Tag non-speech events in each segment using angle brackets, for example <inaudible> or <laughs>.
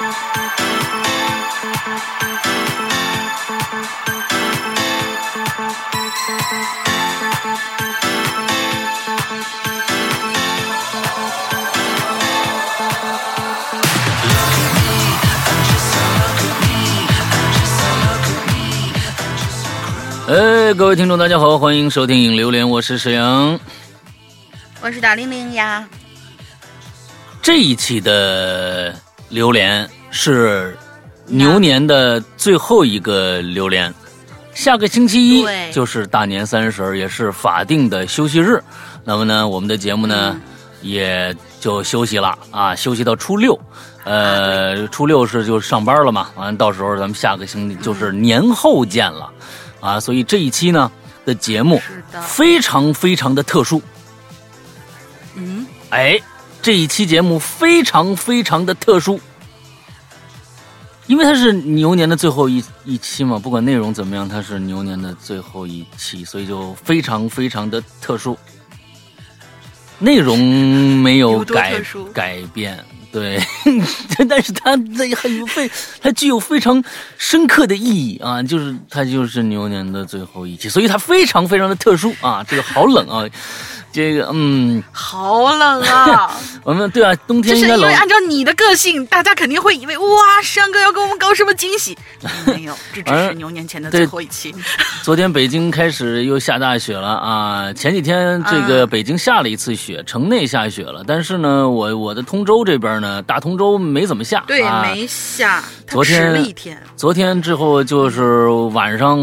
哎，各位听众，大家好，欢迎收听《影榴莲》，我是沈阳。我是大玲玲呀。这一期的榴莲是牛年的最后一个榴莲，下个星期一就是大年三十儿，也是法定的休息日。那么呢，我们的节目呢、也就休息了啊，休息到初六。呃，初六是就上班了嘛，完到时候咱们下个星期就是年后见了，啊，所以这一期呢的节目非常非常的特殊，嗯，哎，这一期节目非常非常的特殊，因为它是牛年的最后一一期嘛，不管内容怎么样，它是牛年的最后一期，所以就非常非常的特殊。内容没有改改变，对，<laughs> 但是它这很有非，它具有非常深刻的意义啊，就是它就是牛年的最后一期，所以它非常非常的特殊啊，这个好冷啊，这个嗯，好冷啊！<laughs> 我们对啊，冬就是天应该冷。因为按照你的个性，大家肯定会以为哇，山哥要给我们搞什么惊喜？<laughs> 没有，这只是牛年前的最后一期。昨天北京开始又下大雪了啊！前几天这个嗯北京下了一次雪，城内下雪了，但是呢，我我的通州这边呢，大通州没怎么下。对，啊、没下，他昨天。昨天之后就是晚上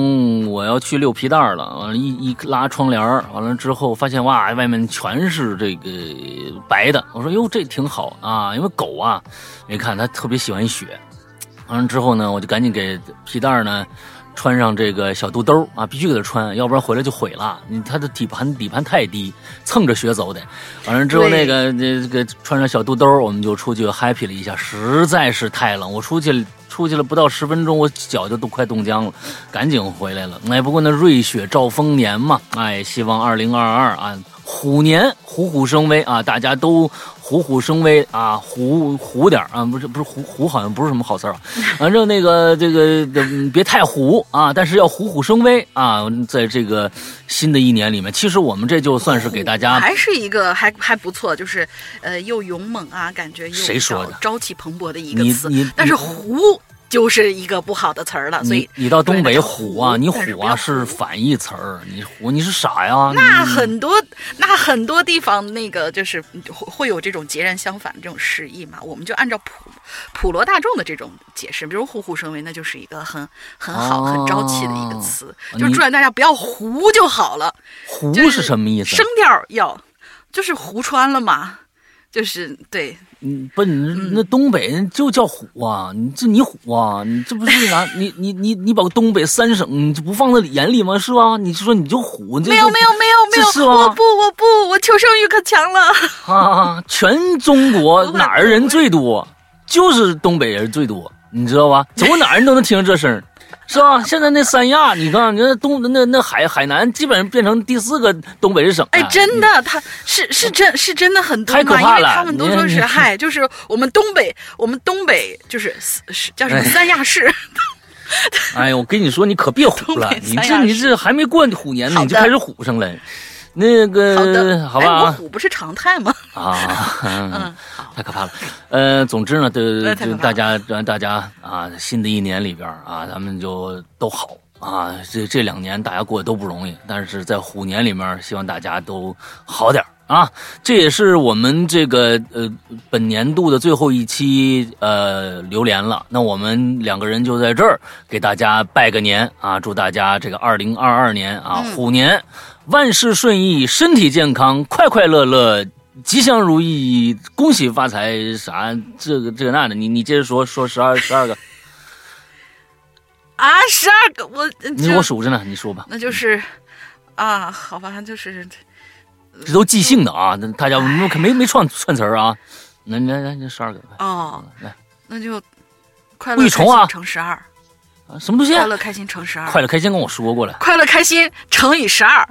我要去溜皮带了，完了一一拉窗帘完了之后发现哇，外面全是这个白的。我说哟，这挺好啊，因为狗啊，你看它特别喜欢雪。完了之后呢，我就赶紧给皮蛋儿呢穿上这个小肚兜儿啊，必须给它穿，要不然回来就毁了。你它的底盘底盘太低，蹭着雪走的。完了之后那个这这个穿上小肚兜儿，我们就出去 happy 了一下，实在是太冷，我出去出去了不到十分钟，我脚就都快冻僵了，赶紧回来了。哎，不过呢，瑞雪兆丰年嘛，哎，希望二零二二啊，虎年虎虎生威啊，大家都虎虎生威啊，虎虎点儿啊，不是不是虎虎好像不是什么好词儿啊，<laughs> 反正那个这个嗯别太虎啊，但是要虎虎生威啊，在这个新的一年里面，其实我们这就算是给大家还是一个还还不错，就是呃又勇猛啊，感觉又谁说的朝气蓬勃的一个词。但是虎就是一个不好的词儿了，所以你你到东北虎啊，你虎啊是反义词儿，你虎你是傻呀？那很多那很多地方那个就是会会有这种截然相反的这种释义嘛，我们就按照普普罗大众的这种解释，比如虎虎生威，那就是一个很很好、哦很朝气的一个词，就祝愿大家不要胡就好了。胡是什么意思？声调要就是胡穿了嘛，就是对嗯，不，你那东北人就叫虎啊，你这你虎啊，你这不是拿你你你你把东北三省你就不放在眼里吗？是吧？你说你就虎，这没有没有没有没有，这是吗我不我不我求生欲可强了。啊，全中国 <laughs> 哪儿人最多？就是东北人最多，你知道吧？走哪儿人都能听着这声儿，是吧？现在那三亚，你看，那东那那海海南基本上变成第四个东北省了。哎，真的，他是是真是真的很多嘛，因为他们都说是嗨，就是我们东北，我们东北就是是叫什么哎三亚市，哎呀，我跟你说，你可别虎了 <laughs> 你这你这还没过虎年呢，你就开始虎上了。那个好的，好吧。虎不是常态吗？啊，<laughs> 太可怕了。呃，总之呢，对，呃太可怕了。就大家让大家啊，新的一年里边啊，咱们就都好啊。这这两年大家过得都不容易，但是在虎年里面，希望大家都好点儿啊。这也是我们这个呃本年度的最后一期呃榴莲了。那我们两个人就在这儿给大家拜个年啊，祝大家这个二零二二年啊、嗯虎年万事顺意，身体健康，快快乐乐。吉祥如意，恭喜发财，啥这个这个那的，你你接着说说十二十二个，啊，十二个，我你就我数着呢，你说吧，那就是啊，好吧，就是这都即兴的啊，那大家我们可没没串串词儿啊，那来来，那十二个，哦，来，那就快乐喂虫啊开心乘十二，啊什么东西？快乐开心乘十二，快乐开心跟我说过了。快乐开心乘以十二。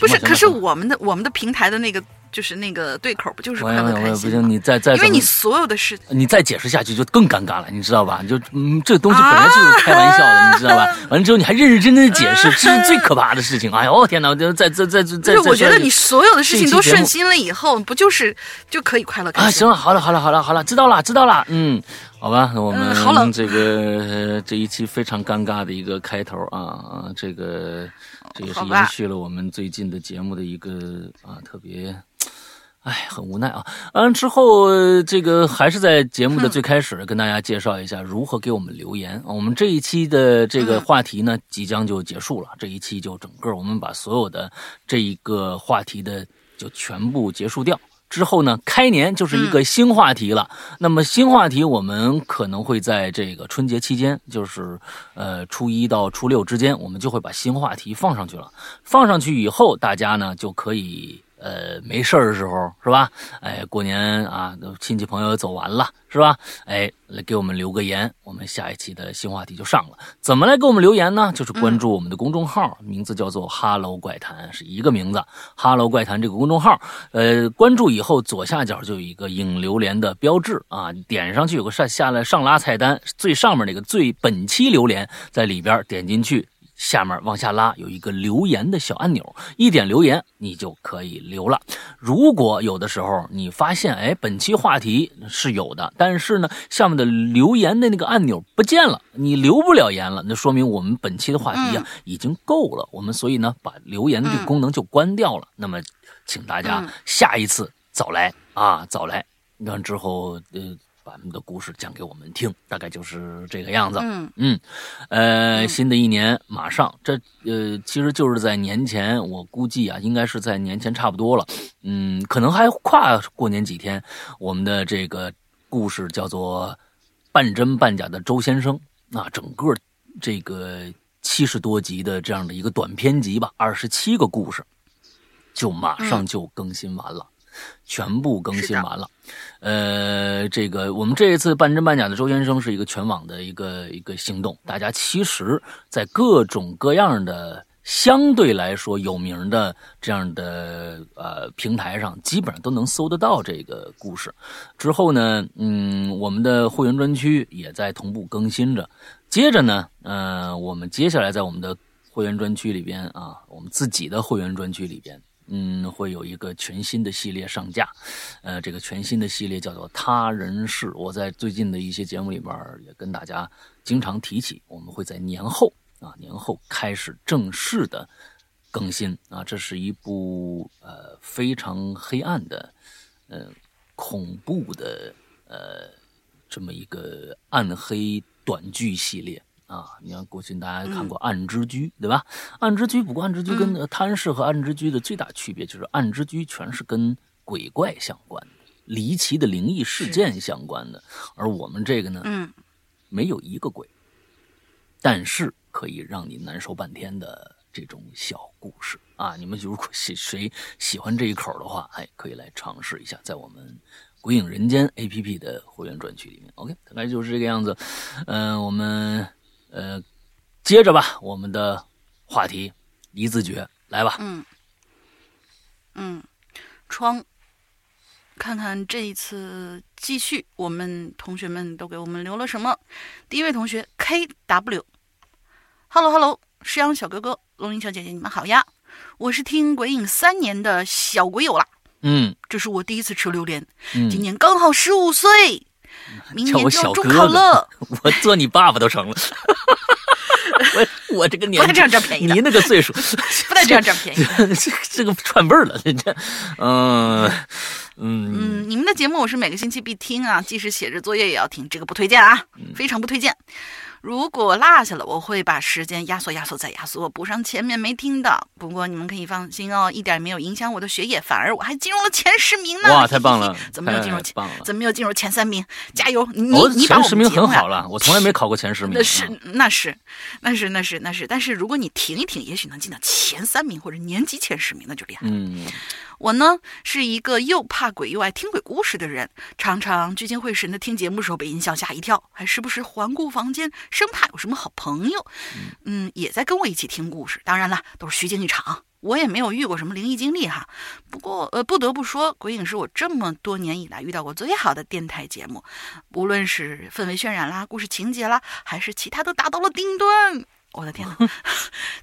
不是，可是我们的我们的平台的那个就是那个对口，不就是快我我不行？你再再因为你所有的事，你再解释下去就更尴尬了，你知道吧？就嗯，这东西本来就是开玩笑的，你知道吧？完了之后你还认认真真的解释，<laughs> 这是最可怕的事情。哎呦天哪！我就再再再再再，就是我觉得你所有的事情都顺心了以后，不就是就可以快乐开啊，行了，好了，好了，好了，好了，知道了，知道了。嗯，好吧，那我们这个、呃这一期非常尴尬的一个开头啊啊，这个这也是延续了我们最近的节目的一个啊特别。哎，很无奈啊！嗯，之后呃这个还是在节目的最开始跟大家介绍一下如何给我们留言。啊我们这一期的这个嗯话题呢，即将就结束了。这一期就整个我们把所有的这一个话题的就全部结束掉。之后呢，开年就是一个新话题了。那么新话题，我们可能会在这个春节期间，就是呃初一到初六之间，我们就会把新话题放上去了。放上去以后，大家呢就可以呃没事儿的时候是吧？哎，过年啊，亲戚朋友走完了是吧？哎，来给我们留个言，我们下一期的新话题就上了。怎么来给我们留言呢？就是关注我们的公众号，名字叫做“哈喽怪谈”，是一个名字。哈喽怪谈这个公众号，呃，关注以后左下角就有一个引榴莲的标志啊，点上去有个上下来上拉菜单，最上面那个最本期榴莲在里边，点进去。下面往下拉有一个留言的小按钮，一点留言你就可以留了。如果有的时候你发现，哎，本期话题是有的，但是呢，下面的留言的那个按钮不见了，你留不了言了，那说明我们本期的话题啊、已经够了。我们所以呢，把留言的这个功能就关掉了。那么，请大家嗯下一次早来啊，早来，那之后呃。把你们的故事讲给我们听，大概就是这个样子。嗯嗯，呃，新的一年马上，这呃，其实就是在年前，我估计啊，应该是在年前差不多了。嗯，可能还跨过年几天。我们的这个故事叫做《半真半假的周先生》啊，整个这个七十多集的这样的一个短篇集吧，二十七个故事，就马上就更新完了。全部更新完了，呃，这个我们这一次半真半假的周先生是一个全网的一个一个行动，大家其实，在各种各样的相对来说有名的这样的呃平台上，基本上都能搜得到这个故事。之后呢，嗯，我们的会员专区也在同步更新着。接着呢，呃，我们接下来在我们的会员专区里边啊，我们自己的会员专区里边。嗯，会有一个全新的系列上架，呃，这个全新的系列叫做《他人事》。我在最近的一些节目里边也跟大家经常提起，我们会在年后啊，年后开始正式的更新啊。这是一部呃非常黑暗的、呃恐怖的呃这么一个暗黑短剧系列。啊，你看过去大家看过《暗之居》对吧？《暗之居》不过《暗之居》跟呃贪视和《暗之居》的最大区别就是，《暗之居》全是跟鬼怪相关的、离奇的灵异事件相关的，而我们这个呢，嗯，没有一个鬼，但是可以让你难受半天的这种小故事啊！你们如果喜谁喜欢这一口的话，哎，可以来尝试一下，在我们。鬼影人间 A P P 的会员专区里面，OK，大概就是这个样子。嗯、我们呃，接着吧，我们的话题一字诀来吧。嗯，嗯，窗，看看这一次继续，我们同学们都给我们留了什么？第一位同学 K W，Hello Hello，石阳小哥哥，龙吟小姐姐，你们好呀！我是听鬼影三年的小鬼友啦，嗯这是我第一次吃榴莲，嗯，今年刚好十五岁，<laughs> 明叫我年就要中小哥哥考了。<laughs> 我做你爸爸都成了。<laughs> 我我这个年龄，不带这样占便宜的你那个岁数，不带这样占便宜。这这个串味儿了，这这，嗯嗯嗯，你们的节目我是每个星期必听啊，即使写着作业也要听，这个不推荐啊，非常不推荐。如果落下了，我会把时间压缩、压缩再压缩，补上前面没听的。不过你们可以放心哦，一点没有影响我的学业，反而我还进入了前十名呢！哇，太棒了！怎么没有进入前？怎么没有进入前三名？加油！你我你把前十名很好了，我从来没考过前十名。那是那是那是那是那是，但是如果你停一停，也许能进到前三名或者年级前十名，那就厉害。嗯。我呢是一个又怕鬼又爱听鬼故事的人，常常聚精会神的听节目时候被音效吓一跳，还时不时环顾房间，生怕有什么好朋友，嗯，也在跟我一起听故事。当然了，都是虚惊一场，我也没有遇过什么灵异经历哈。不过，呃，不得不说，鬼影是我这么多年以来遇到过最好的电台节目，无论是氛围渲染啦、故事情节啦，还是其他都达到了顶端。我的天 <laughs> 哪，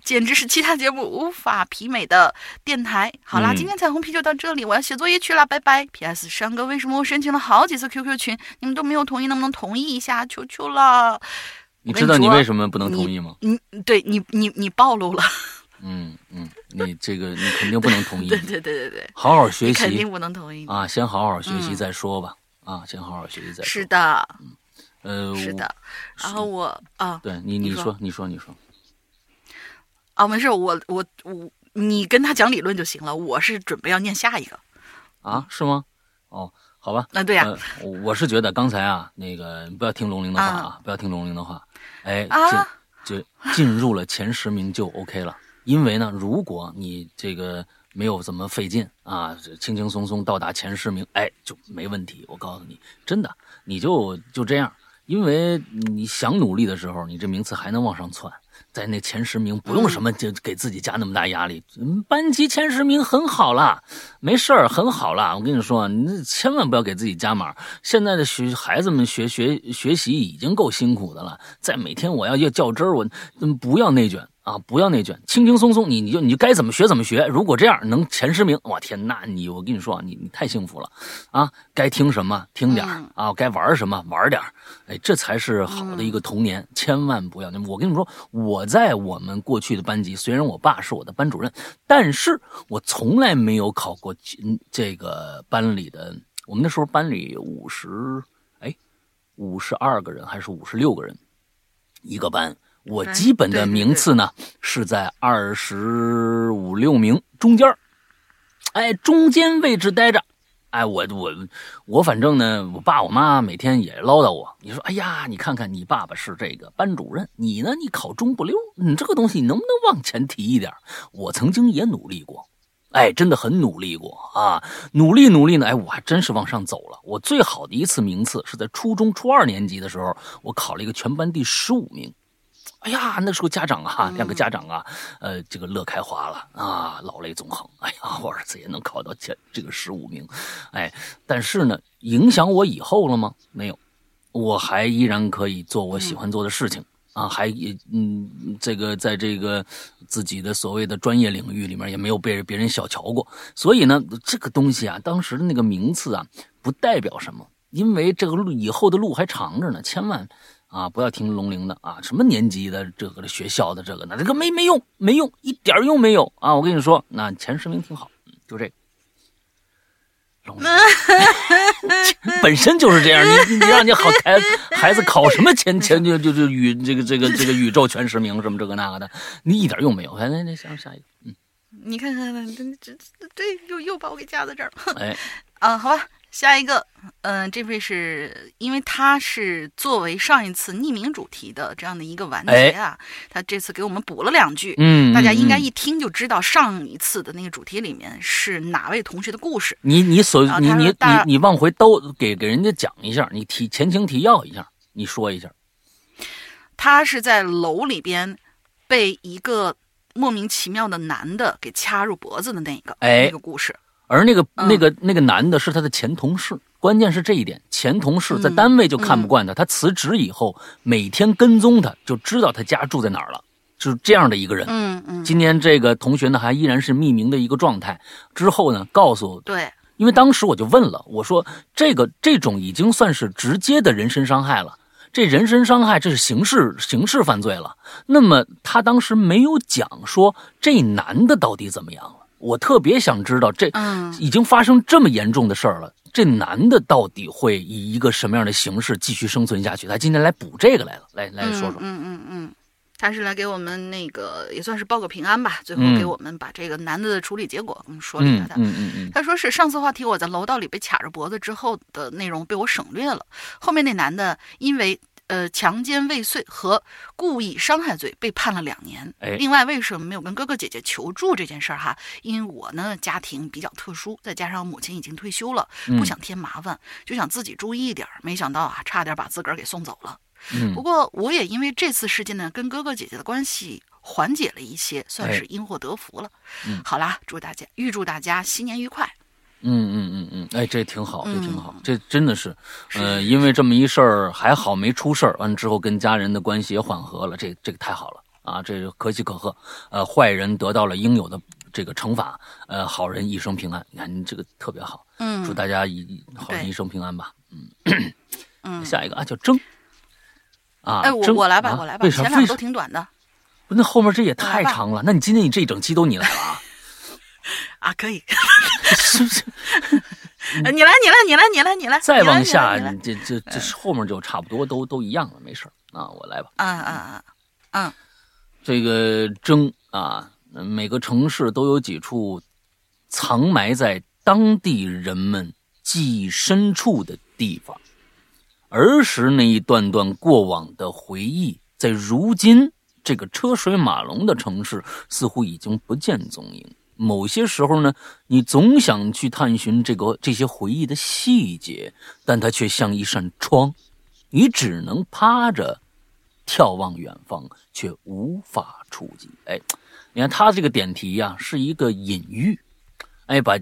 简直是其他节目无法媲美的电台。好啦，今天彩虹屁就到这里，我要写作业去了，拜拜。P.S. 山哥，为什么我申请了好几次 QQ 群，你们都没有同意？能不能同意一下？求求了！你知道你为什么不能同意吗？你对你你你暴露了。<laughs> 嗯嗯，你这个你肯定不能同意。<laughs> 对对对对对，好好学习，肯定不能同意啊！先好好学习再说吧。啊，先好好学习再说。是的。嗯。呃，是的，然后我啊，对你，你说，你说，你说，啊，没事，我我我，你跟他讲理论就行了，我是准备要念下一个，啊，是吗？哦，好吧，那对呀，我是觉得刚才啊，那个不要听龙玲的话啊，不要听龙玲的话，哎，就进入了前十名就 OK 了，因为呢，如果你这个没有怎么费劲啊，轻轻松松到达前十名，哎，就没问题，我告诉你，真的，你就就这样。因为你想努力的时候，你这名次还能往上窜，在那前十名不用什么就给自己加那么大压力。班级前十名很好了，没事儿，很好了。我跟你说，你千万不要给自己加码。现在的学孩子们学学学习已经够辛苦的了，在每天我要要较真儿，我不要内卷。啊，不要内卷，轻轻松松，你你就你就该怎么学怎么学。如果这样能前十名，我天，那你我跟你说啊，你你太幸福了，啊，该听什么听点啊，该玩什么玩点哎，这才是好的一个童年，千万不要。我跟你们说，我在我们过去的班级，虽然我爸是我的班主任，但是我从来没有考过这个班里的。我们那时候班里五十，哎，五十二个人还是五十六个人一个班。我基本的名次呢是在二十五六名中间哎，中间位置待着，哎，我我我反正呢，我爸我妈每天也唠叨我，你说，哎呀，你看看你爸爸是这个班主任，你呢，你考中不溜，你这个东西能不能往前提一点？我曾经也努力过，哎，真的很努力过啊，努力努力呢，哎，我还真是往上走了。我最好的一次名次是在初中初二年级的时候，我考了一个全班第十五名。哎呀，那时候家长啊，两个家长啊，呃，这个乐开花了啊，老泪纵横。哎呀，我儿子也能考到前这个十五名，哎，但是呢，影响我以后了吗？没有，我还依然可以做我喜欢做的事情啊，还也嗯，这个在这个自己的所谓的专业领域里面也没有被别人小瞧过。所以呢，这个东西啊，当时的那个名次啊，不代表什么，因为这个路以后的路还长着呢，千万。啊，不要听龙陵的啊！什么年级的这个的学校的这个，那这个没没用，没用，一点用没有啊！我跟你说，那前十名挺好，就这。龙陵 <laughs> 本身就是这样，你你让你好孩孩子考什么前前就就就宇这个这个这个宇宙全十名什么这个那个的，你一点用没有。来来来，下下一个，嗯，你看看，这这这，又又把我给夹在这儿了。哎，<laughs> 啊，好吧。下一个，嗯，这位是因为他是作为上一次匿名主题的这样的一个完结啊，他这次给我们补了两句，嗯，大家应该一听就知道上一次的那个主题里面是哪位同学的故事。你你所你你你你往回都给给人家讲一下，你提前情提要一下，你说一下。他是在楼里边被一个莫名其妙的男的给掐入脖子的那个那个故事。而那个那个那个男的是他的前同事，关键是这一点，前同事在单位就看不惯他，他辞职以后每天跟踪他，就知道他家住在哪儿了，就是这样的一个人。嗯嗯。今天这个同学呢，还依然是匿名的一个状态。之后呢，告诉对，因为当时我就问了，我说这个这种已经算是直接的人身伤害了，这人身伤害这是刑事刑事犯罪了。那么他当时没有讲说这男的到底怎么样了。我特别想知道，这已经发生这么严重的事儿了，这男的到底会以一个什么样的形式继续生存下去？他今天来补这个来了，来来说说。嗯嗯嗯，他是来给我们那个也算是报个平安吧，最后给我们把这个男的的处理结果嗯说了一下。嗯嗯嗯，他说是上次话题我在楼道里被卡着脖子之后的内容被我省略了，后面那男的因为。呃，强奸未遂和故意伤害罪被判了两年。哎，另外为什么没有跟哥哥姐姐求助这件事儿哈？因为我呢家庭比较特殊，再加上母亲已经退休了，不想添麻烦，就想自己注意一点。没想到啊，差点把自个儿给送走了。嗯，不过我也因为这次事件呢，跟哥哥姐姐的关系缓解了一些，算是因祸得福了。嗯，好啦，祝大家预祝大家新年愉快。嗯嗯嗯嗯，哎，这挺好，这挺好，这真的是，呃，因为这么一事儿还好没出事儿，完之后跟家人的关系也缓和了，这这个太好了啊，这可喜可贺，呃，坏人得到了应有的这个惩罚，呃，好人一生平安，你看你这个特别好，嗯，祝大家一好人一生平安吧，嗯嗯，<clears throat> 下一个啊叫争，啊，哎，我我来吧，我来吧，前两个都挺短的，那后面这也太长了，那你今天你这一整期都你来了啊？啊，可以，是不是？你来，你来，你来，你来，你来。再往下，这这这后面就差不多都都一样了，没事啊，我来吧。嗯嗯嗯嗯，这个征啊，每个城市都有几处藏埋在当地人们记忆深处的地方，儿时那一段段过往的回忆，在如今这个车水马龙的城市，似乎已经不见踪影。某些时候呢，你总想去探寻这个这些回忆的细节，但它却像一扇窗，你只能趴着眺望远方，却无法触及。哎，你看他这个点题呀，是一个隐喻，哎，把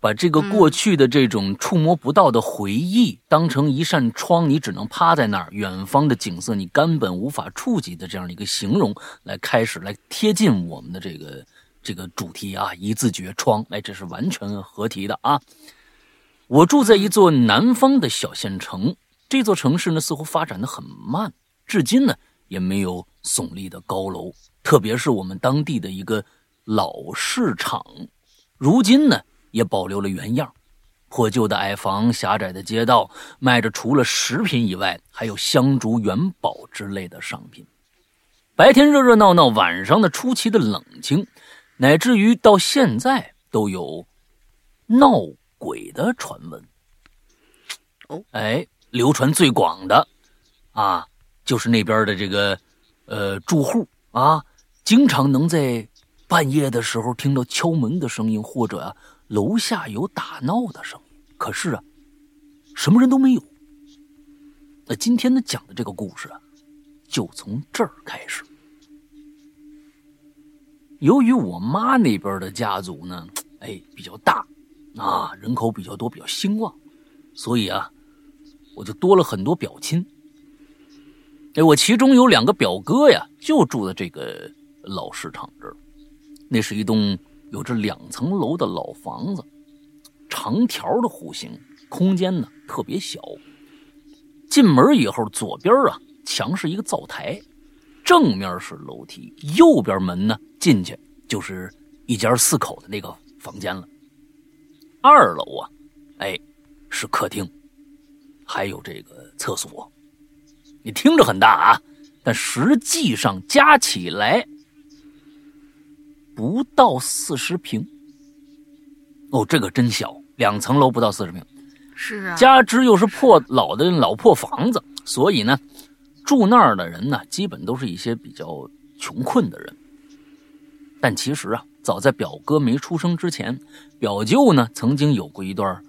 把这个过去的这种触摸不到的回忆当成一扇窗，你只能趴在那儿，远方的景色你根本无法触及的这样的一个形容，来开始来贴近我们的这个。这个主题啊，一字绝窗，哎，这是完全合题的啊。我住在一座南方的小县城，这座城市呢似乎发展的很慢，至今呢也没有耸立的高楼，特别是我们当地的一个老市场，如今呢也保留了原样，破旧的矮房、狭窄的街道，卖着除了食品以外，还有香烛、元宝之类的商品。白天热热闹闹，晚上呢出奇的冷清。乃至于到现在都有闹鬼的传闻。哦，哎，流传最广的啊，就是那边的这个呃住户啊，经常能在半夜的时候听到敲门的声音，或者啊楼下有打闹的声音。可是啊，什么人都没有。那今天呢讲的这个故事啊，就从这儿开始。由于我妈那边的家族呢，哎，比较大，啊，人口比较多，比较兴旺，所以啊，我就多了很多表亲。哎，我其中有两个表哥呀，就住在这个老市场这儿。那是一栋有着两层楼的老房子，长条的户型，空间呢特别小。进门以后，左边啊墙是一个灶台。正面是楼梯，右边门呢，进去就是一家四口的那个房间了。二楼啊，哎，是客厅，还有这个厕所。你听着很大啊，但实际上加起来不到四十平。哦，这个真小，两层楼不到四十平。是啊，加之又是破老的老破房子，所以呢。住那儿的人呢，基本都是一些比较穷困的人。但其实啊，早在表哥没出生之前，表舅呢曾经有过一段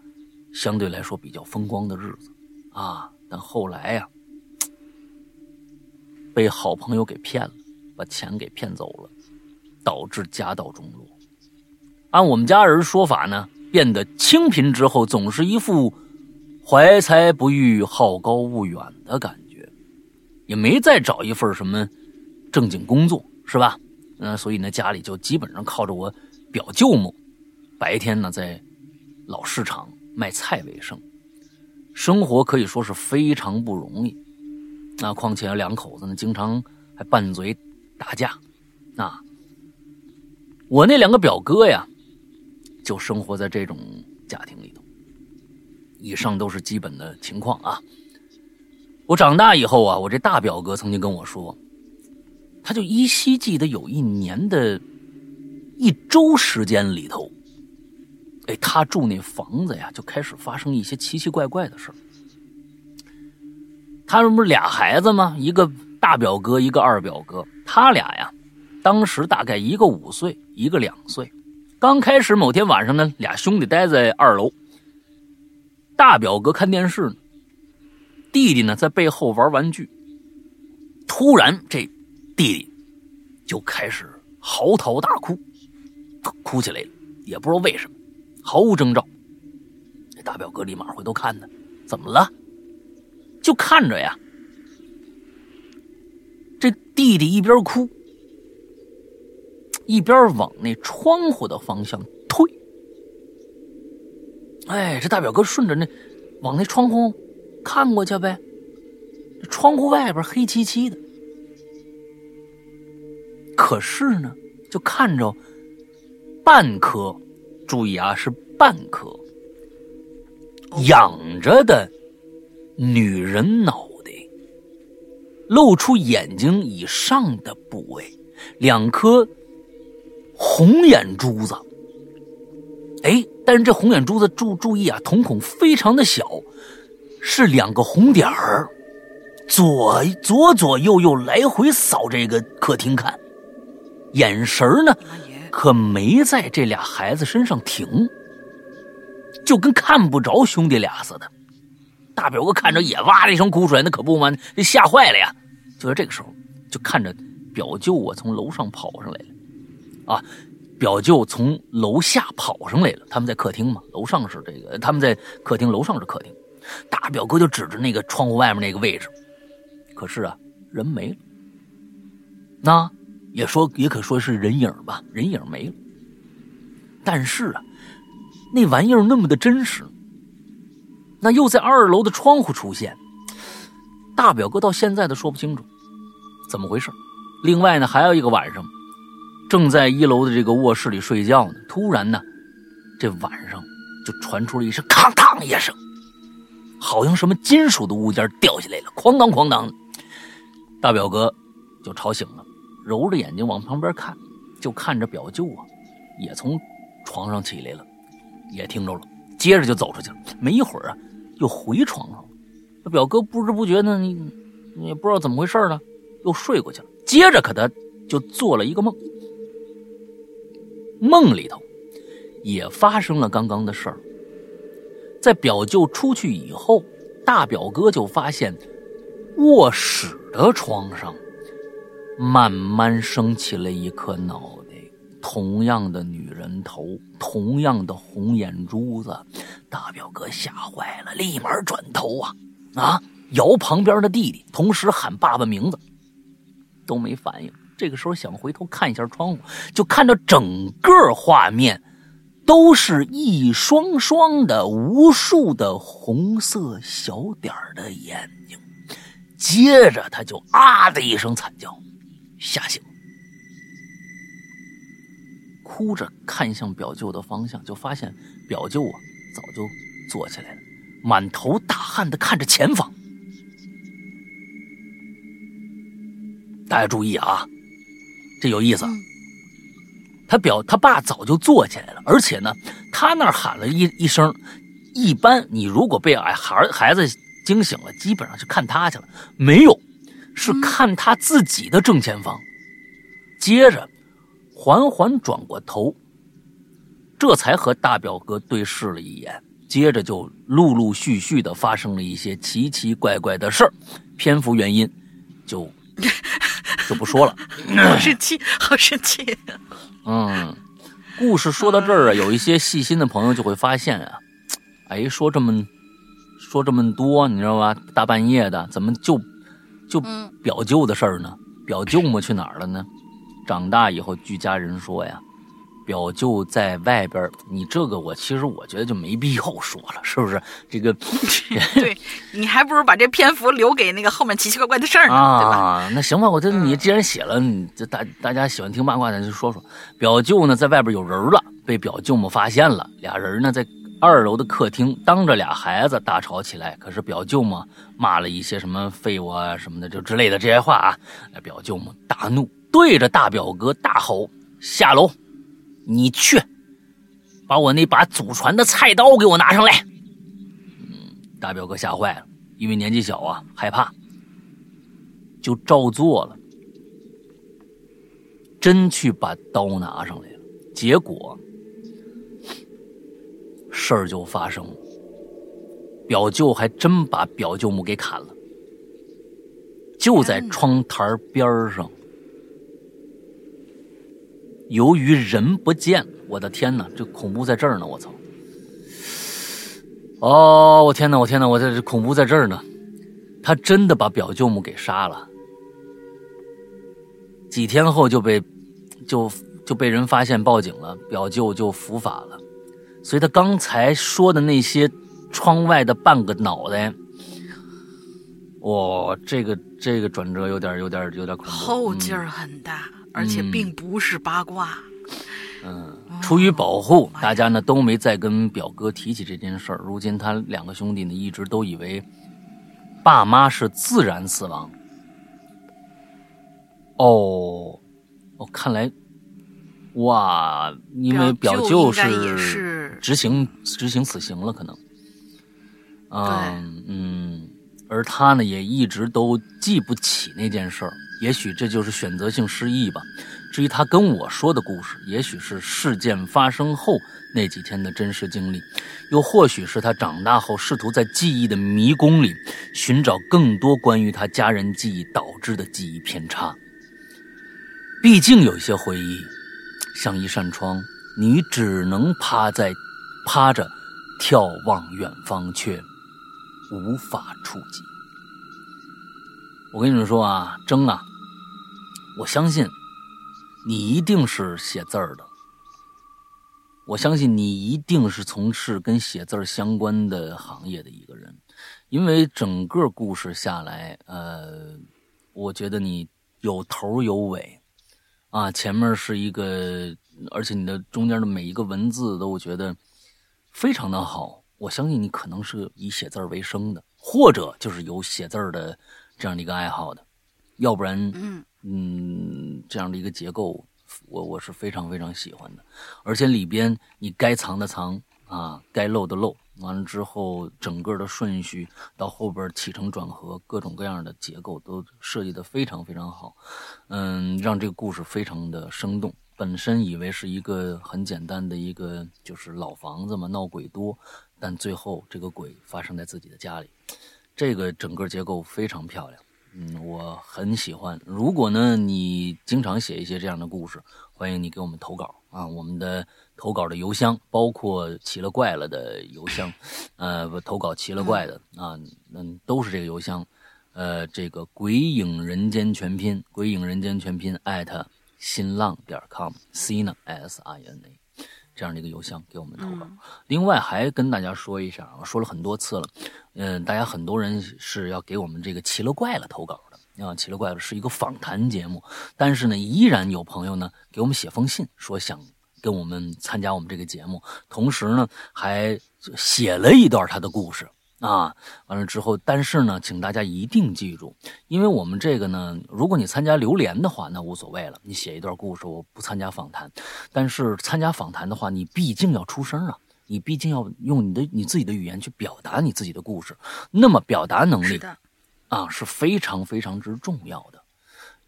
相对来说比较风光的日子啊。但后来呀，被好朋友给骗了，把钱给骗走了，导致家道中落。按我们家人说法呢，变得清贫之后，总是一副怀才不遇、好高骛远的感觉。也没再找一份什么正经工作，是吧？嗯，所以呢，家里就基本上靠着我表舅母，白天呢在老市场卖菜为生，生活可以说是非常不容易。那况且两口子呢，经常还拌嘴打架。啊，我那两个表哥呀，就生活在这种家庭里头。以上都是基本的情况啊。我长大以后啊，我这大表哥曾经跟我说，他就依稀记得有一年的一周时间里头，哎，他住那房子呀，就开始发生一些奇奇怪怪的事他们不是俩孩子吗？一个大表哥，一个二表哥。他俩呀，当时大概一个五岁，一个两岁。刚开始某天晚上呢，俩兄弟待在二楼，大表哥看电视呢，弟弟呢在背后玩玩具。突然，这弟弟就开始嚎啕大哭，哭起来了，也不知道为什么，毫无征兆。大表哥立马回头看呢，怎么了？就看着呀，这弟弟一边哭，一边往那窗户的方向推。哎，这大表哥顺着那往那窗户看过去呗，窗户外边黑漆漆的，可是呢，就看着半颗，注意啊，是半颗仰着的。女人脑袋露出眼睛以上的部位，两颗红眼珠子。哎，但是这红眼珠子注注意啊，瞳孔非常的小，是两个红点儿，左左左右右来回扫这个客厅看，眼神呢可没在这俩孩子身上停，就跟看不着兄弟俩似的。大表哥看着也哇的一声哭出来，那可不嘛，这吓坏了呀！就在这个时候，就看着表舅啊从楼上跑上来了，啊，表舅从楼下跑上来了。他们在客厅嘛，楼上是这个，他们在客厅，楼上是客厅。大表哥就指着那个窗户外面那个位置，可是啊，人没了。那也说也可说是人影吧，人影没了。但是啊，那玩意儿那么的真实。那又在二楼的窗户出现，大表哥到现在都说不清楚怎么回事。另外呢，还有一个晚上，正在一楼的这个卧室里睡觉呢，突然呢，这晚上就传出了一声“哐当”一声，好像什么金属的物件掉下来了，哐当哐当的。大表哥就吵醒了，揉着眼睛往旁边看，就看着表舅啊，也从床上起来了，也听着了，接着就走出去了。没一会儿啊。又回床上了，他表哥不知不觉呢，你也不知道怎么回事呢，又睡过去了。接着可他就做了一个梦，梦里头也发生了刚刚的事儿。在表舅出去以后，大表哥就发现卧室的床上慢慢升起了一颗脑袋。同样的女人头，同样的红眼珠子，大表哥吓坏了，立马转头啊啊，摇旁边的弟弟，同时喊爸爸名字，都没反应。这个时候想回头看一下窗户，就看到整个画面都是一双双的无数的红色小点的眼睛。接着他就啊的一声惨叫，吓醒。哭着看向表舅的方向，就发现表舅啊早就坐起来了，满头大汗的看着前方。大家注意啊，这有意思。他表他爸早就坐起来了，而且呢，他那儿喊了一一声。一般你如果被哎孩孩子惊醒了，基本上是看他去了，没有，是看他自己的正前方。接着。缓缓转过头，这才和大表哥对视了一眼，接着就陆陆续续的发生了一些奇奇怪怪的事儿，篇幅原因就就不说了。<laughs> 好生气，好生气。嗯，故事说到这儿啊，有一些细心的朋友就会发现啊，<tsk> 哎，说这么说这么多，你知道吧？大半夜的，怎么就就表舅的事儿呢？表舅母去哪儿了呢？长大以后，据家人说呀，表舅在外边。你这个我其实我觉得就没必要说了，是不是？这个，<laughs> 对你还不如把这篇幅留给那个后面奇奇怪怪的事儿呢，对吧？<laughs> 那行吧，我这你既然写了，你这大大家喜欢听八卦，咱就说说。表舅呢，在外边有人了，被表舅母发现了。俩人呢，在二楼的客厅，当着俩孩子大吵起来。可是表舅母，骂了一些什么废物啊什么的，就之类的这些话啊。表舅母大怒，对着大表哥大吼：“下楼，你去，把我那把祖传的菜刀给我拿上来。”嗯，大表哥吓坏了，因为年纪小啊，害怕，就照做了。真去把刀拿上来了，结果事儿就发生了。表舅还真把表舅母给砍了，就在窗台边上。由于人不见，我的天哪，这恐怖在这儿呢！我操！哦，我天哪，我天哪，我这恐怖在这儿呢！他真的把表舅母给杀了。几天后就被，就就被人发现报警了，表舅就伏法了，所以他刚才说的那些窗外的半个脑袋，哇，这个这个转折有点有点有点恐怖，后劲儿很大，而且并不是八卦。嗯，出于保护，大家呢都没再跟表哥提起这件事儿。如今他两个兄弟呢一直都以为爸妈是自然死亡。哦，哦，看来，哇，因为表舅是执行执行死刑了，可能，嗯嗯，而他呢也一直都记不起那件事儿，也许这就是选择性失忆吧。至于他跟我说的故事，也许是事件发生后那几天的真实经历，又或许是他长大后试图在记忆的迷宫里寻找更多关于他家人记忆导致的记忆偏差。毕竟有些回忆，像一扇窗，你只能趴在趴着眺望远方，却无法触及。我跟你们说啊，征啊，我相信你一定是写字儿的，我相信你一定是从事跟写字儿相关的行业的一个人，因为整个故事下来，呃，我觉得你有头有尾。啊，前面是一个，而且你的中间的每一个文字都我觉得非常的好。我相信你可能是以写字儿为生的，或者就是有写字儿的这样的一个爱好的，要不然，嗯嗯，这样的一个结构，我我是非常非常喜欢的。而且里边你该藏的藏啊，该漏的漏。完了之后，整个的顺序到后边起承转合，各种各样的结构都设计的非常非常好，嗯，让这个故事非常的生动。本身以为是一个很简单的一个就是老房子嘛，闹鬼多，但最后这个鬼发生在自己的家里，这个整个结构非常漂亮，嗯，我很喜欢。如果呢你经常写一些这样的故事，欢迎你给我们投稿啊，我们的。投稿的邮箱包括奇了怪了的邮箱，呃，不，投稿奇了怪的啊，嗯，都是这个邮箱，呃，这个鬼影人间全拼，鬼影人间全拼艾特新浪点 com，c 呢 s i n a，这样的一个邮箱给我们投稿。另外还跟大家说一下，我说了很多次了，嗯，大家很多人是要给我们这个奇了怪了投稿的啊，奇了怪了是一个访谈节目，但是呢，依然有朋友呢给我们写封信说想。跟我们参加我们这个节目，同时呢还写了一段他的故事啊。完了之后，但是呢，请大家一定记住，因为我们这个呢，如果你参加榴莲的话，那无所谓了，你写一段故事，我不参加访谈。但是参加访谈的话，你毕竟要出声啊，你毕竟要用你的你自己的语言去表达你自己的故事，那么表达能力啊是非常非常之重要的。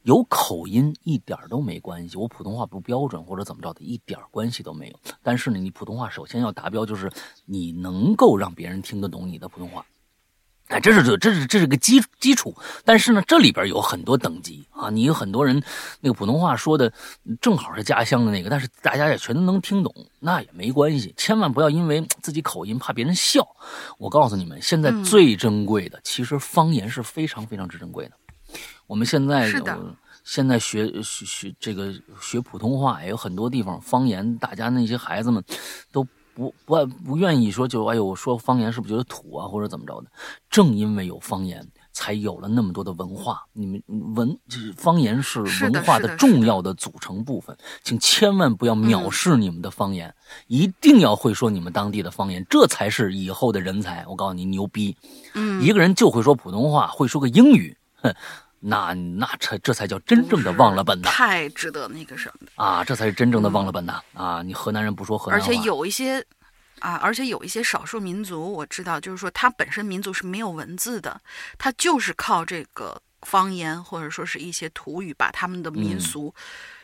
有口音一点都没关系，我普通话不标准或者怎么着的，一点关系都没有。但是呢，你普通话首先要达标，就是你能够让别人听得懂你的普通话，哎，这是这这是这是个基基础。但是呢，这里边有很多等级啊，你有很多人那个普通话说的正好是家乡的那个，但是大家也全都能听懂，那也没关系。千万不要因为自己口音怕别人笑。我告诉你们，现在最珍贵的，其实方言是非常非常之珍贵的。我们现在现在学学学这个学普通话，也有很多地方方言，大家那些孩子们都不不不愿意说，就哎呦，我说方言是不是觉得土啊，或者怎么着的？正因为有方言，才有了那么多的文化。你们文就是方言是文化的重要的组成部分，请千万不要藐视你们的方言，一定要会说你们当地的方言，这才是以后的人才。我告诉你，牛逼！嗯，一个人就会说普通话，会说个英语，哼，那那才这才叫真正的忘了本呐太值得那个什么的。啊！这才是真正的忘了本呐啊！你河南人不说河南话，而且有一些啊，而且有一些少数民族，我知道，就是说他本身民族是没有文字的，他就是靠这个方言或者说是一些土语，把他们的民嗯俗、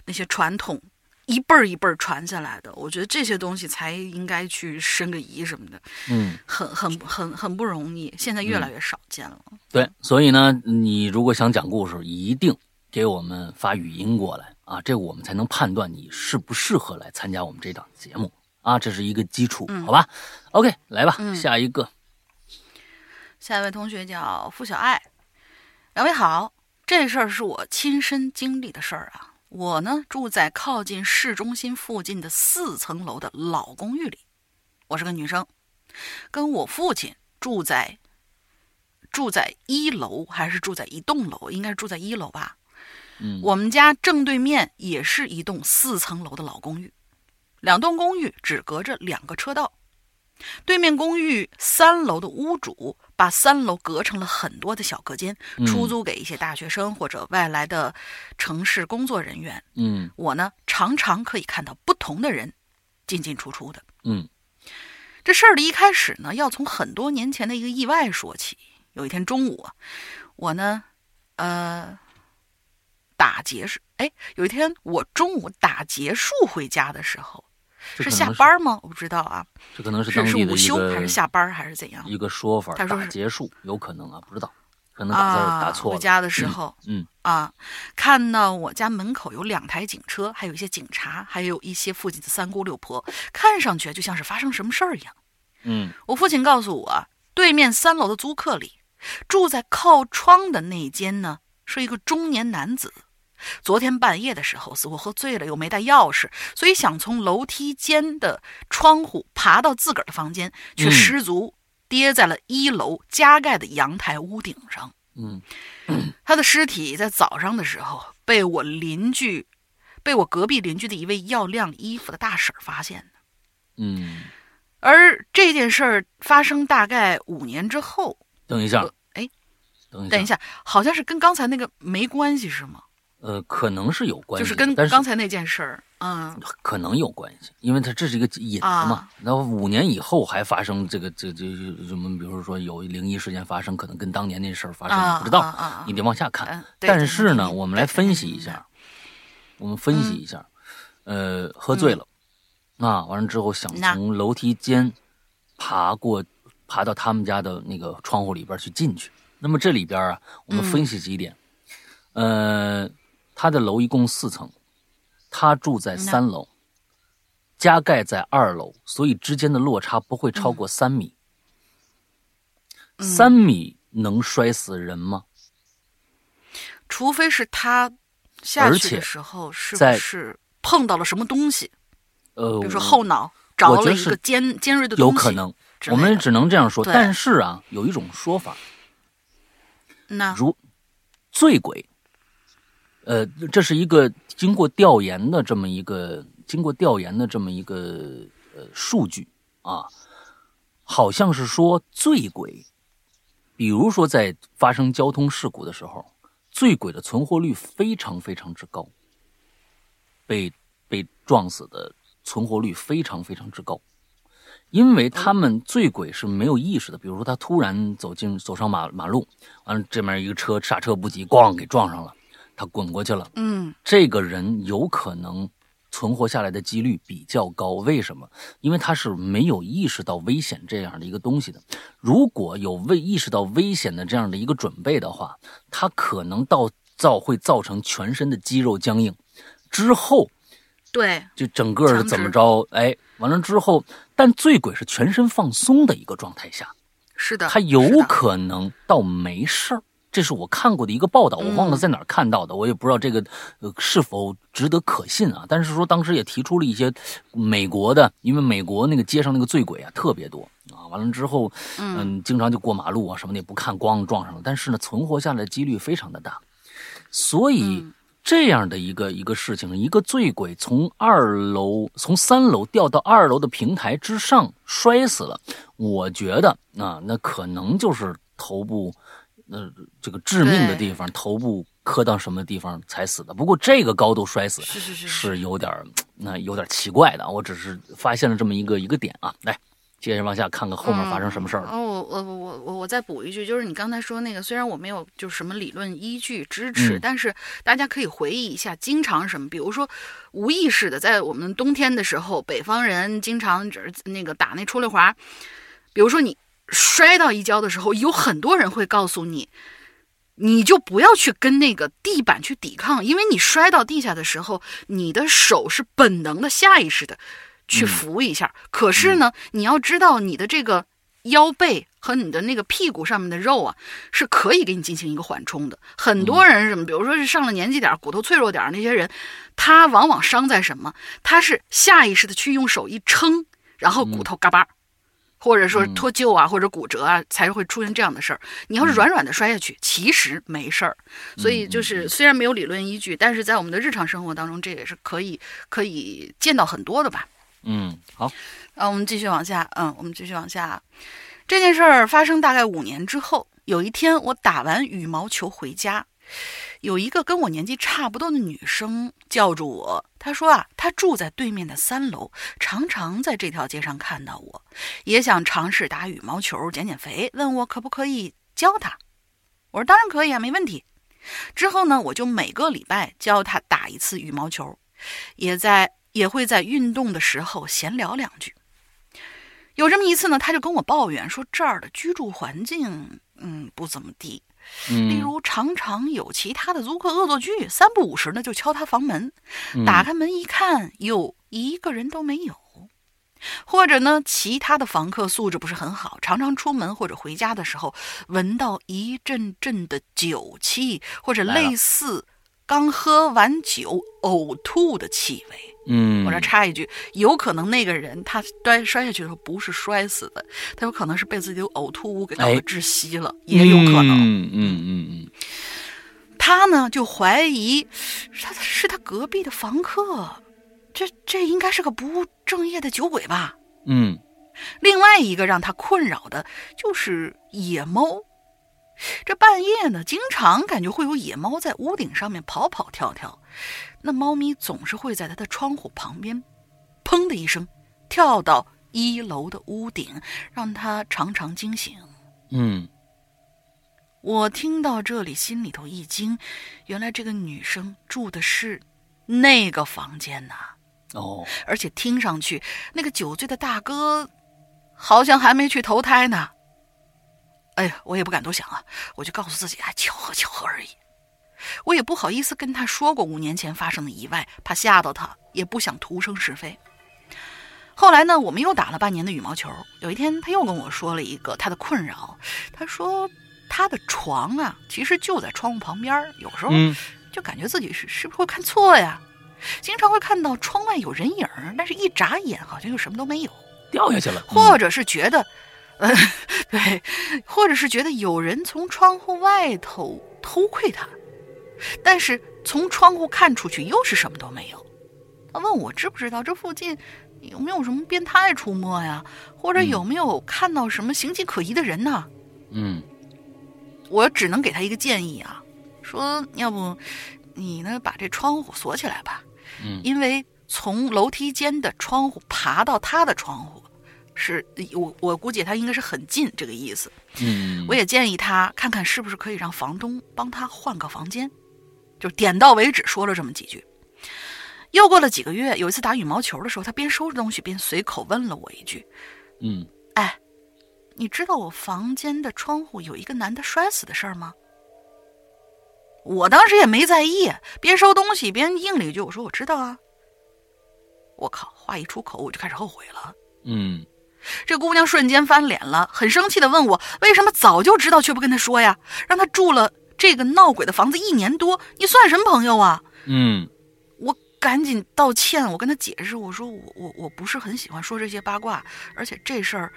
那些传统一辈儿一辈儿传下来的。我觉得这些东西才应该去申个遗什么的，嗯。很很很很不容易，现在越来越少见了。对，所以呢，你如果想讲故事，一定给我们发语音过来啊，这我们才能判断你适不适合来参加我们这档节目啊，这是一个基础，嗯好吧？OK，来吧，嗯下一个，下一位同学叫付小爱，两位好，这事儿是我亲身经历的事儿啊。我呢住在靠近市中心附近的四层楼的老公寓里，我是个女生，跟我父亲住在住在一楼还是住在一栋楼？应该是住在一楼吧。嗯，我们家正对面也是一栋四层楼的老公寓，两栋公寓只隔着两个车道。对面公寓三楼的屋主把三楼隔成了很多的小隔间，嗯出租给一些大学生或者外来的城市工作人员。嗯我呢，常常可以看到不同的人进进出出的。嗯这事儿的一开始呢，要从很多年前的一个意外说起。有一天中午啊，我呢，呃，打结束，哎，有一天我中午打结束回家的时候，是下班吗？我不知道啊，这可能是当是是地的一午休还是下班还是怎样一个说法，他说是结束有可能啊，不知道，可能打字啊？打错了，回家的时候，嗯啊，看到我家门口有两台警车，还有一些警察，还有一些附近的三姑六婆，看上去就像是发生什么事儿一样。嗯我父亲告诉我，对面三楼的租客里，住在靠窗的那间呢，是一个中年男子。昨天半夜的时候，似乎喝醉了，又没带钥匙，所以想从楼梯间的窗户爬到自个儿的房间，却嗯失足跌在了一楼加盖的阳台屋顶上。嗯 <clears throat> 他的尸体在早上的时候被我邻居，被我隔壁邻居的一位要晾衣服的大婶发现的。嗯，而这件事儿发生大概五年之后，等一下呃，哎，等一下，等一下，好像是跟刚才那个没关系是吗？呃，可能是有关系，就是跟刚才那件事儿，嗯，可能有关系，因为它这是一个引子嘛啊。然后五年以后还发生这个这这什么，比如说有灵异事件发生，可能跟当年那事儿发生啊不知道，啊啊啊你得往下看。嗯但是呢，我们来分析一下，我们分析一下，呃，喝醉了，啊，完了之后想从楼梯间爬过，爬到他们家的那个窗户里边去进去。那么这里边啊，我们分析几点，呃，他的楼一共四层，他住在三楼，加盖在二楼，所以之间的落差不会超过三米。三米能摔死人吗？除非是他下去的时候是不是碰到了什么东西，呃，比如说后脑着了一个尖尖锐的东西，有可能，我们只能这样说。但是啊，有一种说法，那如醉鬼，呃，这是一个经过调研的这么一个经过调研的这么一个呃数据啊，好像是说醉鬼，比如说在发生交通事故的时候，醉鬼的存活率非常非常之高，被被撞死的存活率非常非常之高。因为他们醉鬼是没有意识的，比如说他突然走进走上马马路，完了这面一个车刹车不及，咣给撞上了，他滚过去了。嗯这个人有可能存活下来的几率比较高，为什么？因为他是没有意识到危险这样的一个东西的。如果有未意识到危险的这样的一个准备的话，他可能到造会造成全身的肌肉僵硬，之后对，就整个是怎么着？哎，完了之后，但醉鬼是全身放松的一个状态下，是的，他有可能倒没事儿，这是我看过的一个报道，我忘了嗯在哪儿看到的，我也不知道这个呃是否值得可信啊。但是说当时也提出了一些美国的，因为美国那个街上那个醉鬼啊特别多啊，完了之后，嗯，经常就过马路啊什么的也不看光撞上了，但是呢存活下来的几率非常的大，所以。嗯这样的一个一个事情，一个醉鬼从二楼从三楼掉到二楼的平台之上摔死了，我觉得啊，那可能就是头部，呃，这个致命的地方，头部磕到什么地方才死的。不过这个高度摔死是是是是有点儿那有点奇怪的，我只是发现了这么一个一个点啊。来，接着往下看看后面发生什么事儿了。哦，我我我我我再补一句，就是你刚才说那个，虽然我没有就是什么理论依据支持，嗯但是大家可以回忆一下，经常什么，比如说无意识的，在我们冬天的时候，北方人经常只那个打那出溜滑，比如说你摔到一跤的时候，有很多人会告诉你。你就不要去跟那个地板去抵抗，因为你摔到地下的时候，你的手是本能的、下意识的去嗯扶一下。可是呢，你要知道你的这个腰背和你的那个屁股上面的肉啊，是可以给你进行一个缓冲的。很多人什么，比如说是上了年纪点儿、骨头脆弱点儿那些人，他往往伤在什么？他是下意识的去用手一撑，然后骨头嘎巴。或者说脱臼啊，或者骨折啊，才会出现这样的事儿。你要是软软的摔下去，其实没事儿。所以就是虽然没有理论依据，但是在我们的日常生活当中，这也是可以可以见到很多的吧。嗯，好，那，我们继续往下，嗯，我们继续往下。这件事儿发生大概五年之后，有一天我打完羽毛球回家，有一个跟我年纪差不多的女生叫住我，她说啊，她住在对面的三楼，常常在这条街上看到我，也想尝试打羽毛球减减肥，问我可不可以教她。我说当然可以啊，没问题。之后呢，我就每个礼拜教她打一次羽毛球，也在也会在运动的时候闲聊两句。有这么一次呢，她就跟我抱怨说这儿的居住环境，嗯，不怎么地。例嗯，如，常常有其他的租客恶作剧，三不五时呢就敲他房门，嗯。打开门一看，又，一个人都没有。或者呢，其他的房客素质不是很好，常常出门或者回家的时候，闻到一阵阵的酒气，或者类似刚喝完酒呕吐的气味。嗯，我这插一句，有可能那个人他摔摔下去的时候不是摔死的，他有可能是被自己的呕吐物给搞哎得窒息了，也有可能。嗯嗯嗯嗯，他呢就怀疑他是他隔壁的房客，这这应该是个不务正业的酒鬼吧？嗯另外一个让他困扰的就是野猫。这半夜呢，经常感觉会有野猫在屋顶上面跑跑跳跳，那猫咪总是会在他的窗户旁边，砰的一声跳到一楼的屋顶，让他常常惊醒。嗯我听到这里，心里头一惊，原来这个女生住的是那个房间呐、哦，而且听上去那个酒醉的大哥好像还没去投胎呢。哎呀，我也不敢多想啊，我就告诉自己，哎，巧合巧合而已。我也不好意思跟他说过五年前发生的意外，怕吓到他，也不想徒生是非。后来呢，我们又打了半年的羽毛球。有一天，他又跟我说了一个他的困扰。他说，他的床啊，其实就在窗户旁边，有时候嗯就感觉自己是是不是会看错呀？经常会看到窗外有人影，但是一眨眼好像又什么都没有，掉下去了，或者是觉得，呃，<laughs> 对，或者是觉得有人从窗户外头偷窥他，但是从窗户看出去又是什么都没有。他问我知不知道这附近有没有什么变态出没呀，或者有没有看到什么形迹可疑的人呢？嗯我只能给他一个建议啊，说要不你呢把这窗户锁起来吧，嗯因为从楼梯间的窗户爬到他的窗户，是我我估计他应该是很近这个意思。嗯，我也建议他看看是不是可以让房东帮他换个房间，就点到为止说了这么几句。又过了几个月，有一次打羽毛球的时候，他边收拾东西边随口问了我一句嗯：“哎，你知道我房间的窗户有一个男的摔死的事儿吗？”我当时也没在意，边收东西边应了一句：“我说我知道啊。”我靠，话一出口我就开始后悔了。嗯这姑娘瞬间翻脸了，很生气的问我为什么早就知道却不跟他说呀？让他住了这个闹鬼的房子一年多，你算什么朋友啊？嗯我赶紧道歉，我跟他解释，我说我我我不是很喜欢说这些八卦，而且这事儿，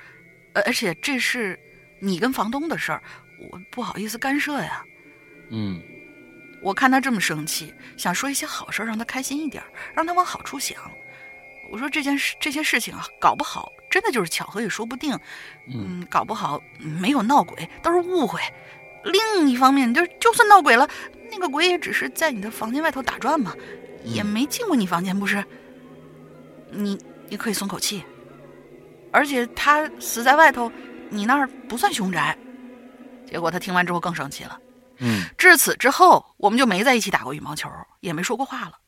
呃，而且这是你跟房东的事儿，我不好意思干涉呀。嗯我看他这么生气，想说一些好事让他开心一点，让他往好处想。我说这件事这些事情啊，搞不好真的就是巧合也说不定，嗯嗯，搞不好没有闹鬼，都是误会。另一方面，就就算闹鬼了，那个鬼也只是在你的房间外头打转嘛，也没进过你房间，不是？你你可以松口气。而且他死在外头，你那儿不算凶宅。结果他听完之后更生气了。嗯至此之后，我们就没在一起打过羽毛球，也没说过话了。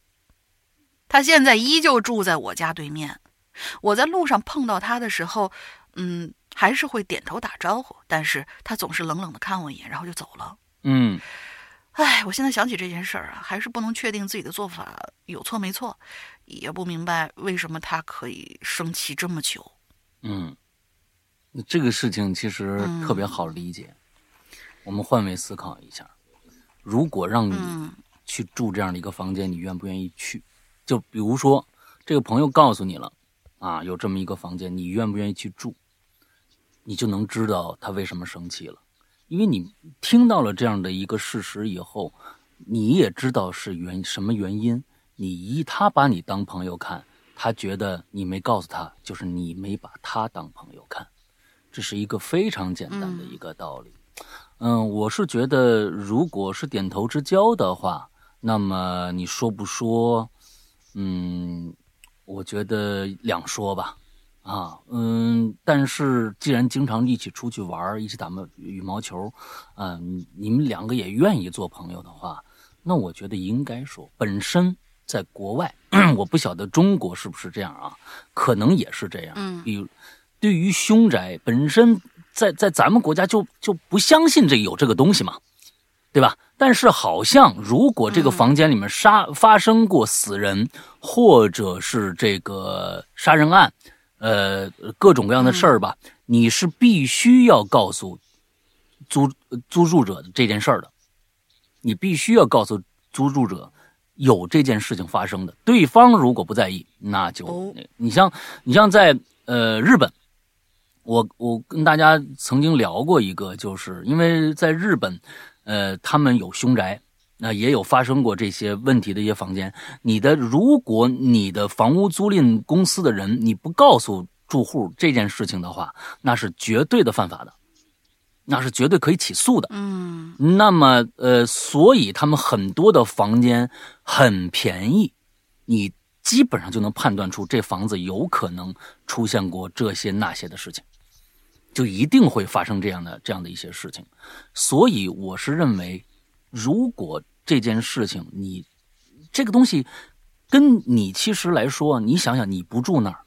他现在依旧住在我家对面。我在路上碰到他的时候，嗯，还是会点头打招呼，但是他总是冷冷的看我一眼，然后就走了。嗯哎，我现在想起这件事儿啊，还是不能确定自己的做法有错没错，也不明白为什么他可以生气这么久。嗯，这个事情其实特别好理解。我们换位思考一下，如果让你嗯去住这样的一个房间，你愿不愿意去？就比如说，这个朋友告诉你了，啊，有这么一个房间，你愿不愿意去住？你就能知道他为什么生气了，因为你听到了这样的一个事实以后，你也知道是原什么原因。你一他把你当朋友看，他觉得你没告诉他，就是你没把他当朋友看，这是一个非常简单的一个道理。嗯，我是觉得，如果是点头之交的话，那么你说不说，嗯，我觉得两说吧。啊，嗯，但是既然经常一起出去玩，一起打毛羽毛球，啊，你你们两个也愿意做朋友的话，那我觉得应该说，本身在国外，<clears throat> 我不晓得中国是不是这样啊，可能也是这样。嗯比如对于凶宅本身在，在咱们国家就就不相信这有这个东西嘛，对吧？但是好像如果这个房间里面杀、发生过死人，或者是这个杀人案，呃，各种各样的事儿吧，你是必须要告诉租租住者这件事儿的，你必须要告诉租住者有这件事情发生的。对方如果不在意，那就、哦你像你像在呃日本。我我跟大家曾经聊过一个，就是因为在日本，呃，他们有凶宅，那、也有发生过这些问题的一些房间。你的如果你的房屋租赁公司的人你不告诉住户这件事情的话，那是绝对的犯法的，那是绝对可以起诉的。嗯那么，呃，所以他们很多的房间很便宜，你基本上就能判断出这房子有可能出现过这些那些的事情，就一定会发生这样的这样的一些事情。所以我是认为，如果这件事情你这个东西跟你其实来说，你想想，你不住那儿，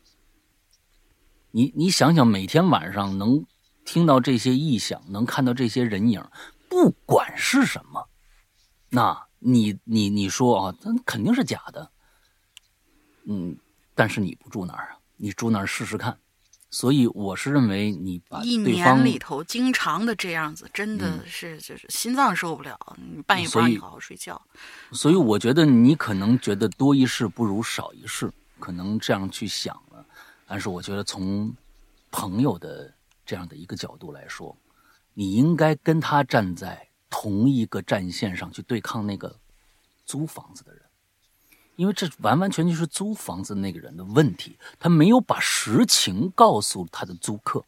你你想想，每天晚上能听到这些异响，能看到这些人影，不管是什么，那你你你说啊，那肯定是假的。嗯，但是你不住那儿啊，你住那儿试试看。所以我是认为你把一年里头经常的这样子，真的是就是心脏受不了，你半夜不让你好好睡觉。所以我觉得你可能觉得多一事不如少一事，可能这样去想了。但是我觉得从朋友的这样的一个角度来说，你应该跟他站在同一个战线上去对抗那个租房子的人，因为这完完全全是租房子那个人的问题，他没有把实情告诉他的租客。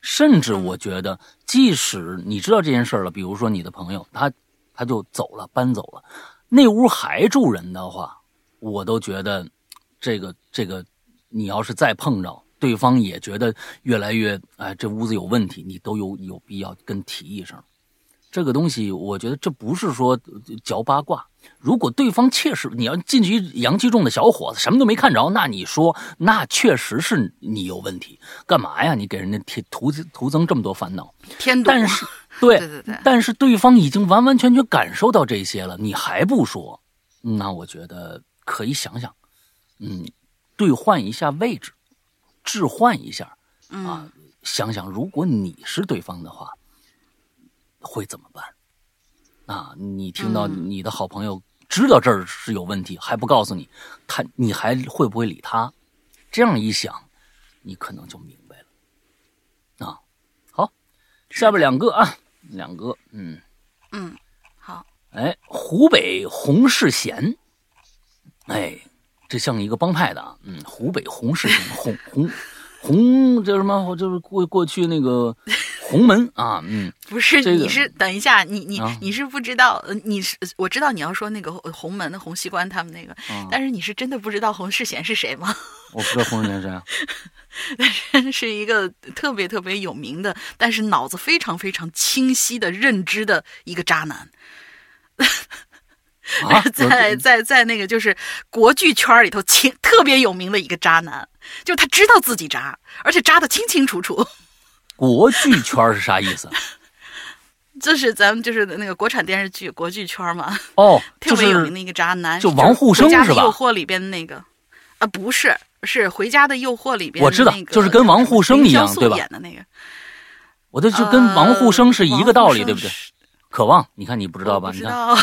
甚至我觉得，即使你知道这件事了，比如说你的朋友他他就走了，搬走了，那屋还住人的话，我都觉得这个这个，你要是再碰着对方也觉得越来越哎这屋子有问题，你都有有必要跟提一声。这个东西，我觉得这不是说呃嚼八卦。如果对方确实你要进去阳气重的小伙子，什么都没看着，那你说那确实是你有问题，干嘛呀？你给人家添徒徒增这么多烦恼。添堵。但是，<laughs> 对对对对但是对方已经完完全全感受到这些了，你还不说，那我觉得可以想想，嗯，兑换一下位置，置换一下啊，嗯，想想如果你是对方的话，会怎么办？啊，你听到你的好朋友知道这儿是有问题，还不告诉你，他你还会不会理他？这样一想，你可能就明白了。啊，好，下边两个啊，两个，嗯嗯，好，哎，湖北洪世贤，哎，这像一个帮派的啊，嗯，湖北洪世贤，洪洪洪叫什么？就是过过去那个 <laughs> 红门啊，嗯，不是，这个你是等一下，你你啊你是不知道，呃你是我知道你要说那个洪洪门的洪熙官他们那个，啊但是你是真的不知道洪世贤是谁吗？我不知道洪世贤是谁啊。<laughs> 是一个特别特别有名的，但是脑子非常非常清晰的认知的一个渣男。啊，<laughs> 在在在那个就是国剧圈里头清特别有名的一个渣男，就他知道自己渣，而且渣的清清楚楚。<laughs> 国剧圈是啥意思？<laughs> 就是咱们就是那个国产电视剧国剧圈嘛，哦，<laughs> 特就是别有名的一个渣男，就王沪生回家的是吧诱惑里边的那个啊，不是，是《回家的诱惑》里边我知道那个就是跟王沪生一样对吧演的那个，我这就跟王沪生是一个道理，呃对不对渴望，你看你不知道吧？我不你看知道，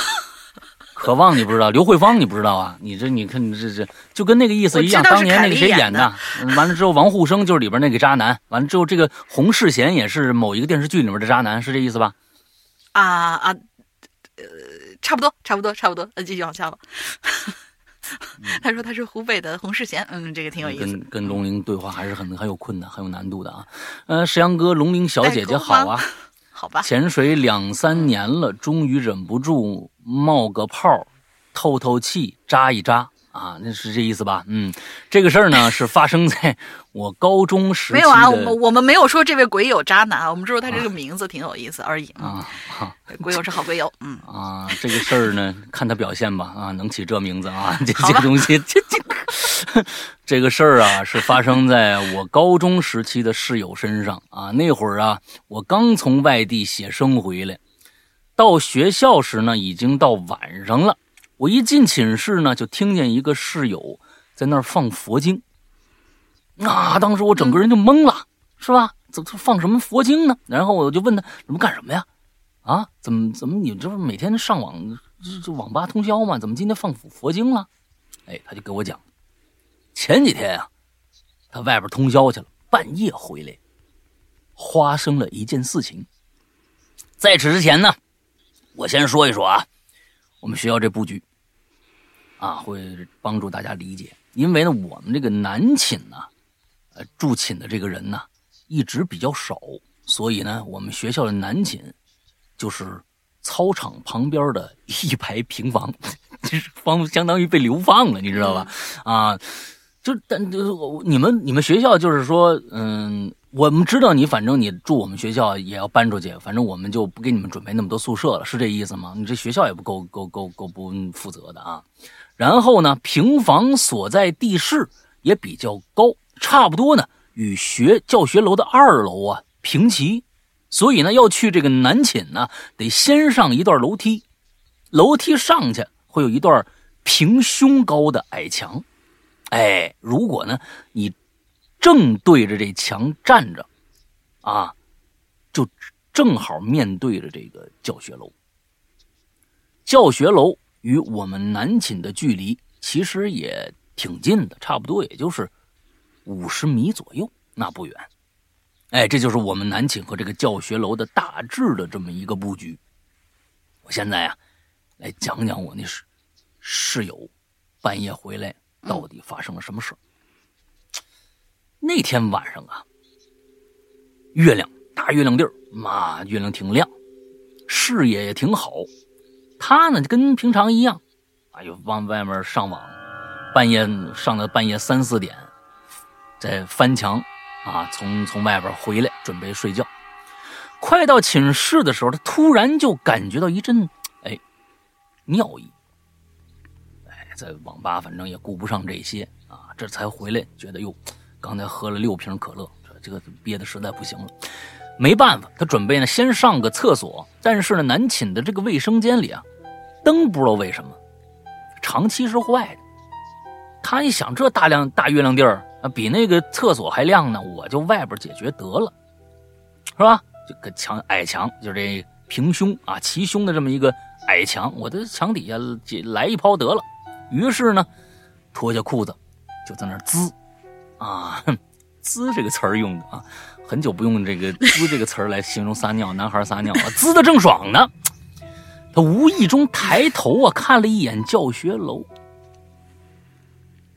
渴望你不知道，刘慧芳你不知道啊？你这你看你这这就跟那个意思一样，当年那个谁演的？嗯完了之后，王沪生就是里边那个渣男，完了之后这个洪世贤也是某一个电视剧里面的渣男，是这意思吧？啊啊，呃，差不多，差不多，差不多，呃，继续往下吧。<laughs> 他说他是湖北的洪世贤，嗯，这个挺有意思。跟跟龙玲对话还是很很有困难、很有难度的啊。呃，石阳哥，龙玲小姐姐好啊。好吧，潜水两三年了，终于忍不住冒个泡，透透气，扎一扎啊，那是这意思吧？嗯，这个事儿呢是发生在我高中时期没有啊，我们我们没有说这位鬼友渣男，我们只说他这个名字挺有意思而已。嗯，啊啊鬼友是好鬼友，嗯，啊，这个事儿呢，看他表现吧啊，能起这名字啊，这这个东西，这这 <laughs> 这个事儿啊，是发生在我高中时期的室友身上啊。那会儿啊，我刚从外地写生回来，到学校时呢，已经到晚上了。我一进寝室呢，就听见一个室友在那儿放佛经。啊，当时我整个人就懵了，是吧？怎么放什么佛经呢？然后我就问他：“你们干什么呀？”啊，怎么怎么你这不每天上网这这网吧通宵吗？怎么今天放佛经了？哎，他就给我讲，前几天啊，他外边通宵去了，半夜回来，发生了一件事情。在此之前呢，我先说一说啊，我们学校这布局啊，会帮助大家理解，因为呢，我们这个男寝呢，呃，住寝的这个人呢，一直比较少，所以呢，我们学校的男寝就是操场旁边的一排平房，<laughs> 就是方相当于被流放了，你知道吧？啊，就但就是你们你们学校就是说，嗯，我们知道你反正你住我们学校也要搬出去，反正我们就不给你们准备那么多宿舍了，是这意思吗？你这学校也不够够够够不负责的啊。然后呢，平房所在地势也比较高，差不多呢与学教学楼的二楼啊平齐。所以呢，要去这个南寝呢，得先上一段楼梯，楼梯上去会有一段平胸高的矮墙。哎，如果呢你正对着这墙站着，啊，就正好面对着这个教学楼。教学楼与我们南寝的距离其实也挺近的，差不多也就是五十米左右，那不远。哎，这就是我们南寝和这个教学楼的大致的这么一个布局。我现在啊，来讲讲我那室室友半夜回来到底发生了什么事儿。那天晚上啊，月亮大月亮地儿，妈，月亮挺亮，视野也挺好。他呢，跟平常一样，哎呦，往外面上网，半夜上到半夜三四点，在翻墙。啊，从从外边回来，准备睡觉。快到寝室的时候，他突然就感觉到一阵哎尿意。在网吧反正也顾不上这些啊，这才回来，觉得哟，刚才喝了六瓶可乐，这个憋的实在不行了。没办法，他准备呢先上个厕所，但是呢，男寝的这个卫生间里啊，灯不知道为什么长期是坏的。他一想，这大亮大月亮地儿。啊，比那个厕所还亮呢，我就外边解决得了，是吧？这个墙矮墙，就这平胸啊齐胸的这么一个矮墙，我的墙底下来一泡得了。于是呢，脱下裤子就在那儿滋啊，滋这个词儿用的啊，很久不用这个滋这个词儿来形容撒尿，男孩撒尿啊，滋的正爽呢。他无意中抬头啊，看了一眼教学楼，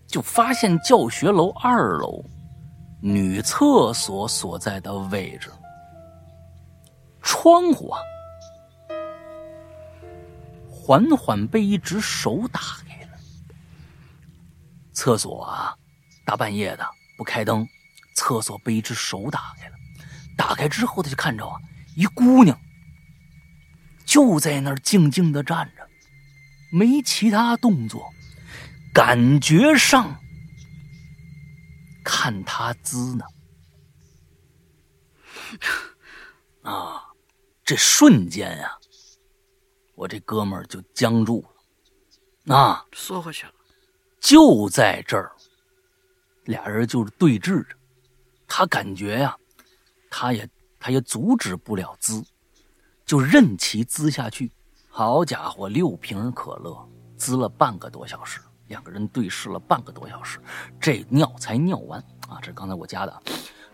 就发现教学楼二楼女厕所所在的位置，窗户啊，缓缓被一只手打开。厕所啊，大半夜的不开灯，厕所被一只手打开了。打开之后，他就看着啊，一姑娘。就在那儿静静的站着，没其他动作，感觉上看他滋呢。啊，这瞬间呀，我这哥们儿就僵住了，啊，缩回去了。就在这儿，俩人就是对峙着，他感觉呀，他也他也阻止不了滋。就任其滋下去，好家伙，六瓶可乐滋了半个多小时，两个人对视了半个多小时，这尿才尿完啊！这是刚才我加的。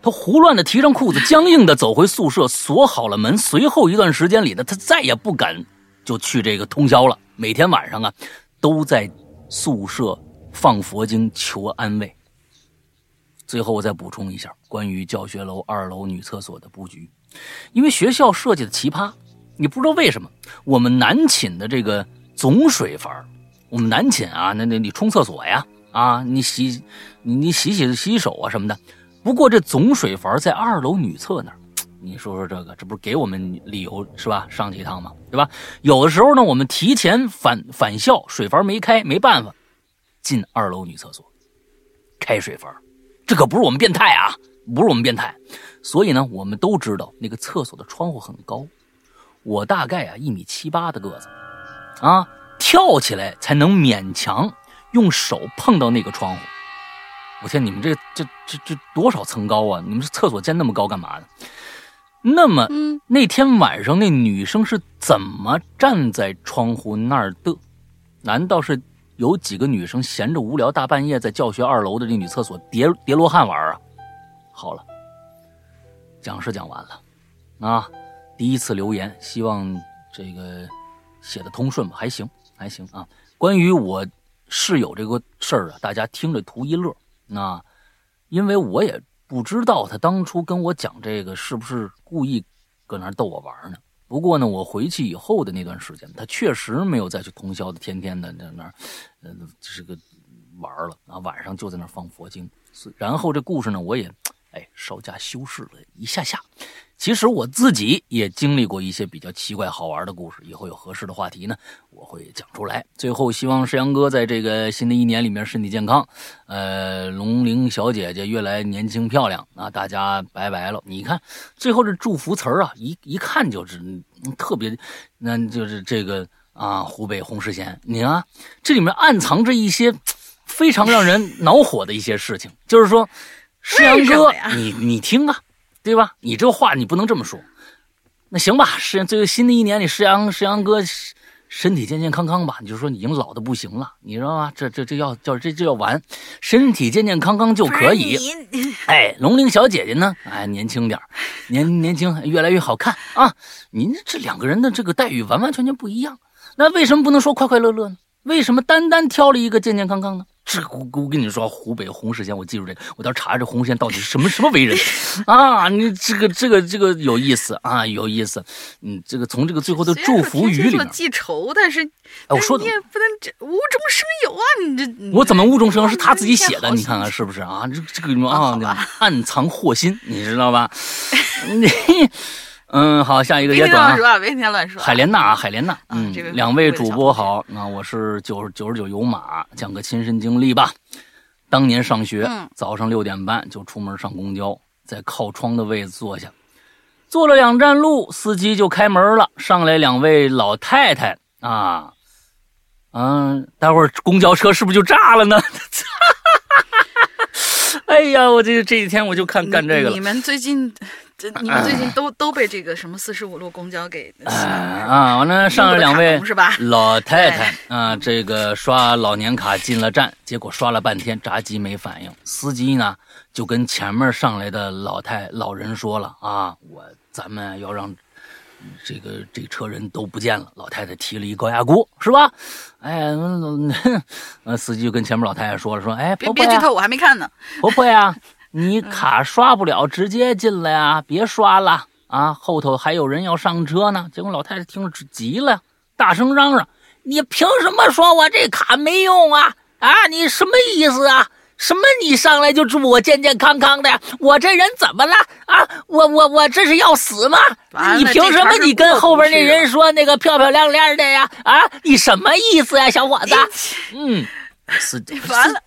他胡乱的提上裤子，僵硬的走回宿舍，锁好了门。随后一段时间里呢，他再也不敢就去这个通宵了。每天晚上啊，都在宿舍放佛经求安慰。最后我再补充一下关于教学楼二楼女厕所的布局，因为学校设计的奇葩。你不知道为什么我们男寝的这个总水阀，我们男寝啊，那那你冲厕所呀，啊，你洗你你洗洗洗手啊什么的。不过这总水阀在二楼女厕那儿，你说说这个，这不是给我们理由是吧？上去一趟嘛，对吧？有的时候呢，我们提前返返校，水阀没开，没办法进二楼女厕所开水房。这可不是我们变态啊，不是我们变态。所以呢，我们都知道那个厕所的窗户很高。我大概啊一米七八的个子，啊，跳起来才能勉强用手碰到那个窗户。我天，你们这这这这多少层高啊？你们这厕所建那么高干嘛呢？那么，那天晚上那女生是怎么站在窗户那儿的？难道是有几个女生闲着无聊，大半夜在教学二楼的这女厕所叠叠罗汉玩啊？好了，讲是讲完了，啊。第一次留言，希望这个写的通顺吧，还行，还行啊。关于我室友这个事儿啊，大家听着图一乐。那因为我也不知道他当初跟我讲这个是不是故意搁那逗我玩呢。不过呢，我回去以后的那段时间，他确实没有再去通宵的，天天的在那儿，呃，是个玩了啊。晚上就在那儿放佛经。然后这故事呢，我也哎稍加修饰了一下下。其实我自己也经历过一些比较奇怪好玩的故事，以后有合适的话题呢，我会讲出来。最后，希望石阳哥在这个新的一年里面身体健康，呃，龙玲小姐姐越来年轻漂亮啊！大家拜拜了。你看最后这祝福词啊，一一看就是特别，那就是这个啊，湖北红十贤，你啊，这里面暗藏着一些非常让人恼火的一些事情，就是说，世阳哥，你你听啊。对吧？你这话你不能这么说。那行吧，是这个新的一年里，石阳石阳哥身体健健康康吧？你就说你已经老的不行了，你知道吗？这这这要叫这这要完，身体健健康康就可以。哎，龙玲小姐姐呢？哎，年轻点年年轻越来越好看啊！您这两个人的这个待遇完完全全不一样。那为什么不能说快快乐乐呢？为什么单单挑了一个健健康康呢？这我我跟你说，湖北红十贤，我记住这个，我到查查这红十贤到底是什么什么为人啊？你这个这个这个有意思啊，有意思。嗯，这个从这个最后的祝福语里面记仇，但是哎，我说你也不能这无中生有啊！你这我怎么无中生有？是他自己写的，你看看是不是啊？这这个啊，暗藏祸心，你知道吧？你。<laughs> 嗯，好，下一个也短啊，别天乱说。海莲娜啊，海莲娜，嗯，两位主播好，那我是九十九十九有马，讲个亲身经历吧。当年上学，早上六点半就出门上公交，在靠窗的位置坐下，坐了两站路，司机就开门了，上来两位老太太啊，嗯，待会儿公交车是不是就炸了呢？<laughs> 哎呀，我这这几天我就看干这个了。你们最近。这你们最近都都被这个什么四十五路公交给啊，完了上了两位是吧？老太太啊，这个刷老年卡进了站，结果刷了半天闸机没反应，司机呢就跟前面上来的老太老人说了啊，我咱们要让这个这车人都不见了。老太太提了一高压锅，是吧？哎，那司机就跟前面老太太说了，说哎，别别剧透，我还没看呢，婆婆呀。你卡刷不了，直接进来啊！别刷了啊！后头还有人要上车呢。结果老太太听了急了，大声嚷嚷：“你凭什么说我这卡没用啊？啊，你什么意思啊？什么你上来就祝我健健康康的？我这人怎么了啊？我我我这是要死吗？你凭什么你跟后边那人说那个漂漂亮亮的呀？啊，你什么意思呀，小伙子？嗯。”司机 <laughs> 完了，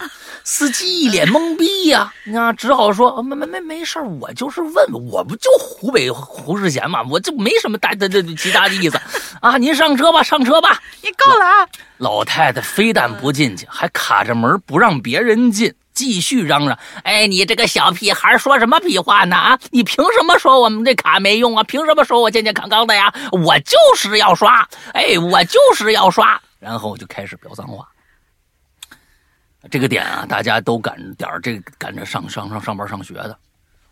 司机一脸懵逼呀，那只好说没没没没事我就是问问，我不就湖北胡世贤嘛，我就没什么大的的其他的意思啊。您上车吧，上车吧，你够了啊！老太太非但不进去，还卡着门不让别人进，继续嚷嚷：“哎，你这个小屁孩说什么屁话呢？啊，你凭什么说我们这卡没用啊？凭什么说我健健康康的呀？我就是要刷，哎，我就是要刷。”然后就开始飙脏话。这个点啊，大家都赶点儿，这赶着上上上上班上学的。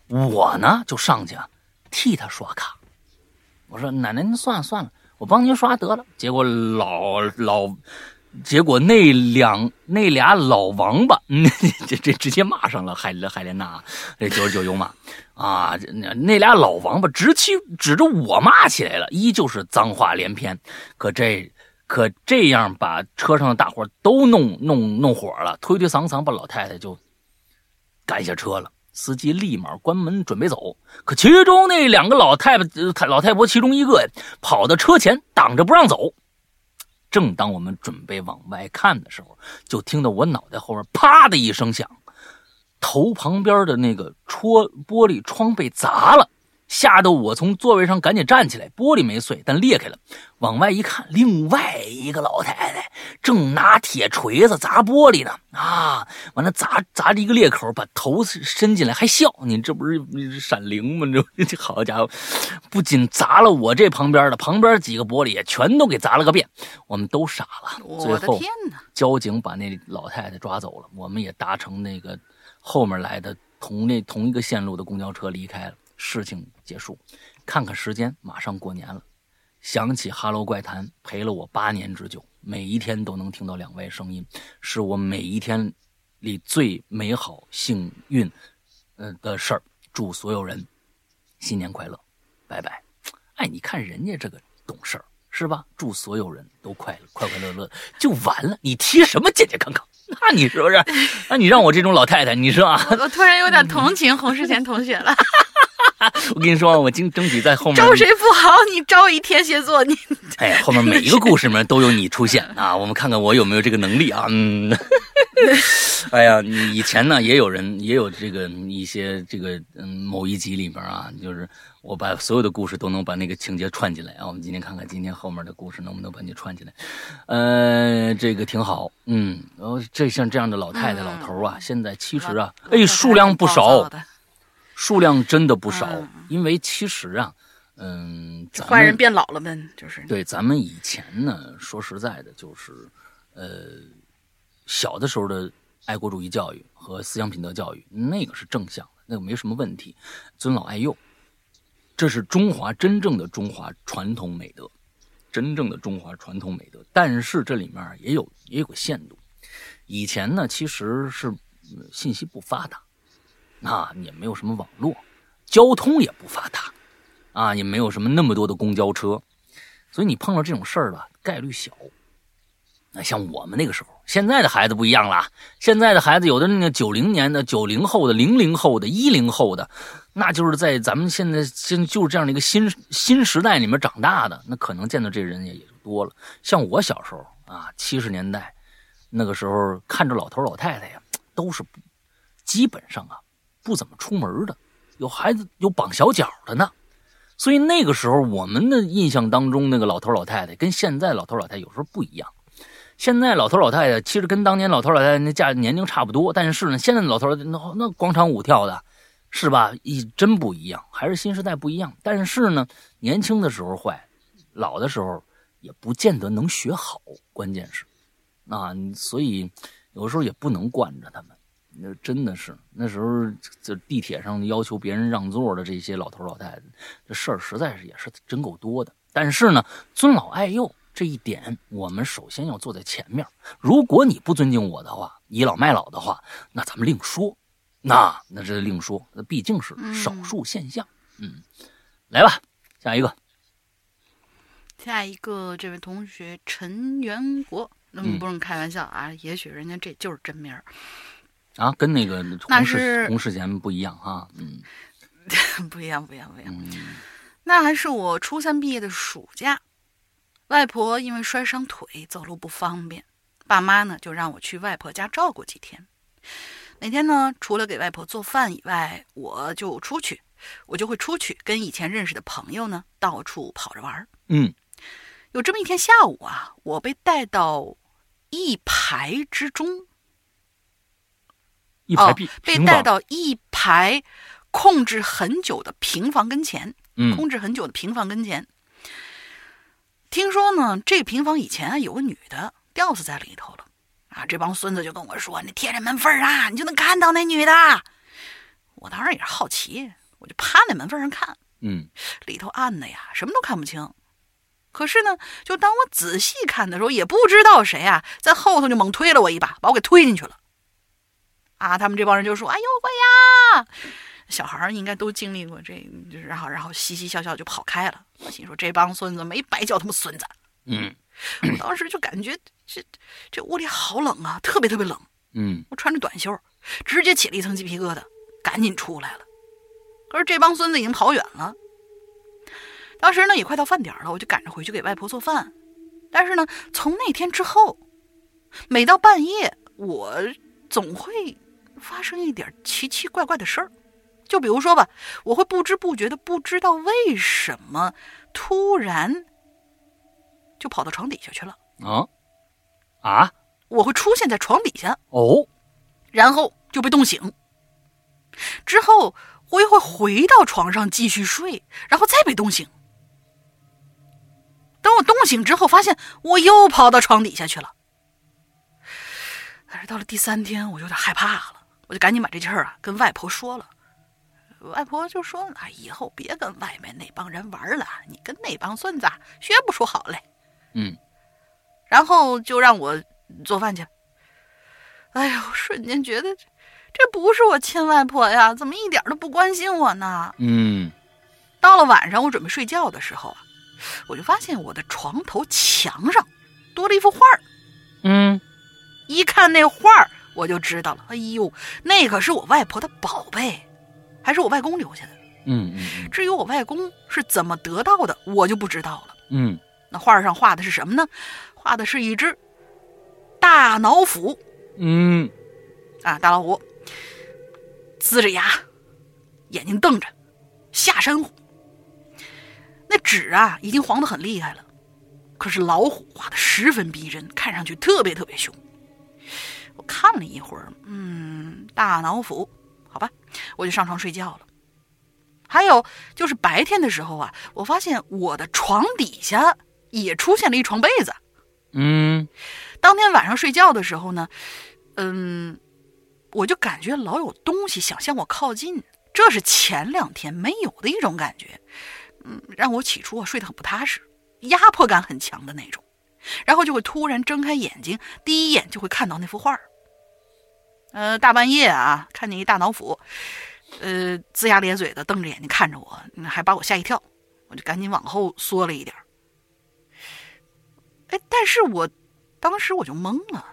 我呢就上去啊，替他刷卡。我说：“奶奶，您算了算了，我帮您刷得了。”结果老老，结果那两那俩老王八，这这直接骂上了海海莲娜，这九十九油马啊，那那俩老王八直起指着我骂起来了，依旧是脏话连篇。可这。可这样把车上的大伙都弄弄弄火了，推推搡搡把老太太就赶下车了。司机立马关门准备走，可其中那两个老太太老太婆其中一个跑到车前挡着不让走。正当我们准备往外看的时候，就听到我脑袋后面啪的一声响，头旁边的那个戳玻璃窗被砸了。吓得我从座位上赶紧站起来，玻璃没碎，但裂开了。往外一看，另外一个老太太正拿铁锤子砸玻璃呢。啊，完了砸砸着一个裂口，把头伸进来还笑。你这不是闪灵吗？这这 <laughs> 好家伙，不仅砸了我这旁边的，旁边几个玻璃也全都给砸了个遍。我们都傻了。最后，交警把那老太太抓走了，我们也搭乘那个后面来的同那同一个线路的公交车离开了。事情结束，看看时间，马上过年了。想起《哈喽怪谈》陪了我八年之久，每一天都能听到两位声音，是我每一天里最美好、幸运，呃的事儿。祝所有人新年快乐，拜拜。哎，你看人家这个懂事儿是吧？祝所有人都快乐、快快乐乐就完了。你提什么健健康康？那你是不是？那你让我这种老太太，你说啊？我突然有点同情洪世贤同学了。<laughs> <laughs> 我跟你说，我今争取在后面招谁不好？你招一天蝎座，你 <laughs> 哎，后面每一个故事里面都有你出现啊！<laughs> 我们看看我有没有这个能力啊？嗯，哎呀，你以前呢也有人也有这个一些这个嗯某一集里面啊，就是我把所有的故事都能把那个情节串进来啊。我们今天看看今天后面的故事能不能把你串进来？呃，这个挺好，嗯，然后这像这样的老太太老头啊，现在其实啊，哎，数量不少。数量真的不少，因为其实啊，嗯，坏人变老了呗，就是对咱们以前呢，说实在的，就是呃，小的时候的爱国主义教育和思想品德教育，那个是正向的，那个没什么问题，尊老爱幼，这是中华真正的中华传统美德，真正的中华传统美德。但是这里面也有也有个限度，以前呢，其实是信息不发达。那也没有什么网络，交通也不发达，啊，也没有什么那么多的公交车，所以你碰到这种事儿吧，概率小。那像我们那个时候，现在的孩子不一样了，现在的孩子有的那个九零年的、九零后的、零零后的、一零后的，那就是在咱们现在现就是这样的一个新新时代里面长大的，那可能见到这人也也就多了。像我小时候啊，七十年代那个时候，看着老头老太太呀，都是基本上啊。不怎么出门的，有孩子有绑小脚的呢，所以那个时候我们的印象当中，那个老头老太太跟现在老头老太太有时候不一样。现在老头老太太其实跟当年老头老太太那价年龄差不多，但是呢，现在老头那那广场舞跳的，是吧？一真不一样，还是新时代不一样。但是呢，年轻的时候坏，老的时候也不见得能学好。关键是，啊，所以有时候也不能惯着他们。那真的是那时候，这地铁上要求别人让座的这些老头老太太，这事儿实在是也是真够多的。但是呢，尊老爱幼这一点，我们首先要坐在前面。如果你不尊敬我的话，倚老卖老的话，那咱们另说。那那这另说，那毕竟是少数现象。嗯，来吧，下一个。下一个，这位同学陈元国，那么，不用开玩笑啊，也许人家这就是真名儿。啊，跟那个洪世洪世贤不一样啊，嗯，<laughs> 不一样，不一样，不一样。那还是我初三毕业的暑假，外婆因为摔伤腿，走路不方便，爸妈呢就让我去外婆家照顾几天。每天呢，除了给外婆做饭以外，我就出去，我就会出去跟以前认识的朋友呢到处跑着玩儿。嗯，有这么一天下午啊，我被带到一排之中。哦，被带到一排控制很久的平房跟前，嗯，控制很久的平房跟前。听说呢，这平房以前有个女的吊死在里头了，啊，这帮孙子就跟我说：“你贴着门缝啊，你就能看到那女的。”我当然也是好奇，我就趴在门缝上看，嗯，里头暗的呀，什么都看不清。可是呢，就当我仔细看的时候，也不知道谁啊，在后头就猛推了我一把，把我给推进去了。啊，他们这帮人就说：“哎呦喂呀！”小孩儿应该都经历过这，就是然后然后嘻嘻笑笑就跑开了。我心说这帮孙子没白叫他们孙子。嗯，我当时就感觉这这屋里好冷啊，特别特别冷。嗯，我穿着短袖，直接起了一层鸡皮疙瘩，赶紧出来了。可是这帮孙子已经跑远了。当时呢也快到饭点了，我就赶着回去给外婆做饭。但是呢，从那天之后，每到半夜我总会。发生一点奇奇怪怪的事儿，就比如说吧，我会不知不觉的不知道为什么突然就跑到床底下去了啊啊！我会出现在床底下哦，然后就被冻醒，之后我又会回到床上继续睡，然后再被冻醒。等我冻醒之后，发现我又跑到床底下去了。但是到了第三天，我有点害怕了。我就赶紧把这事儿啊跟外婆说了，外婆就说：“啊，以后别跟外面那帮人玩了，你跟那帮孙子学不出好来。”嗯，然后就让我做饭去。哎呦，瞬间觉得这这不是我亲外婆呀，怎么一点都不关心我呢？嗯，到了晚上，我准备睡觉的时候啊，我就发现我的床头墙上多了一幅画儿。嗯，一看那画儿。我就知道了，哎呦，那可是我外婆的宝贝，还是我外公留下的。嗯嗯。至于我外公是怎么得到的，我就不知道了。嗯。那画上画的是什么呢？画的是一只大老虎。嗯。啊，大老虎，呲着牙，眼睛瞪着，下山虎。那纸啊，已经黄的很厉害了，可是老虎画的十分逼真，看上去特别特别凶。我看了一会儿，嗯，大脑斧，好吧，我就上床睡觉了。还有就是白天的时候啊，我发现我的床底下也出现了一床被子。嗯，当天晚上睡觉的时候呢，嗯，我就感觉老有东西想向我靠近，这是前两天没有的一种感觉，嗯，让我起初啊睡得很不踏实，压迫感很强的那种，然后就会突然睁开眼睛，第一眼就会看到那幅画儿。呃，大半夜啊，看见一大脑斧，呃，龇牙咧嘴的瞪着眼睛看着我，还把我吓一跳，我就赶紧往后缩了一点哎，但是我当时我就懵了，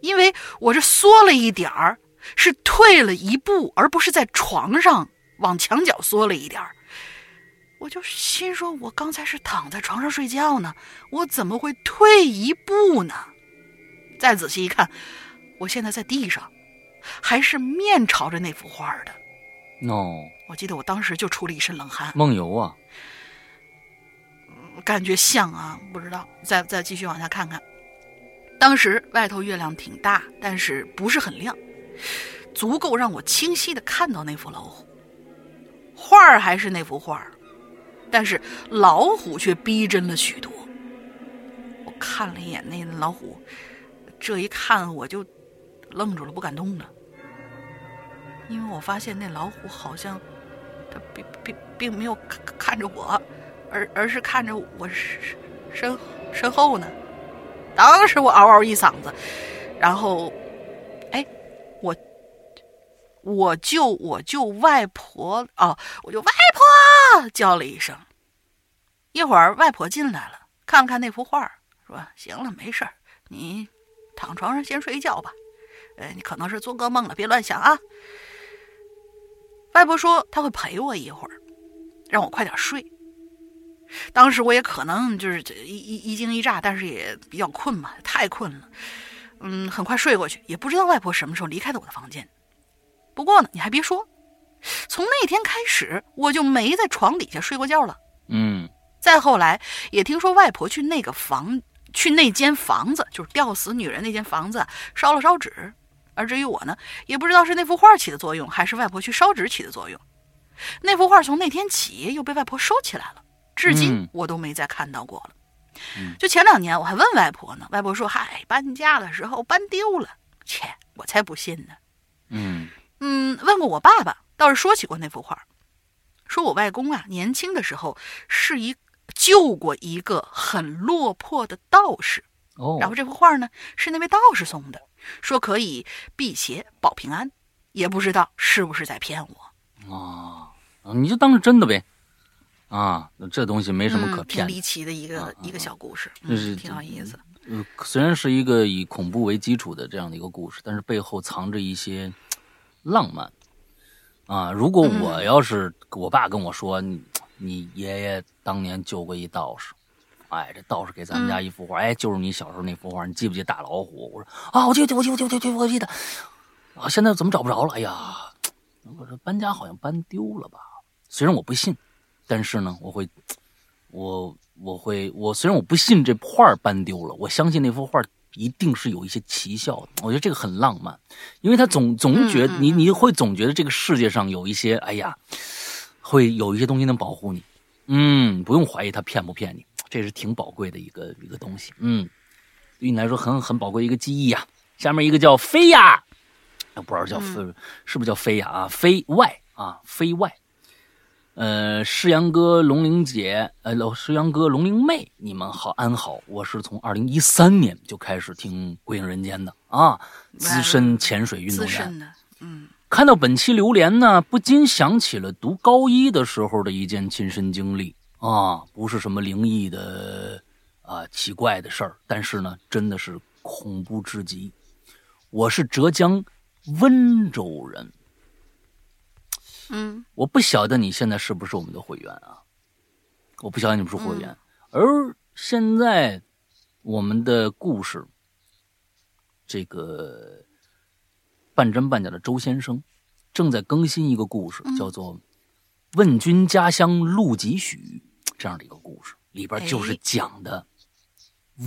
因为我这缩了一点儿，是退了一步，而不是在床上往墙角缩了一点儿。我就心说，我刚才是躺在床上睡觉呢，我怎么会退一步呢？再仔细一看。我现在在地上，还是面朝着那幅画的。no，我记得我当时就出了一身冷汗。梦游啊？感觉像啊，不知道。再再继续往下看看。当时外头月亮挺大，但是不是很亮。足够让我清晰的看到那幅老虎。画儿还是那幅画儿，但是老虎却逼真了许多。我看了一眼那老虎，这一看我就愣住了，不敢动了，因为我发现那老虎好像它并并并没有看看着我，而而是看着我身身身后呢。当时我嗷嗷一嗓子，然后，哎，我我就我就外婆哦！我就外婆叫了一声。一会儿外婆进来了，看了看那幅画，说：“行了，没事儿，你躺床上先睡觉吧。呃，你可能是做噩梦了，别乱想啊。”外婆说：“她会陪我一会儿，让我快点睡。”当时我也可能就是一一一惊一乍，但是也比较困嘛，太困了，嗯，很快睡过去，也不知道外婆什么时候离开的我的房间。不过呢，你还别说，从那天开始我就没在床底下睡过觉了。嗯，再后来也听说外婆去那个房，去那间房子，就是吊死女人那间房子烧了烧纸。而至于我呢，也不知道是那幅画起的作用，还是外婆去烧纸起的作用。那幅画从那天起又被外婆收起来了。至今我都没再看到过了。就前两年我还问外婆呢，外婆说：“嗨，搬家的时候搬丢了。”切，我才不信呢。嗯嗯，问过我爸爸，倒是说起过那幅画，说我外公啊年轻的时候是一救过一个很落魄的道士。哦，然后这幅画呢是那位道士送的，说可以辟邪保平安，也不知道是不是在骗我。啊，你就当是真的呗。啊，这东西没什么可骗。挺离奇的一个一个小故事，就是挺有意思。嗯，虽然是一个以恐怖为基础的这样的一个故事，但是背后藏着一些浪漫。啊，如果我要是我爸跟我说，你你爷爷当年救过一道士，哎，这道士给咱们家一幅画，哎，就是你小时候那幅画，你记不记得大老虎？我说啊，我记得，我记得，我记得，我记得。啊，现在怎么找不着了？哎呀，我说搬家好像搬丢了吧？虽然我不信。但是呢，我会，我我会我虽然我不信这画搬丢了，我相信那幅画一定是有一些奇效的。我觉得这个很浪漫，因为他总总觉你你会总觉得这个世界上有一些哎呀，会有一些东西能保护你。嗯，不用怀疑他骗不骗你，这是挺宝贵的一个一个东西。嗯，对你来说很很宝贵一个记忆呀。下面一个叫飞呀，不知道叫飞是不是叫飞呀啊？飞外啊，飞外。呃，诗阳哥、龙玲姐，呃，诗阳哥、龙玲妹，你们好，安好。我是从二零一三年就开始听《归影人间》的啊，资深潜水运动员。嗯，看到本期榴莲呢，不禁想起了读高一的时候的一件亲身经历啊，不是什么灵异的啊奇怪的事儿，但是呢，真的是恐怖至极。我是浙江温州人。嗯，我不晓得你现在是不是我们的会员啊？我不晓得你们是会员，而现在我们的故事，这个半真半假的周先生正在更新一个故事，叫做《问君家乡路几许》这样的一个故事，里边就是讲的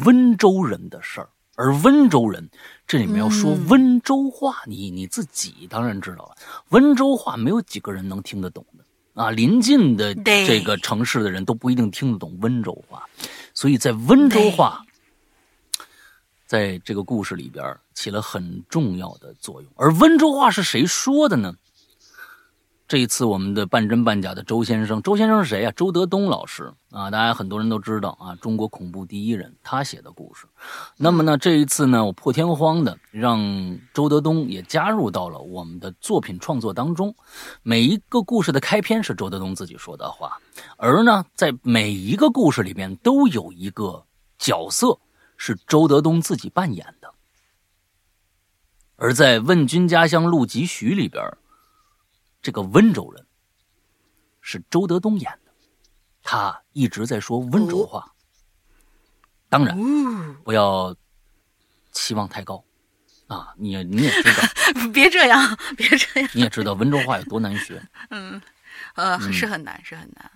温州人的事儿。而温州人，这里面要说温州话，你你自己当然知道了。温州话没有几个人能听得懂的啊，临近的这个城市的人都不一定听得懂温州话，所以在温州话，在这个故事里边起了很重要的作用。而温州话是谁说的呢？这一次，我们的半真半假的周先生，周先生是谁呀？周德东老师啊，大家很多人都知道啊，中国恐怖第一人，他写的故事。那么呢，这一次呢，我破天荒的让周德东也加入到了我们的作品创作当中。每一个故事的开篇是周德东自己说的话，而呢，在每一个故事里边都有一个角色是周德东自己扮演的。而在《问君家乡路几许》里边。这个温州人是周德东演的，他一直在说温州话。当然，不要期望太高啊！你你也知道，<laughs> 别这样，别这样。你也知道温州话有多难学。嗯，呃，是很难，是很难。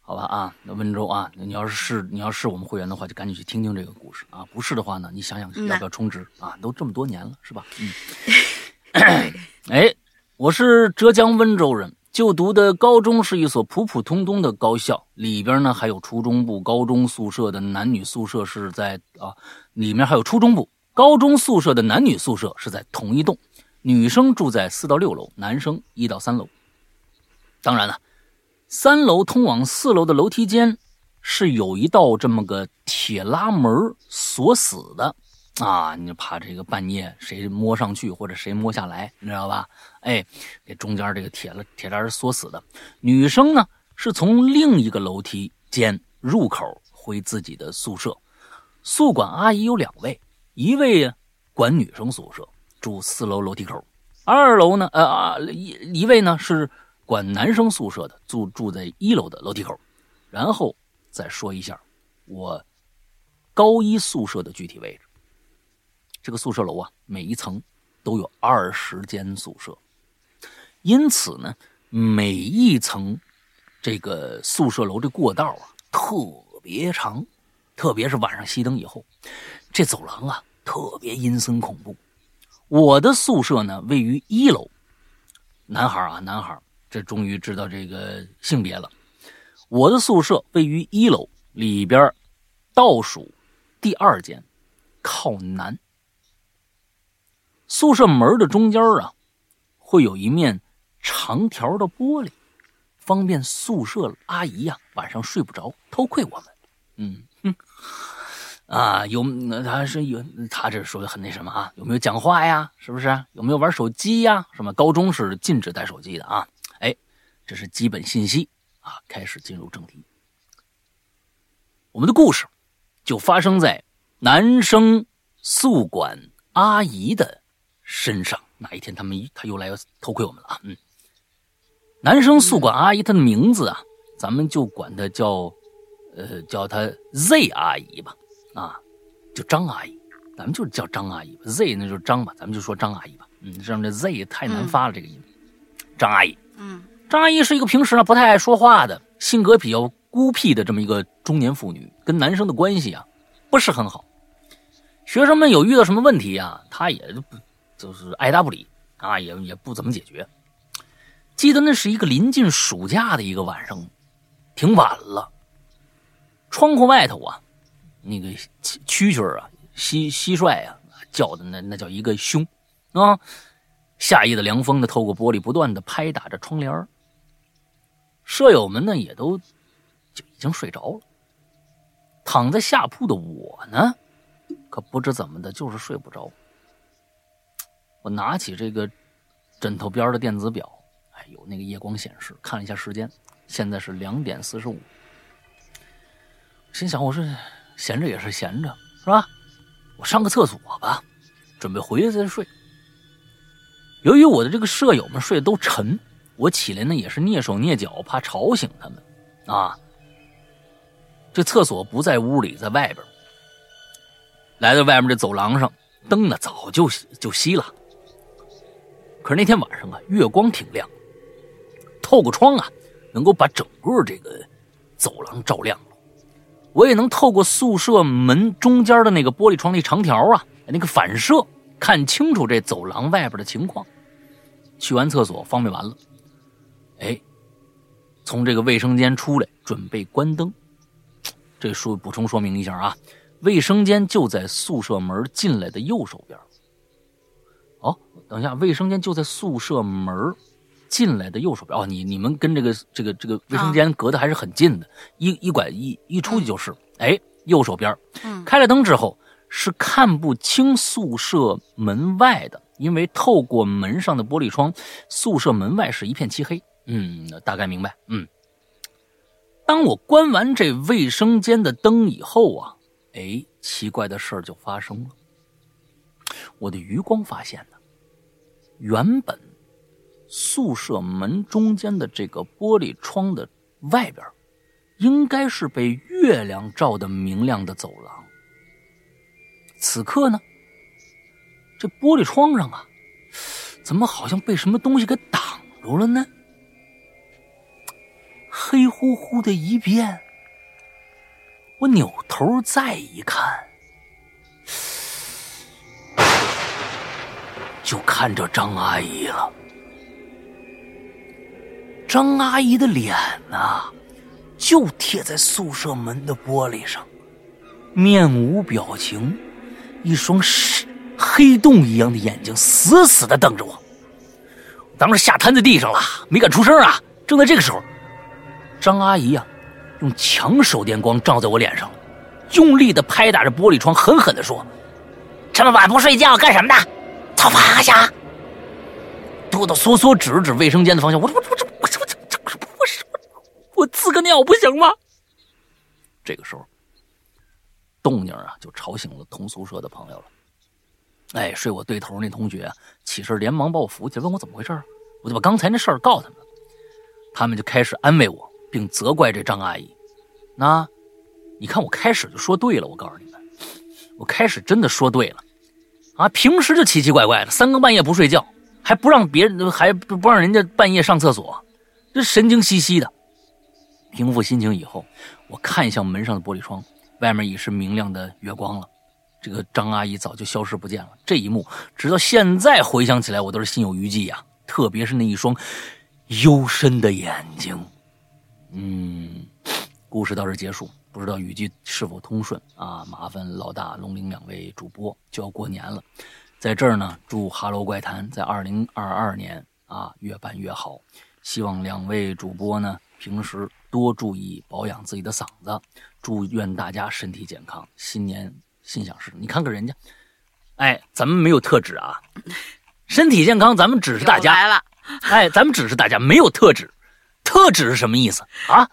好吧啊，那温州啊，你要是是你要是我们会员的话，就赶紧去听听这个故事啊。不是的话呢，你想想要不要充值啊？都这么多年了，是吧？嗯。<laughs> 哎，我是浙江温州人，就读的高中是一所普普通通的高校，里边呢还有初中部、高中宿舍的男女宿舍是在啊，里面还有初中部、高中宿舍的男女宿舍是在同一栋，女生住在四到六楼，男生一到三楼。当然了，三楼通往四楼的楼梯间是有一道这么个铁拉门锁死的。啊，你就怕这个半夜谁摸上去或者谁摸下来，你知道吧？哎，给中间这个铁了铁栏是锁死的。女生呢是从另一个楼梯间入口回自己的宿舍。宿管阿姨有两位，一位管女生宿舍，住四楼楼梯口；二楼呢，呃啊一一位呢是管男生宿舍的，住住在一楼的楼梯口。然后再说一下我高一宿舍的具体位置。这个宿舍楼啊，每一层都有二十间宿舍，因此呢，每一层这个宿舍楼的过道啊特别长，特别是晚上熄灯以后，这走廊啊特别阴森恐怖。我的宿舍呢位于一楼，男孩啊，男孩，这终于知道这个性别了。我的宿舍位于一楼里边倒数第二间，靠南。宿舍门的中间啊，会有一面长条的玻璃，方便宿舍阿姨呀晚上睡不着偷窥我们。嗯哼，啊有他是有他这说的很那什么啊？有没有讲话呀？是不是？有没有玩手机呀？什么高中是禁止带手机的啊？哎，这是基本信息啊。开始进入正题，我们的故事就发生在男生宿管阿姨的。身上哪一天他们他又来偷窥我们了啊？嗯，男生宿管阿姨她的名字啊，咱们就管她叫，呃，叫她 Z 阿姨吧，啊，就张阿姨，咱们就叫张阿姨吧，Z 那就是张吧，咱们就说张阿姨吧。嗯，这样的 Z 太难发了，这个音。张阿姨，嗯，张阿姨是一个平时呢不太爱说话的，性格比较孤僻的这么一个中年妇女，跟男生的关系啊不是很好。学生们有遇到什么问题啊，她也不。就是爱答不理啊，也也不怎么解决。记得那是一个临近暑假的一个晚上，挺晚了。窗户外头啊，那个蛐蛐啊、蟋蟋蟀啊，叫的那那叫一个凶啊。夏夜的凉风呢，透过玻璃不断的拍打着窗帘舍友们呢，也都就已经睡着了。躺在下铺的我呢，可不知怎么的，就是睡不着。我拿起这个枕头边的电子表，哎，有那个夜光显示，看了一下时间，现在是两点四十五。心想，我说闲着也是闲着，是吧？我上个厕所吧，准备回来再睡。由于我的这个舍友们睡得都沉，我起来呢也是蹑手蹑脚，怕吵醒他们。啊，这厕所不在屋里，在外边。来到外面这走廊上，灯呢早就就熄了。可是那天晚上啊，月光挺亮，透过窗啊，能够把整个这个走廊照亮了。我也能透过宿舍门中间的那个玻璃窗那长条啊，那个反射看清楚这走廊外边的情况。去完厕所方便完了，哎，从这个卫生间出来，准备关灯。这说补充说明一下啊，卫生间就在宿舍门进来的右手边。哦，等一下，卫生间就在宿舍门进来的右手边。哦，你你们跟这个这个这个卫生间隔得还是很近的，一一拐一一出去就是。哎，右手边，开了灯之后是看不清宿舍门外的，因为透过门上的玻璃窗，宿舍门外是一片漆黑。嗯，大概明白。嗯，当我关完这卫生间的灯以后啊，哎，奇怪的事儿就发生了。我的余光发现呢，原本宿舍门中间的这个玻璃窗的外边，应该是被月亮照的明亮的走廊。此刻呢，这玻璃窗上啊，怎么好像被什么东西给挡住了呢？黑乎乎的一片。我扭头再一看。就看着张阿姨了。张阿姨的脸呢，就贴在宿舍门的玻璃上，面无表情，一双黑洞一样的眼睛死死的瞪着我。当时吓瘫在地上了，没敢出声啊。正在这个时候，张阿姨呀，用强手电光照在我脸上，用力的拍打着玻璃窗，狠狠的说：“这么晚不睡觉干什么呢？走趴下！”哆哆嗦嗦指了指卫生间的方向，我我我这我这我这这我是我呲个尿不行吗？这个时候，动静啊就吵醒了同宿舍的朋友了。哎，睡我对头那同学起身连忙把我扶起来，问我怎么回事我就把刚才那事儿告诉他们。他们就开始安慰我，并责怪这张阿姨。那，你看我开始就说对了。我告诉你们，我开始真的说对了。啊，平时就奇奇怪怪的，三更半夜不睡觉，还不让别人，还不不让人家半夜上厕所，这神经兮兮的。平复心情以后，我看向门上的玻璃窗，外面已是明亮的月光了。这个张阿姨早就消失不见了。这一幕，直到现在回想起来，我都是心有余悸呀。特别是那一双。幽深的眼睛，嗯，故事到这结束，不知道语句是否通顺啊？麻烦老大、龙鳞两位主播就要过年了，在这儿呢，祝《哈喽怪谈》在二零二二年啊越办越好。希望两位主播呢平时多注意保养自己的嗓子，祝愿大家身体健康，新年心想事成。你看看人家，哎，咱们没有特指啊，身体健康，咱们只是大家 <laughs> 来了。哎，咱们只是大家，没有特指。特指是什么意思啊？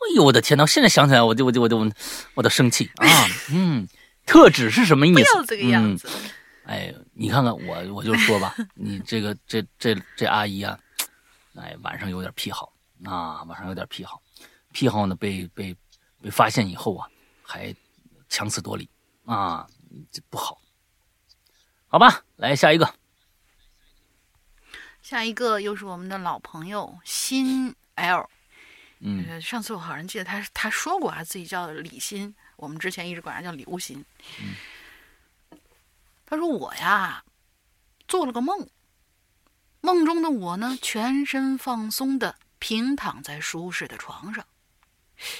哎呦，我的天呐！现在想起来，我就我就我就我都生气啊！嗯，特指是什么意思？不要这个样子。哎，你看看我，我就说吧，<laughs> 你这个这这这阿姨啊，哎，晚上有点癖好啊，晚上有点癖好，癖好呢被被被发现以后啊，还强词夺理啊，这不好。好吧，来下一个。下一个又是我们的老朋友新 L，嗯，上次我好像记得他他说过啊，自己叫李欣，我们之前一直管他叫李无心。嗯，他说我呀做了个梦，梦中的我呢全身放松的平躺在舒适的床上，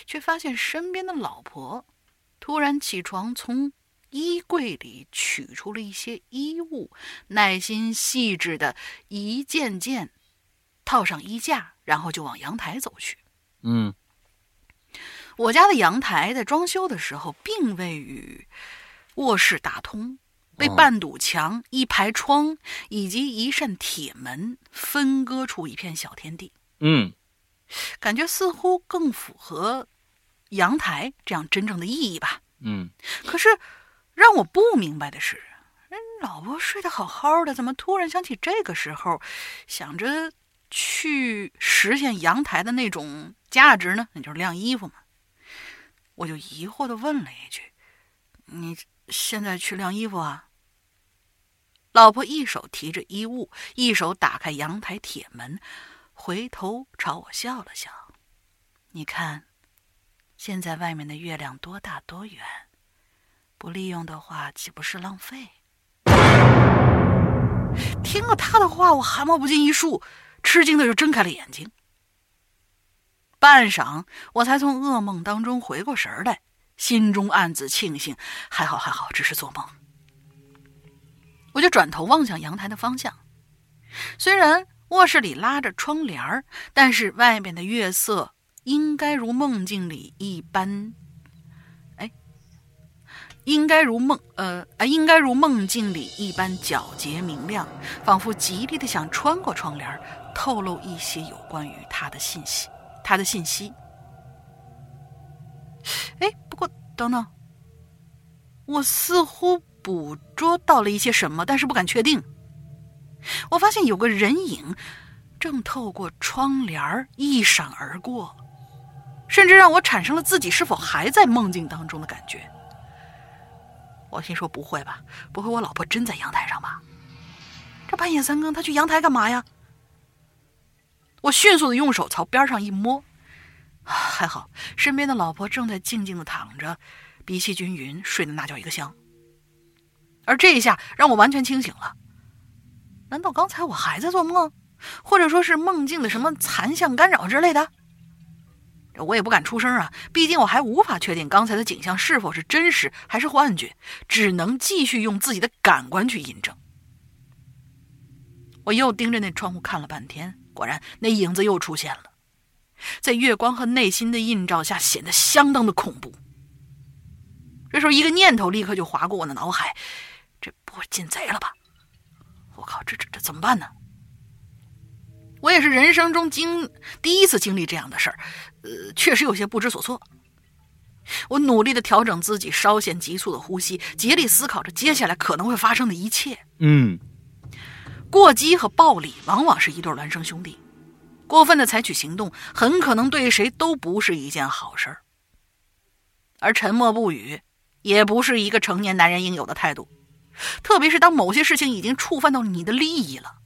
却发现身边的老婆突然起床从。衣柜里取出了一些衣物，耐心细致的一件件套上衣架，然后就往阳台走去。嗯，我家的阳台在装修的时候，并未与卧室打通，被半堵墙、一排窗以及一扇铁门分割出一片小天地。嗯，感觉似乎更符合阳台这样真正的意义吧。嗯，可是。让我不明白的是，人老婆睡得好好的，怎么突然想起这个时候，想着去实现阳台的那种价值呢？那就是晾衣服嘛。我就疑惑的问了一句：“你现在去晾衣服啊？”老婆一手提着衣物，一手打开阳台铁门，回头朝我笑了笑：“你看，现在外面的月亮多大多圆。”不利用的话，岂不是浪费？听了他的话，我汗毛不禁一竖，吃惊的就睁开了眼睛。半晌，我才从噩梦当中回过神来，心中暗自庆幸，还好还好，只是做梦。我就转头望向阳台的方向，虽然卧室里拉着窗帘儿，但是外面的月色应该如梦境里一般。哎应该如梦，呃啊，应该如梦境里一般皎洁明亮，仿佛极力的想穿过窗帘儿，透露一些有关于他的信息。他的信息。哎，不过等等，我似乎捕捉到了一些什么，但是不敢确定。我发现有个人影，正透过窗帘一闪而过，甚至让我产生了自己是否还在梦境当中的感觉。我心说：“不会吧？不会我老婆真在阳台上吧？这半夜三更，她去阳台干嘛呀？”我迅速的用手朝边上一摸，还好，身边的老婆正在静静的躺着，鼻息均匀，睡得那叫一个香。而这一下让我完全清醒了。难道刚才我还在做梦，或者说是梦境的什么残像干扰之类的？我也不敢出声啊，毕竟我还无法确定刚才的景象是否是真实还是幻觉，只能继续用自己的感官去印证。我又盯着那窗户看了半天，果然那影子又出现了，在月光和内心的映照下，显得相当的恐怖。这时候，一个念头立刻就划过我的脑海：这不会进贼了吧？我靠，这这这怎么办呢？我也是人生中经第一次经历这样的事儿，呃，确实有些不知所措。我努力的调整自己稍显急促的呼吸，竭力思考着接下来可能会发生的一切。嗯，过激和暴力往往是一对孪生兄弟，过分的采取行动很可能对谁都不是一件好事儿。而沉默不语也不是一个成年男人应有的态度，特别是当某些事情已经触犯到你的利益了，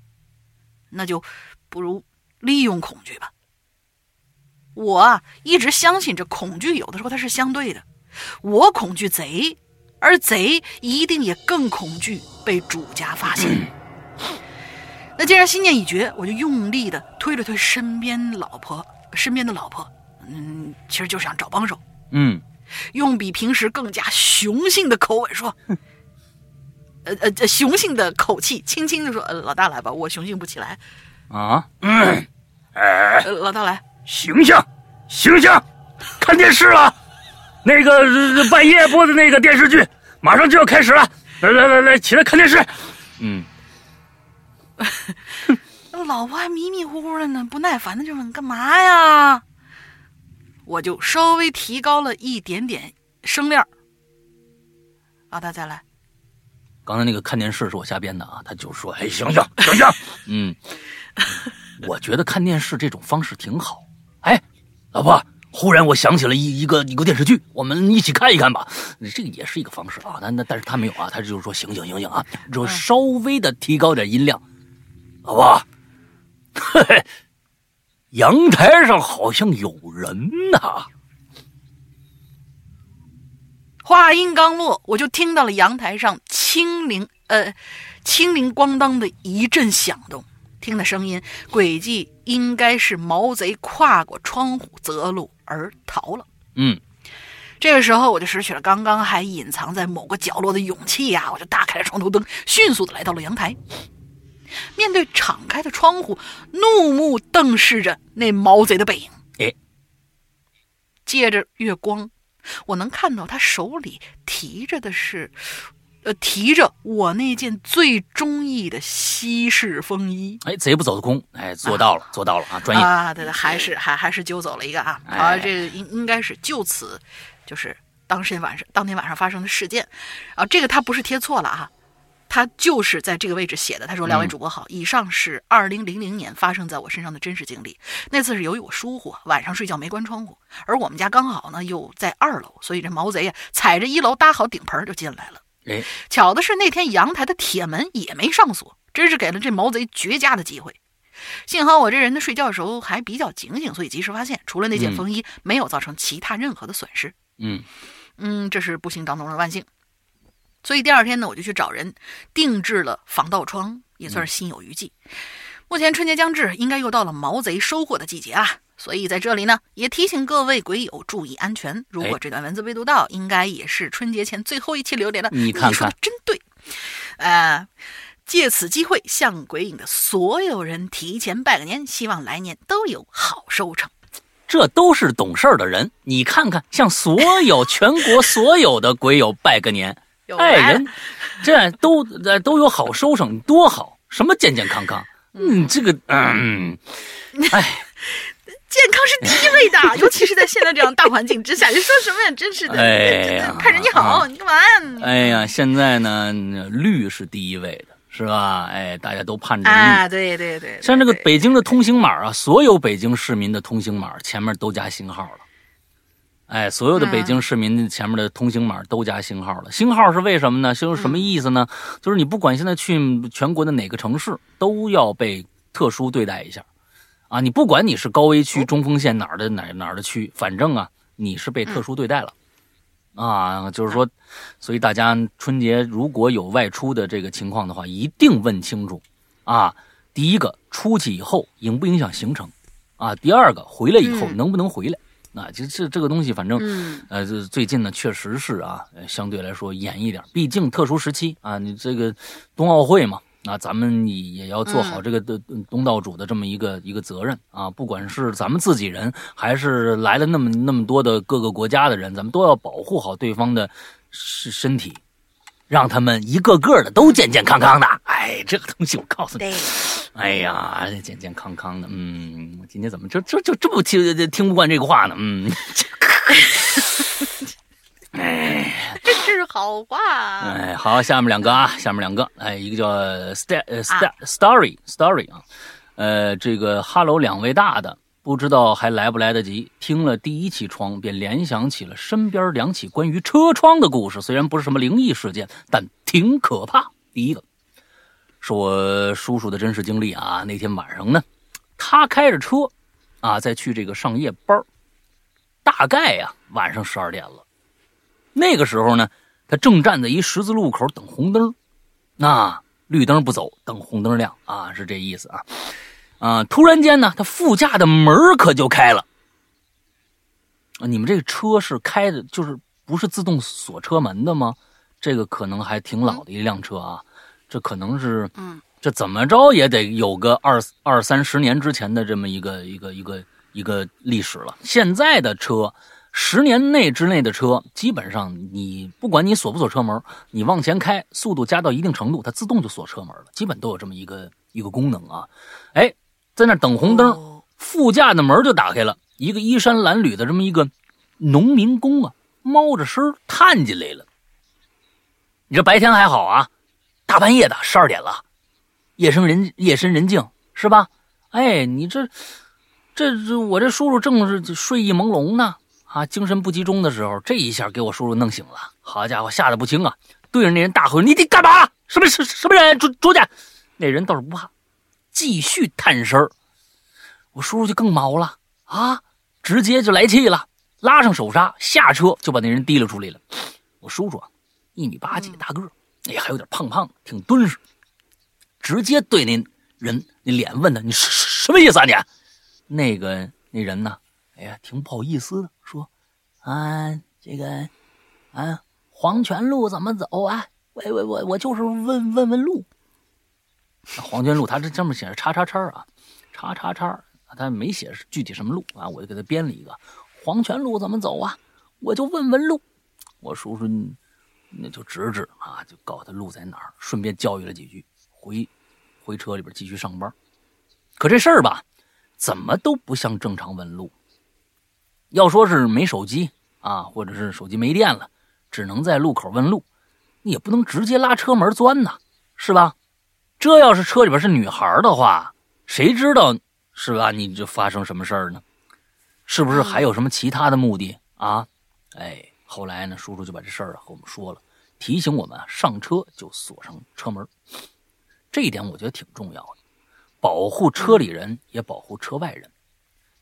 那就。不如利用恐惧吧。我啊，一直相信这恐惧有的时候它是相对的。我恐惧贼，而贼一定也更恐惧被主家发现。<coughs> 那既然心念已决，我就用力的推了推身边老婆，身边的老婆，嗯，其实就是想找帮手。嗯，用比平时更加雄性的口吻说，呃呃，雄性的口气，轻轻的说：“呃，老大来吧，我雄性不起来。”啊，嗯，哎，老大来，醒醒，醒醒，看电视了，那个半夜播的那个电视剧马上就要开始了，来来来来，起来看电视。嗯，<laughs> 老婆还迷迷糊糊的呢，不耐烦的就问干嘛呀？我就稍微提高了一点点声量。老大再来，刚才那个看电视是我瞎编的啊，他就说，哎，醒醒，醒醒，<laughs> 嗯。<laughs> 我觉得看电视这种方式挺好。哎，老婆，忽然我想起了一一个一个电视剧，我们一起看一看吧。这个也是一个方式啊。但那但是他没有啊，他就是说醒醒醒醒啊，就稍微的提高点音量。老婆，嘿嘿，阳台上好像有人呐。话音刚落，我就听到了阳台上清灵呃清铃咣当的一阵响动。听的声音，轨迹应该是毛贼跨过窗户择路而逃了。嗯，这个时候我就失去了刚刚还隐藏在某个角落的勇气呀！我就打开了床头灯，迅速的来到了阳台，面对敞开的窗户，怒目瞪视着那毛贼的背影。哎，借着月光，我能看到他手里提着的是。呃，提着我那件最中意的西式风衣，哎，贼不走的空，哎，做到了，做到了啊，专业。啊，对对，还是还还是揪走了一个啊，啊，这个应应该是就此，就是当天晚上当天晚上发生的事件，啊，这个他不是贴错了啊，他就是在这个位置写的，他说两位主播好，以上是二零零零年发生在我身上的真实经历，那次是由于我疏忽，晚上睡觉没关窗户，而我们家刚好呢又在二楼，所以这毛贼呀踩着一楼搭好顶棚就进来了。哎，巧的是那天阳台的铁门也没上锁，真是给了这毛贼绝佳的机会。幸好我这人呢睡觉的时候还比较警醒，所以及时发现，除了那件风衣，没有造成其他任何的损失。嗯嗯，这是不幸当中的万幸。所以第二天呢，我就去找人定制了防盗窗，也算是心有余悸。目前春节将至，应该又到了毛贼收获的季节啊。所以在这里呢，也提醒各位鬼友注意安全。如果这段文字被读到，应该也是春节前最后一期留言了。你看看，真对。呃，借此机会向鬼影的所有人提前拜个年，希望来年都有好收成。这都是懂事儿的人，你看看，向所有全国所有的鬼友拜个年，哎，人这都都有好收成，多好！什么健健康康？嗯，这个，嗯，哎。<laughs> 健康是第一位的，尤其是在现在这样大环境之下，你说什么呀？真是的，哎呀，看着你好，你干嘛呀？哎呀，现在呢，绿是第一位的，是吧？哎，大家都盼着绿。啊，对对对。像这个北京的通行码啊，所有北京市民的通行码前面都加星号了。哎，所有的北京市民前面的通行码都加星号了。星号是为什么呢？星是什么意思呢？就是你不管现在去全国的哪个城市，都要被特殊对待一下。啊，你不管你是高危区、中风线哪儿的哪哪儿的区，反正啊，你是被特殊对待了，啊，就是说，所以大家春节如果有外出的这个情况的话，一定问清楚，啊，第一个出去以后影不影响行程啊？第二个回来以后能不能回来？啊，就这这个东西，反正呃，这最近呢确实是啊，相对来说严一点，毕竟特殊时期啊，你这个冬奥会嘛。那咱们也也要做好这个的东道主的这么一个一个责任啊！不管是咱们自己人，还是来了那么那么多的各个国家的人，咱们都要保护好对方的身身体，让他们一个个的都健健康康的。哎，这个东西我告诉你，哎呀，健健康康的。嗯，今天怎么就就就这么听听不惯这个话呢？嗯。<laughs> 哎，这是好话。哎，好，下面两个啊，下面两个，哎，一个叫 st 呃 st story story 啊，呃，这个 hello 两位大的，不知道还来不来得及。听了第一起窗，便联想起了身边两起关于车窗的故事，虽然不是什么灵异事件，但挺可怕。第一个是我叔叔的真实经历啊，那天晚上呢，他开着车啊，在去这个上夜班，大概呀晚上十二点了。那个时候呢，他正站在一十字路口等红灯，那绿灯不走，等红灯亮啊，是这意思啊。啊，突然间呢，他副驾的门可就开了。啊，你们这个车是开的，就是不是自动锁车门的吗？这个可能还挺老的一辆车啊，这可能是，嗯，这怎么着也得有个二二三十年之前的这么一个一个一个一个历史了。现在的车。十年内之内的车，基本上你不管你锁不锁车门，你往前开，速度加到一定程度，它自动就锁车门了，基本都有这么一个一个功能啊。哎，在那等红灯，副驾的门就打开了，一个衣衫褴褛的这么一个农民工啊，猫着身探进来了。你这白天还好啊，大半夜的十二点了，夜深人夜深人静是吧？哎，你这这这我这叔叔正是睡意朦胧呢。啊，精神不集中的时候，这一下给我叔叔弄醒了。好家伙，吓得不轻啊！对着那人大吼：“你你干嘛？什么什什么人？出出去！”那人倒是不怕，继续探身我叔叔就更毛了啊，直接就来气了，拉上手刹，下车就把那人提溜出来了。我叔叔啊，一米八几大个，哎，还有点胖胖，挺敦实，直接对那人那脸问他：“你什么意思啊？你？”那个那人呢？哎呀，挺不好意思的，说，啊，这个，啊，黄泉路怎么走啊？我我我我就是问问问路。黄泉路，他这上面写着叉叉叉啊，叉叉叉，他没写具体什么路啊，我就给他编了一个黄泉路怎么走啊？我就问问路。我叔叔那就指指啊，就告诉他路在哪儿，顺便教育了几句，回回车里边继续上班。可这事儿吧，怎么都不像正常问路。要说是没手机啊，或者是手机没电了，只能在路口问路，你也不能直接拉车门钻呐，是吧？这要是车里边是女孩的话，谁知道是吧？你就发生什么事儿呢？是不是还有什么其他的目的啊？哎，后来呢，叔叔就把这事儿和我们说了，提醒我们啊上车就锁上车门，这一点我觉得挺重要的，保护车里人也保护车外人。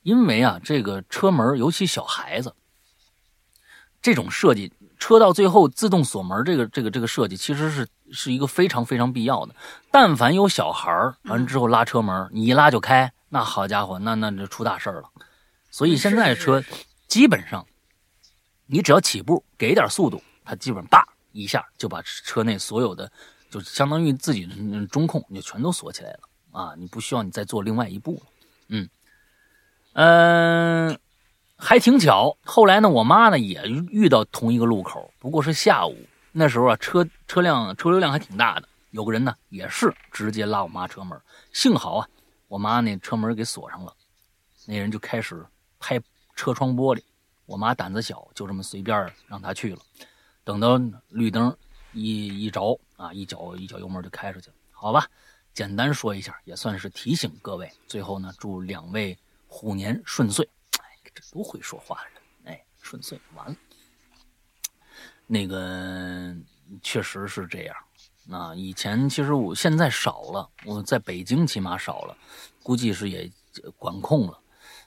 因为啊，这个车门，尤其小孩子，这种设计，车到最后自动锁门，这个这个这个设计，其实是是一个非常非常必要的。但凡有小孩儿完之后拉车门，你一拉就开，那好家伙，那那就出大事了。所以现在车基本上，你只要起步给点速度，它基本叭一下就把车内所有的，就相当于自己的中控，就全都锁起来了啊！你不需要你再做另外一步了，嗯。嗯，还挺巧。后来呢，我妈呢也遇到同一个路口，不过是下午。那时候啊，车车辆车流量还挺大的，有个人呢也是直接拉我妈车门。幸好啊，我妈那车门给锁上了，那人就开始拍车窗玻璃。我妈胆子小，就这么随便让他去了。等到绿灯一一着啊，一脚一脚油门就开出去了。好吧，简单说一下，也算是提醒各位。最后呢，祝两位。虎年顺遂，哎，这都会说话的人，哎，顺遂完了。那个确实是这样，那以前其实我现在少了，我在北京起码少了，估计是也管控了。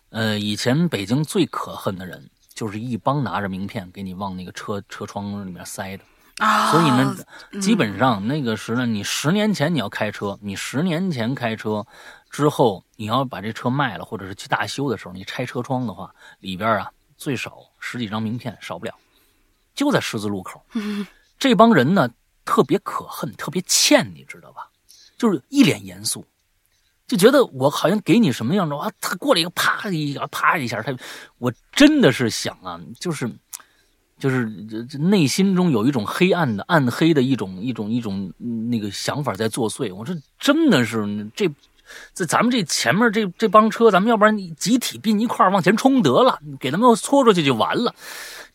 呃，以前北京最可恨的人，就是一帮拿着名片给你往那个车车窗里面塞的，啊，所以呢，嗯基本上那个时呢，你十年前你要开车，你十年前开车之后，你要把这车卖了，或者是去大修的时候，你拆车窗的话，里边啊最少十几张名片，少不了，就在十字路口。<laughs> 这帮人呢特别可恨，特别欠，你知道吧？就是一脸严肃，就觉得我好像给你什么样的啊，他过来一个啪一下，啪一下，他我真的是想啊，就是。就是内心中有一种黑暗的、暗黑的一种、一种、一种嗯那个想法在作祟。我说真的是这，这咱们这前面这这帮车，咱们要不然集体并一块往前冲得了，给他们搓出去就完了。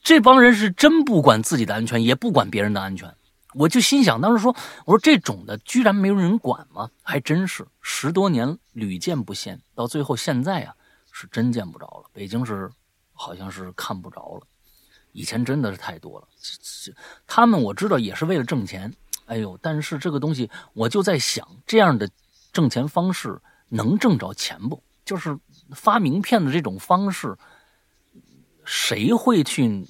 这帮人是真不管自己的安全，也不管别人的安全。我就心想，当时说，我说这种的居然没有人管吗？还真是十多年屡见不鲜，到最后现在啊，是真见不着了。北京是好像是看不着了。以前真的是太多了，他们我知道也是为了挣钱，哎呦，但是这个东西我就在想，这样的挣钱方式能挣着钱不？就是发名片的这种方式，谁会去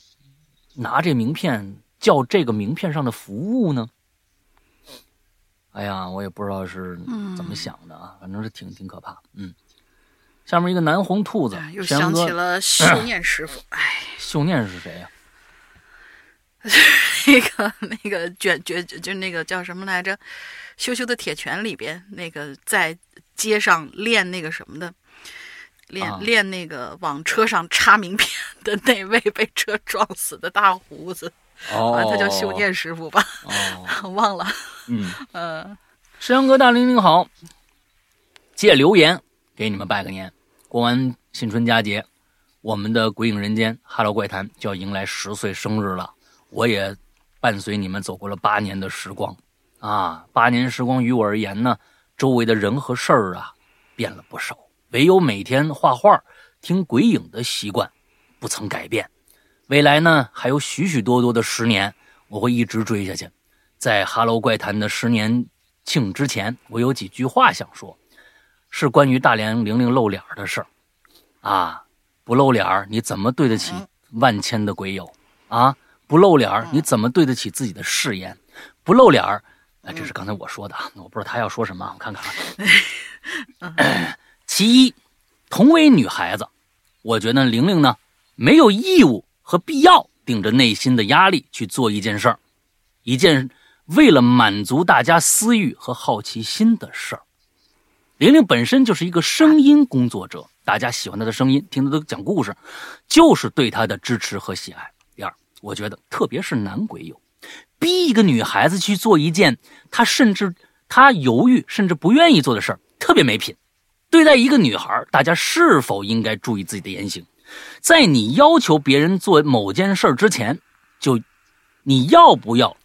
拿这名片叫这个名片上的服务呢？哎呀，我也不知道是怎么想的啊，反正是挺挺可怕。嗯，下面一个南红兔子啊，又想起了 <clears throat> 秀念师傅，哎，秀念是谁呀、<laughs> 那个那个卷卷就那个叫什么来着，《羞羞的铁拳》里边那个在街上练那个什么的，练、啊。练那个往车上插名片的那位被车撞死的大胡子，哦。啊，他叫修建师傅吧，哦，<laughs> 忘了，嗯，呃，<laughs> 石阳哥大林您好，借留言给你们拜个年。过完新春佳节，我们的《鬼影人间》《哈喽怪谈》就要迎来十岁生日了。我也伴随你们走过了八年的时光，啊，八年时光于我而言呢，周围的人和事儿啊变了不少，唯有每天画画、听鬼影的习惯不曾改变。未来呢，还有许许多多的十年，我会一直追下去。在《哈喽怪谈》的十年庆之前，我有几句话想说，是关于大连玲玲露脸的事儿。啊，不露脸儿，你怎么对得起万千的鬼友啊？不露脸儿，你怎么对得起自己的誓言？不露脸儿，哎，这是刚才我说的啊，我不知道他要说什么，我看看啊。其一，同为女孩子，我觉得玲玲呢没有义务和必要顶着内心的压力去做一件事儿，一件为了满足大家私欲和好奇心的事儿。玲玲本身就是一个声音工作者，大家喜欢她的声音，听她的讲故事，就是对她的支持和喜爱。我觉得特别是男鬼友，逼一个女孩子去做一件她甚至她犹豫甚至不愿意做的事儿，特别没品。对待一个女孩，大家是否应该注意自己的言行？在你要求别人做某件事之前，就你要不要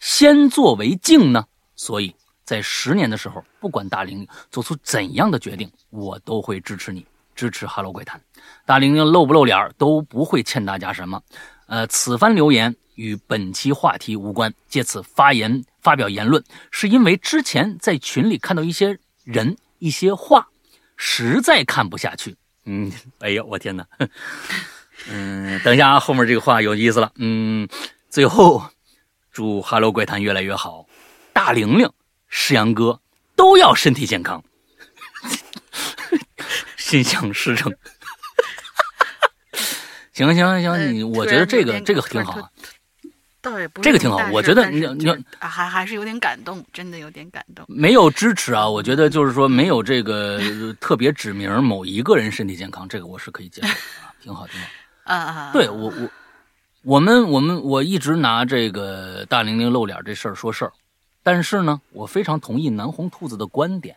先作为敬呢？所以在十年的时候，不管大玲做出怎样的决定，我都会支持你，支持《哈喽怪谈》。大玲玲露不露脸都不会欠大家什么。呃，此番留言与本期话题无关，借此发言发表言论，是因为之前在群里看到一些人一些话，实在看不下去。嗯，哎呦，我天哪！<laughs> 嗯，等一下啊，后面这个话有意思了。嗯，最后祝《哈喽怪谈》越来越好，大玲玲、石阳哥都要身体健康，心想事成。行行行，呃你我觉得这个这个挺好啊。倒也不是这个挺好我觉得你你啊还还是有点感动，真的有点感动。没有支持啊，我觉得就是说没有这个呃 <laughs> 特别指明某一个人身体健康，这个我是可以接受的啊，挺好挺好。<laughs> 啊啊！对我我我们我们我一直拿这个大玲玲露脸这事儿说事儿，但是呢，我非常同意南红兔子的观点，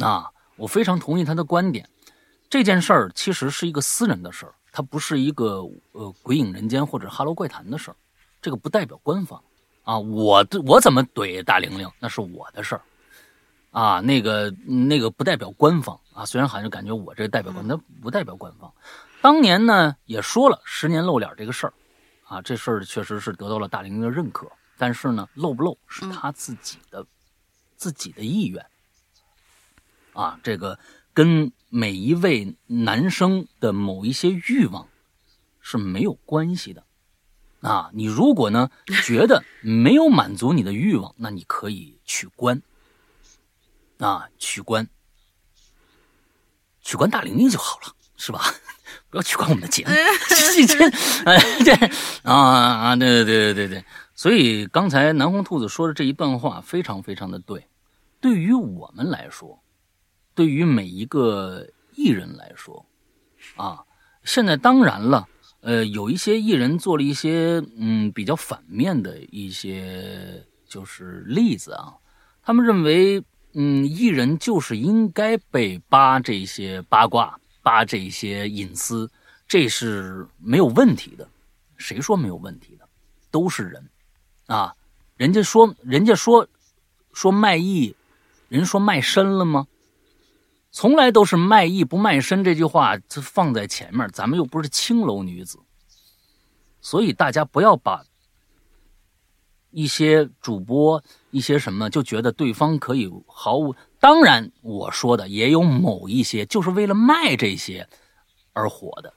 啊，我非常同意他的观点。这件事儿其实是一个私人的事儿，它不是一个呃鬼影人间或者哈喽怪谈的事儿，这个不代表官方啊。我我怎么怼大玲玲那是我的事儿啊，那个那个不代表官方啊。虽然好像感觉我这代表官，那不代表官方。当年呢也说了十年露脸这个事儿，啊，这事儿确实是得到了大玲玲的认可。但是呢，露不露是他自己的、自己的意愿，啊，这个跟每一位男生的某一些欲望是没有关系的，啊，你如果呢觉得没有满足你的欲望，<laughs> 那你可以取关。啊，取关，取关大玲玲就好了，是吧？<laughs> 不要取关我们的节目。<laughs> 这，这，啊啊，对对对对对对。所以刚才南红兔子说的这一段话非常非常的对。对于我们来说，对于每一个艺人来说，啊，现在当然了。呃，有一些艺人做了一些嗯比较反面的一些就是例子啊，他们认为嗯艺人就是应该被扒这些八卦、扒这些隐私，这是没有问题的。谁说没有问题的？都是人啊！人家说，人家说说卖艺，人说卖身了吗？从来都是卖艺不卖身这句话放在前面，咱们又不是青楼女子，所以大家不要把一些主播一些什么就觉得对方可以毫无。当然，我说的也有某一些就是为了卖这些而火的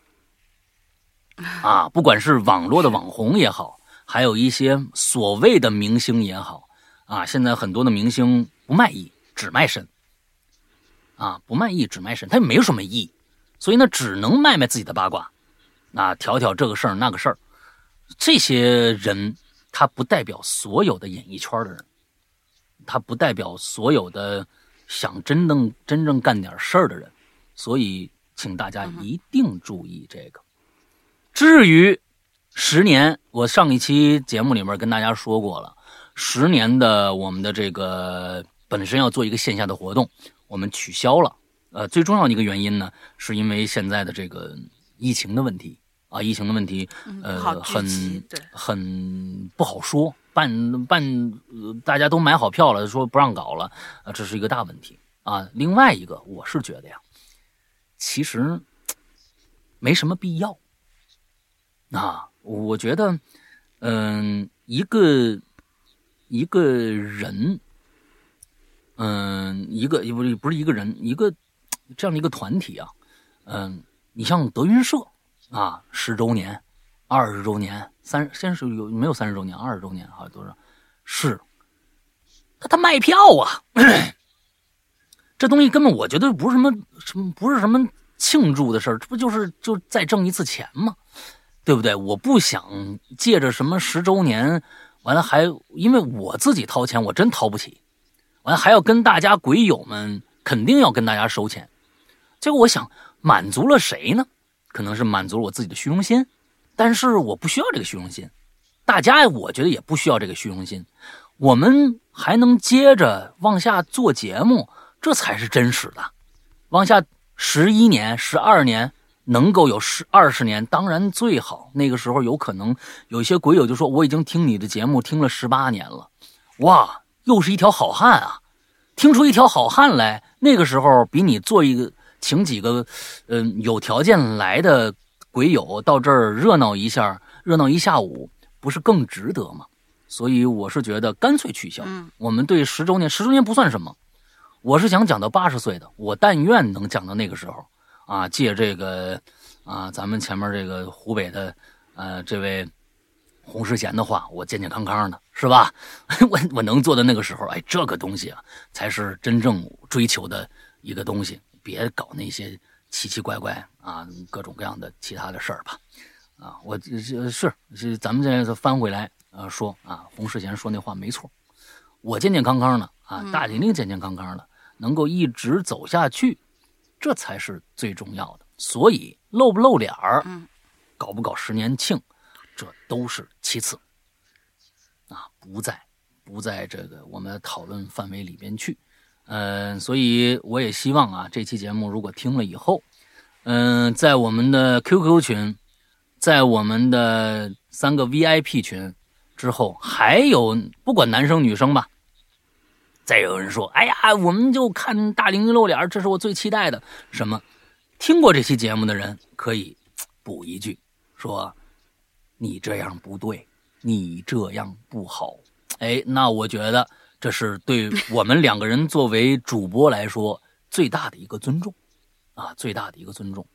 啊，不管是网络的网红也好，还有一些所谓的明星也好啊，现在很多的明星不卖艺，只卖身。啊，不卖艺只卖身，他也没有什么艺，所以呢，只能卖卖自己的八卦，啊，挑挑这个事儿那个事儿。这些人他不代表所有的演艺圈的人，他不代表所有的想真正真正干点事儿的人，所以请大家一定注意这个。至于十年，我上一期节目里面跟大家说过了，十年的我们的这个本身要做一个线下的活动。我们取消了，呃，最重要的一个原因呢，是因为现在的这个疫情的问题啊，疫情的问题，呃，很很不好说，办办，大家都买好票了，说不让搞了，啊，这是一个大问题啊。另外一个，我是觉得呀，其实没什么必要，啊，我觉得，嗯，一个一个人。嗯，一个不是不是一个人，一个这样的一个团体啊，嗯，你像德云社啊，十周年、二十周年、三先是有没有三十周年、二十周年，好像多少？是，他他卖票啊，<clears throat> 这东西根本我觉得不是什么什么，不是什么庆祝的事儿，这不就是就再挣一次钱吗？对不对？我不想借着什么十周年，完了还因为我自己掏钱，我真掏不起。完还要跟大家鬼友们，肯定要跟大家收钱。结果我想满足了谁呢？可能是满足了我自己的虚荣心，但是我不需要这个虚荣心。大家我觉得也不需要这个虚荣心。我们还能接着往下做节目，这才是真实的。往下十一年、十二年，能够有十二十年，当然最好。那个时候有可能有一些鬼友就说：“我已经听你的节目听了十八年了。”哇！又是一条好汉啊，听出一条好汉来。那个时候比你做一个请几个，嗯，有条件来的鬼友到这儿热闹一下，热闹一下午，不是更值得吗？所以我是觉得干脆取消。我们对十周年，十周年不算什么。我是想讲到八十岁的，我但愿能讲到那个时候啊，借这个啊，咱们前面这个湖北的呃这位。洪世贤的话，我健健康康的，是吧？<laughs> 我我能做到那个时候，哎，这个东西啊，才是真正追求的一个东西。别搞那些奇奇怪怪啊，各种各样的其他的事儿吧。啊，我这是是咱们现在翻回来啊说啊，洪世贤说那话没错。我健健康康的啊，大玲玲健健康康的，能够一直走下去，这才是最重要的。所以露不露脸儿，搞不搞十年庆？这都是其次，啊，不在不在这个我们讨论范围里边去，嗯，所以我也希望啊，这期节目如果听了以后，嗯，在我们的 QQ 群，在我们的三个 VIP 群之后，还有不管男生女生吧，再有人说，哎呀，我们就看大玲玲露脸，这是我最期待的。什么？听过这期节目的人可以补一句说。你这样不对，你这样不好，哎，那我觉得这是对我们两个人作为主播来说最大的一个尊重，啊，最大的一个尊重，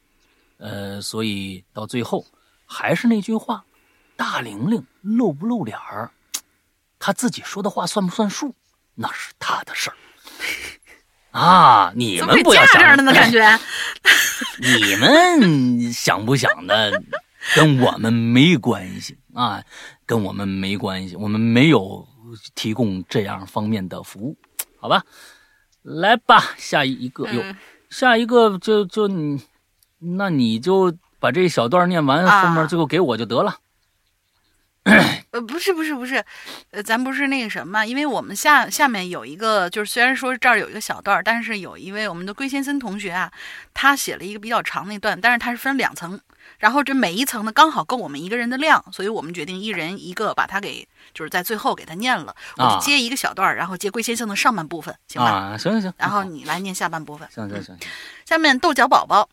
呃，所以到最后还是那句话，大玲玲露不露脸儿，她自己说的话算不算数，那是她的事儿。啊，你们不要想着呢，感觉。<laughs> 你们想不想的，跟我们没关系啊，跟我们没关系，我们没有提供这样方面的服务，好吧？来吧，下一个哟，下一个就就你，那你就把这一小段念完，后面最后给我就得了。呃，不是不是不是，呃，咱不是那个什么，因为我们下下面有一个，就是虽然说这儿有一个小段，但是有一位我们的龟先生同学啊，他写了一个比较长那段，但是他是分两层，然后这每一层呢刚好够我们一个人的量，所以我们决定一人一个，把它给就是在最后给它念了，我就接一个小段，然后接龟先生的上半部分，行吧？啊，行行行，然后你来念下半部分，行行行，下面豆角宝宝。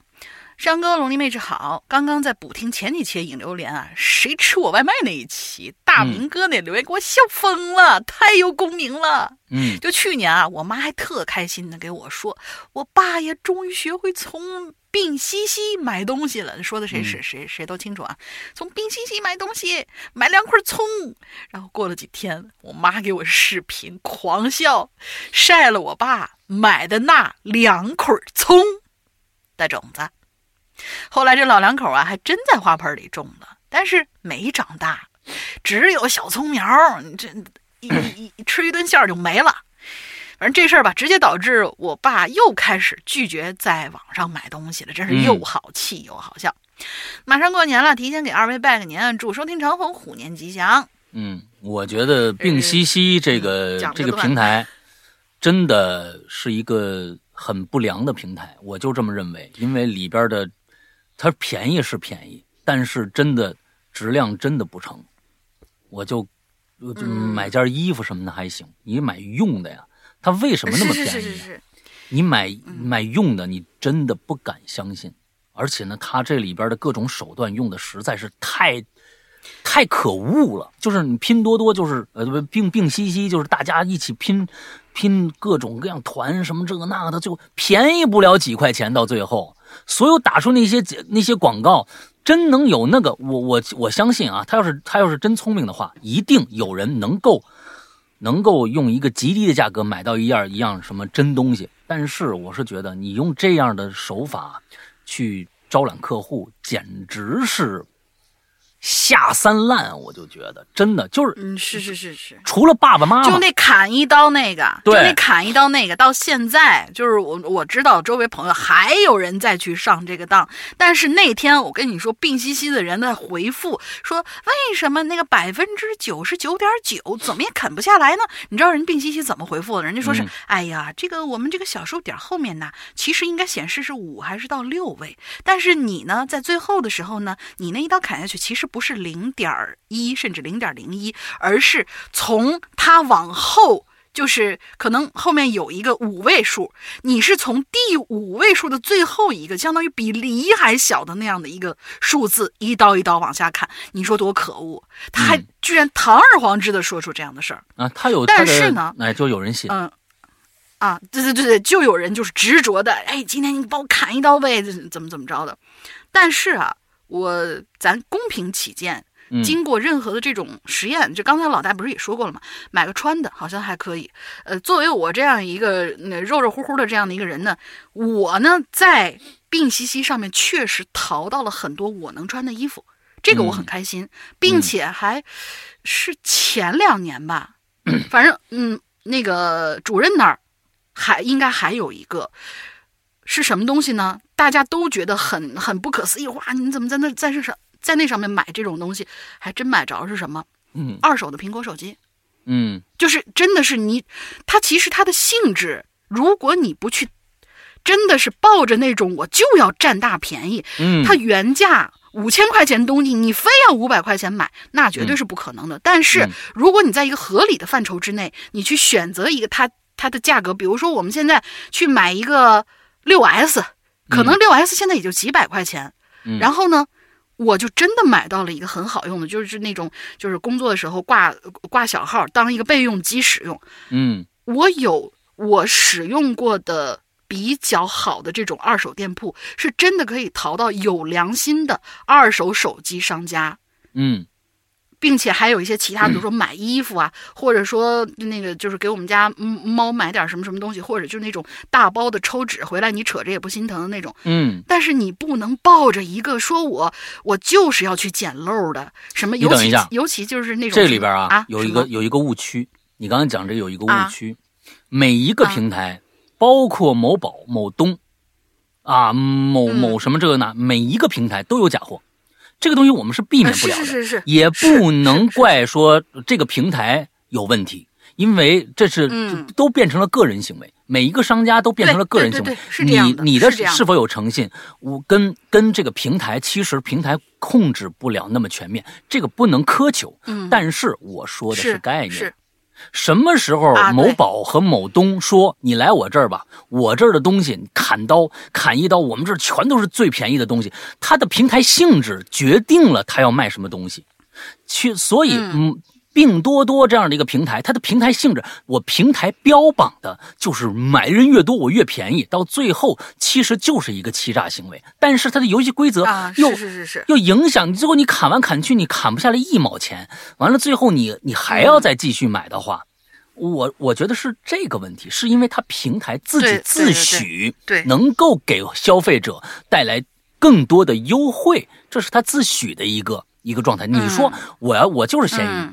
山哥，龙鳞妹纸好！刚刚在补听前几期影榴莲啊，谁吃我外卖那一期，大明哥那留言给我笑疯了，太有共鸣了。嗯，就去年啊，我妈还特开心的给我说，我爸也终于学会从病西西买东西了。说的谁谁谁谁都清楚啊，从病西西买东西，买两块葱。然后过了几天，我妈给我视频狂笑，晒了我爸买的那两捆葱的种子。后来这老两口啊，还真在花盆里种了，但是没长大，只有小葱苗，这一一吃一顿馅儿就没了。反正这事儿吧，直接导致我爸又开始拒绝在网上买东西了，真是又好气又好笑。马上过年了，提前给二位拜个年，祝收听长虹，虎年吉祥。嗯，我觉得病西西这个这个平台真的是一个很不良的平台，我就这么认为，因为里边的。它便宜是便宜，但是真的质量真的不成。我就就买件衣服什么的还行，你买用的呀，它为什么那么便宜？你买买用的，你真的不敢相信。而且呢，它这里边的各种手段用的实在是太太可恶了。就是你拼多多，就是呃不病病兮兮，就是大家一起拼拼各种各样团什么这个那个的，就便宜不了几块钱，到最后。所有打出那些那些广告，真能有那个？我我我相信啊，他要是他要是真聪明的话，一定有人能够能够用一个极低的价格买到一样一样什么真东西。但是我是觉得，你用这样的手法去招揽客户，简直是。下三滥，我就觉得真的就是，嗯，是是是是，除了爸爸妈妈，就那砍一刀那个，就那砍一刀那个，到现在就是我我知道周围朋友还有人再去上这个当，但是那天我跟你说，病兮兮的人在回复说，为什么那个百分之九十九点九怎么也啃不下来呢？你知道人病兮兮怎么回复的？人家说是，哎呀，这个我们这个小数点后面呢，其实应该显示是五还是到六位，但是你呢，在最后的时候呢，你那一刀砍下去，其实。不是零点一，甚至零点零一，而是从它往后，就是可能后面有一个五位数，你是从第五位数的最后一个，相当于比梨还小的那样的一个数字，一刀一刀往下砍，你说多可恶？他还居然堂而皇之的说出这样的事儿啊！他有，但是呢，哎，就有人信，嗯，啊，对对对对，就有人就是执着的，哎，今天你帮我砍一刀呗，怎么怎么着的？但是啊。我咱公平起见，经过任何的这种实验，就刚才老大不是也说过了吗？买个穿的，好像还可以。呃，作为我这样一个肉肉乎乎的这样的一个人呢，我呢在病西西上面确实淘到了很多我能穿的衣服，这个我很开心，并且还是前两年吧，反正嗯，那个主任那儿还应该还有一个。是什么东西呢？大家都觉得很很不可思议。哇，你怎么在那在这上在那上面买这种东西？还真买着是什么？嗯，二手的苹果手机。嗯，就是真的是你，它其实它的性质，如果你不去，真的是抱着那种我就要占大便宜。嗯，它原价五千块钱东西，你非要五百块钱买，那绝对是不可能的。但是如果你在一个合理的范畴之内，你去选择一个它它的价格，比如说我们现在去买一个。六 S，可能六 S 现在也就几百块钱，然后呢，我就真的买到了一个很好用的，就是那种就是工作的时候挂挂小号当一个备用机使用。嗯，我有我使用过的比较好的这种二手店铺，是真的可以淘到有良心的二手手机商家。嗯，并且还有一些其他，比如说买衣服啊，或者说那个就是给我们家猫买点什么什么东西，或者就是那种大包的抽纸回来，你扯着也不心疼的那种。嗯，但是你不能抱着一个说我我就是要去捡漏的什么，尤其等一下。尤其就是那种这里边啊啊有一个有一个误区，你刚刚讲这有一个误啊。区，每一个啊平台，包括某宝、某东，啊，某嗯。某什么这个那，每一个平台都有假货，这个东西我们是避免啊不了的，是是是是，也不能怪说这个平台有问题，因为这是、嗯都变成了个人行为，每一个商家都变成了个人行为。你你的是否有诚信，我跟跟这个平台，其实平台控制不了那么全面，这个不能苛求。嗯但是我说的是概念。是什么时候某宝和某东说你来我这儿吧，我这儿的东西你砍刀砍一刀，我们这儿全都是最便宜的东西。它的平台性质决定了它要卖什么东西，去所以嗯。病多多这样的一个平台，它的平台性质，我平台标榜的就是买人越多我越便宜，到最后其实就是一个欺诈行为。但是它的游戏规则啊，又是是是是，又影响你，最后你砍完砍去，你砍不下来一毛钱，完了最后你你还要再继续买的话，我我觉得是这个问题，是因为它平台自己自诩对能够给消费者带来更多的优惠，这是它自诩的一个一个状态。你说我要我就是咸鱼。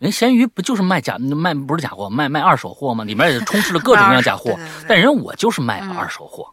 嗯人闲鱼不就是卖假卖不是假货，卖卖二手货吗？里面也充斥了各种各样假货 <laughs> 但人我就是卖二手货，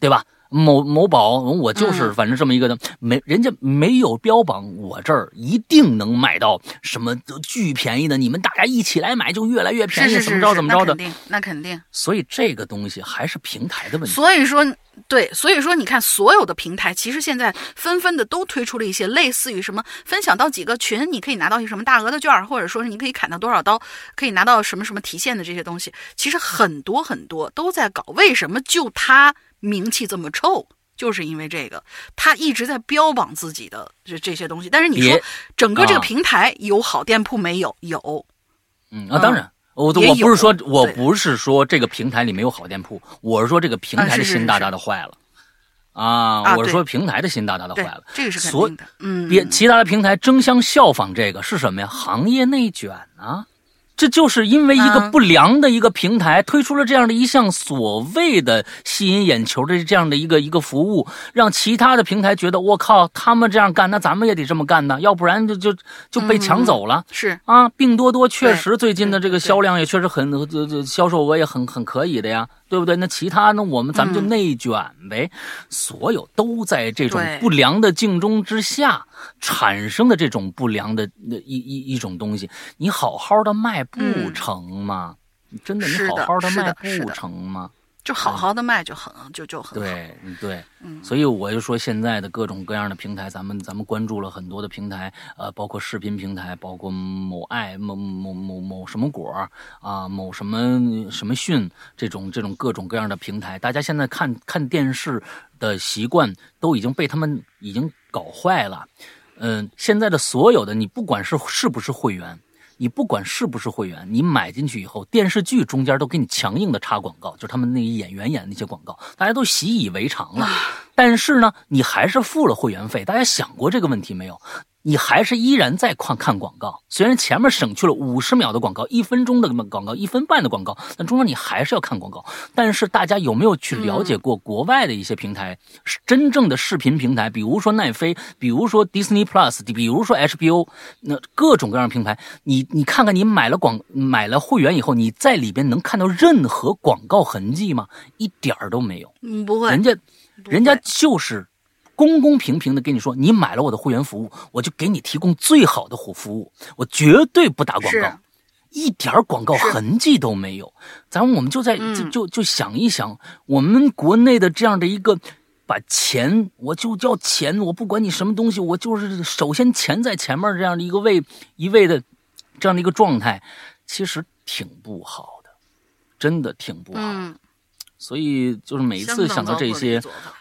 对吧？某某宝，我就是嗯反正这么一个的，没人家没有标榜我这儿一定能买到什么巨便宜的，你们大家一起来买就越来越便宜，怎么着怎么着的。那肯定那肯定。所以这个东西还是平台的问题。所以说，对，所以说，你看，所有的平台其实现在纷纷的都推出了一些类似于什么分享到几个群，你可以拿到一些什么大额的券儿，或者说是你可以砍到多少刀，可以拿到什么什么提现的这些东西，其实很多很多都在搞。为什么就他名气这么臭？就是因为这个，他一直在标榜自己的这这些东西。但是你说整个这个啊平台有好店铺没有？有，嗯啊，当然，我我不是说我不是说这个平台里没有好店铺，我是说这个平台的心大大的坏了。啊，啊我是说平台的心大大的坏了。，这个是肯所定的。嗯，别其他的平台争相效仿这个是什么呀？行业内卷啊！这就是因为一个啊不良的一个平台推出了这样的一项所谓的吸引眼球的这样的一个一个服务，让其他的平台觉得我靠，他们这样干，那咱们也得这么干呢，要不然就就就被抢走了。是啊，病多多确实最近的这个销量也确实很，这这销售额也很很可以的呀，对不对？那其他呢，我们咱们就嗯。内卷呗，所有都在这种不良的竞争之下产生的这种不良的一一一种东西，你好好的卖不嗯成吗？真的，你好好的卖不成吗？就好好的卖就很就就很好。对，嗯对，嗯所以我就说现在的各种各样的平台，咱们咱们关注了很多的平台，呃，包括视频平台，包括某爱、某某某某什么果儿啊，某什么什么讯这种这种各种各样的平台，大家现在看看电视的习惯都已经被他们已经搞坏了。嗯，现在的所有的你不管是是不是会员。你不管是不是会员，你买进去以后，电视剧中间都给你强硬的插广告，就是他们那个演员演的那些广告，大家都习以为常了。但是呢，你还是付了会员费，大家想过这个问题没有？你还是依然在看看广告，虽然前面省去了五十秒的广告、一分钟的广告、一分半的广告，但中间你还是要看广告。但是大家有没有去了解过国外的一些平台，是真正的视频平台，比如说奈飞，比如说 Disney Plus，比如说 HBO，那各种各样的平台，你你看看你买了广买了会员以后，你在里边能看到任何广告痕迹吗？一点儿都没有。嗯，不会，人家人家就是公公平平的跟你说，你买了我的会员服务，我就给你提供最好的服服务，我绝对不打广告，一点儿广告痕迹都没有。咱们我们就在就嗯就就想一想，我们国内的这样的一个。把钱，我就要钱，我不管你什么东西，我就是首先钱在前面这样的一个位一位的这样的一个状态，其实挺不好的，真的挺不好的。嗯，所以就是每一次想到这些，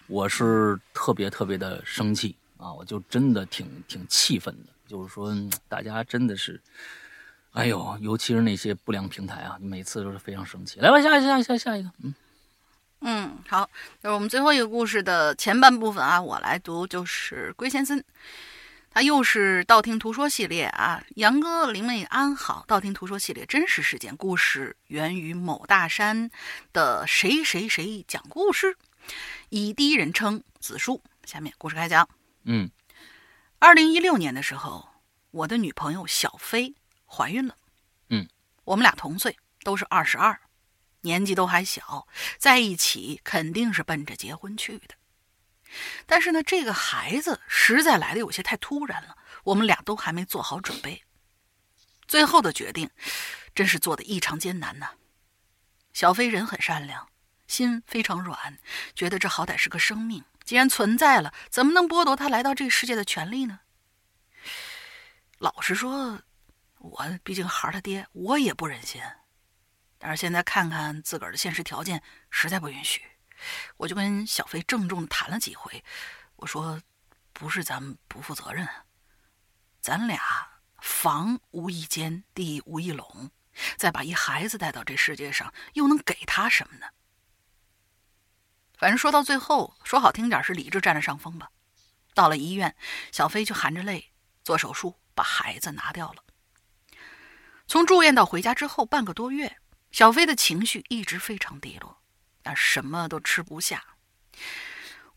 我是特别特别的生气啊！我就真的挺挺气愤的，就是说嗯大家真的是，哎呦，尤其是那些不良平台啊，每次都是非常生气。来吧，下一下下下一个，嗯，嗯，好，就是我们最后一个故事的前半部分啊，我来读，就是龟先生。它又是道听途说系列啊，杨哥灵妹安好。道听途说系列真实事件故事源于某大山的谁谁谁讲故事，以第一人称子述。下面故事开讲。嗯，二零一六年的时候，我的女朋友小飞怀孕了。嗯，我们俩同岁，都是二十二，年纪都还小，在一起肯定是奔着结婚去的。但是呢，这个孩子实在来的有些太突然了，我们俩都还没做好准备。最后的决定，真是做的异常艰难呐。小飞人很善良，心非常软，觉得这好歹是个生命，既然存在了，怎么能剥夺他来到这个世界的权利呢？老实说，我毕竟孩儿他爹，我也不忍心。但是现在看看自个儿的现实条件，实在不允许。我就跟小飞郑重的谈了几回，我说：“不是咱们不负责任，咱俩房无一间，地无一垄，再把一孩子带到这世界上，又能给他什么呢？反正说到最后，说好听点是理智占了上风吧。到了医院，小飞就含着泪做手术，把孩子拿掉了。从住院到回家之后半个多月，小飞的情绪一直非常低落。”但什么都吃不下，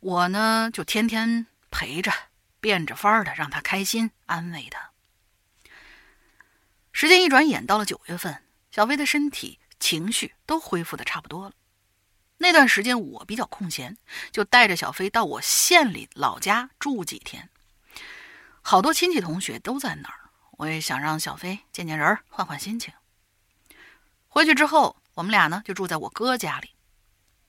我呢就天天陪着，变着法儿的让他开心，安慰他。时间一转眼到了九月份，小飞的身体、情绪都恢复的差不多了。那段时间我比较空闲，就带着小飞到我县里老家住几天。好多亲戚同学都在那儿，我也想让小飞见见人，换换心情。回去之后，我们俩呢就住在我哥家里。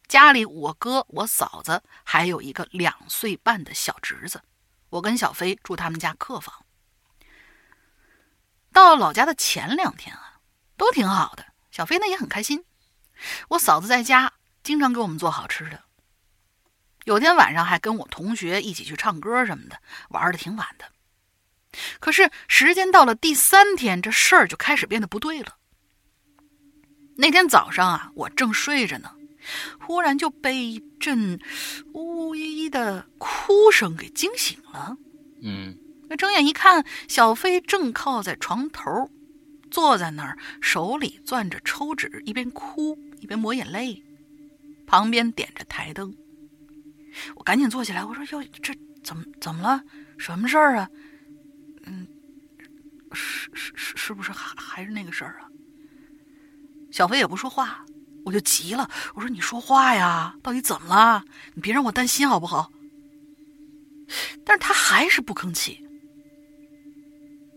家里，我哥、我嫂子还有一个两岁半的小侄子，我跟小飞住他们家客房。到老家的前两天啊，都挺好的，小飞呢也很开心。我嫂子在家经常给我们做好吃的，有天晚上还跟我同学一起去唱歌什么的，玩的挺晚的。可是时间到了第三天，这事儿就开始变得不对了。那天早上啊，我正睡着呢。忽然就被一阵呜呜的哭声给惊醒了。嗯，那睁眼一看，小飞正靠在床头，坐在那儿，手里攥着抽纸，一边哭一边抹眼泪，旁边点着台灯。我赶紧坐起来，我说：“哟，这怎么怎么了？什么事儿啊？嗯，是是是，是不是还还是那个事儿啊？”小飞也不说话。我就急了，我说：“你说话呀，到底怎么了？你别让我担心好不好？”但是他还是不吭气。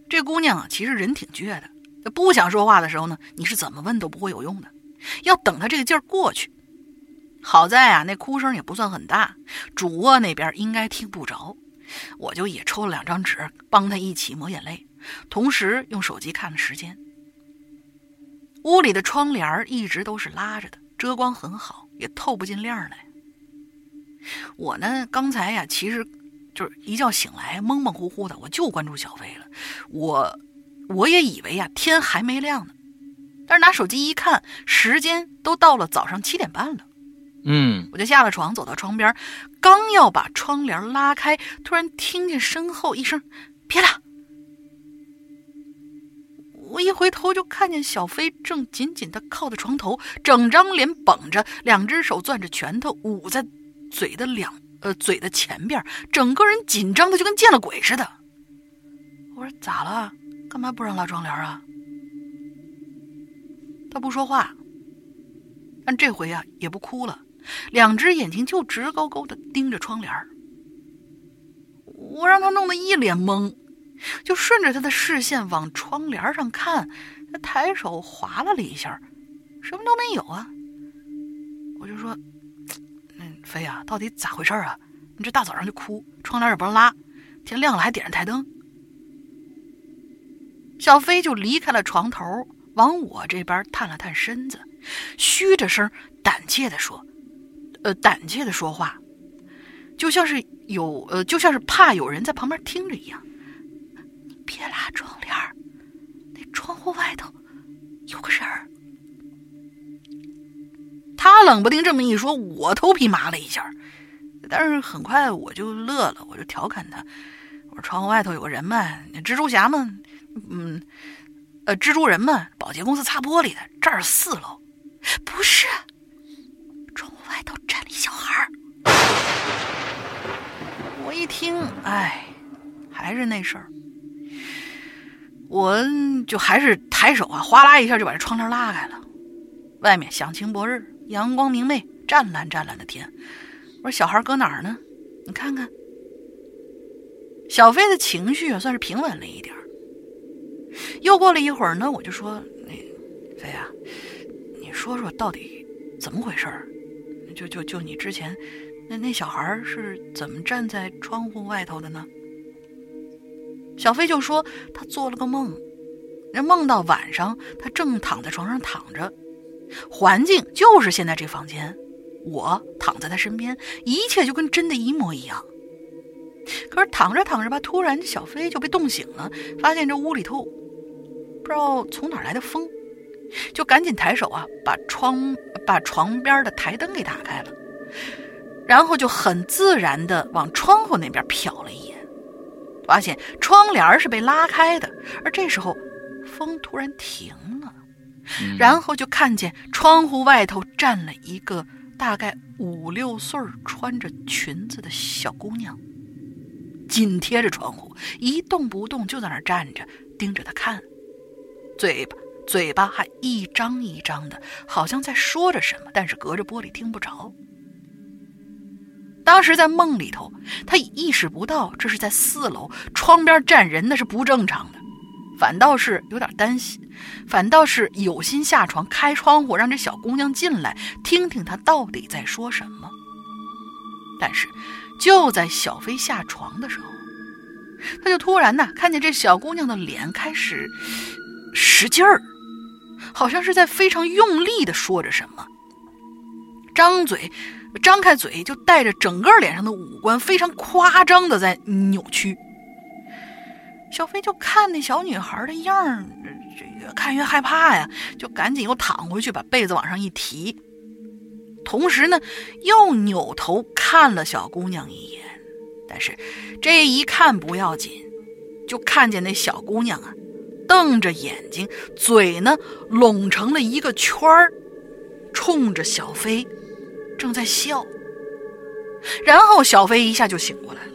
这姑娘啊，其实人挺倔的，不想说话的时候呢，你是怎么问都不会有用的，要等她这个劲儿过去。好在啊，那哭声也不算很大，主卧那边应该听不着。我就也抽了两张纸，帮她一起抹眼泪，同时用手机看了时间。屋里的窗帘一直都是拉着的，遮光很好，也透不进亮来。我呢，刚才呀，其实就是一觉醒来蒙蒙糊糊的，我就关注小飞了。我我也以为呀，天还没亮呢，但是拿手机一看，时间都到了早上七点半了。嗯，我就下了床，走到窗边，刚要把窗帘拉开，突然听见身后一声“别了”。我一回头就看见小飞正紧紧地靠在床头，整张脸绷着，两只手攥着拳头捂在嘴的两呃嘴的前边，整个人紧张的就跟见了鬼似的。我说咋了？干嘛不让拉窗帘啊？他不说话，但这回啊也不哭了，两只眼睛就直勾勾的盯着窗帘。我让他弄得一脸懵。就顺着他的视线往窗帘上看，他抬手划拉了一下，什么都没有啊。我就说：“嗯，飞呀，到底咋回事啊？你这大早上就哭，窗帘也不让拉，天亮了还点着台灯。”小飞就离开了床头，往我这边探了探身子，嘘着声，胆怯的说：“呃，胆怯的说话，就像是有呃，就像是怕有人在旁边听着一样。”别拉窗帘那窗户外头有个人儿。他冷不丁这么一说，我头皮麻了一下，但是很快我就乐了，我就调侃他，我说：“窗户外头有个人嘛，蜘蛛侠嘛，嗯，呃，蜘蛛人嘛，保洁公司擦玻璃的，这儿四楼，不是，窗户外头站了一小孩儿。我一听，哎，还是那事儿，我就还是抬手啊，哗啦一下就把这窗帘拉开了。外面响晴博日，阳光明媚，湛蓝湛蓝的天。我说小孩搁哪儿呢？你看看。小飞的情绪啊，算是平稳了一点又过了一会儿呢，我就说：“那飞啊，你说说到底怎么回事儿？就就就你之前。”那那小孩是怎么站在窗户外头的呢？小飞就说他做了个梦，那梦到晚上他正躺在床上躺着，环境就是现在这房间，我躺在他身边，一切就跟真的一模一样。可是躺着躺着吧，突然小飞就被冻醒了，发现这屋里头不知道从哪来的风，就赶紧抬手啊，把窗把床边的台灯给打开了。然后就很自然的往窗户那边瞟了一眼，发现窗帘是被拉开的，而这时候风突然停了，然后就看见窗户外头站了一个大概五六岁、穿着裙子的小姑娘，紧贴着窗户一动不动，就在那儿站着盯着他看，嘴巴嘴巴还一张一张的，好像在说着什么，但是隔着玻璃听不着。当时在梦里头，他意识不到这是在四楼窗边站人，那是不正常的，反倒是有点担心，反倒是有心下床开窗户，让这小姑娘进来听听她到底在说什么。但是就在小飞下床的时候，他就突然呢看见这小姑娘的脸开始使劲儿，好像是在非常用力的说着什么，张嘴。张开嘴，就带着整个脸上的五官非常夸张的在扭曲。小飞就看那小女孩的样儿，这越看越害怕呀，就赶紧又躺回去，把被子往上一提，同时呢，又扭头看了小姑娘一眼。但是这一看不要紧，就看见那小姑娘啊，瞪着眼睛，嘴呢拢成了一个圈儿，冲着小飞。正在笑，然后小飞一下就醒过来了。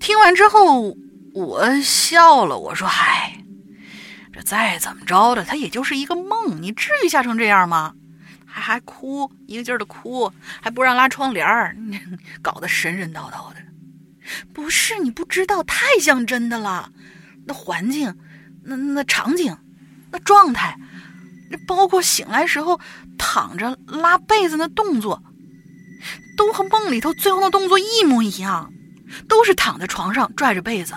听完之后，我笑了，我说：“嗨，这再怎么着的，他也就是一个梦，你至于吓成这样吗？还还哭，一个劲儿的哭，还不让拉窗帘儿，<laughs> 搞得神神叨叨的。不是你不知道，太像真的了，那环境，那那场景，那状态。”那包括醒来时候躺着拉被子那动作，都和梦里头最后的动作一模一样，都是躺在床上拽着被子。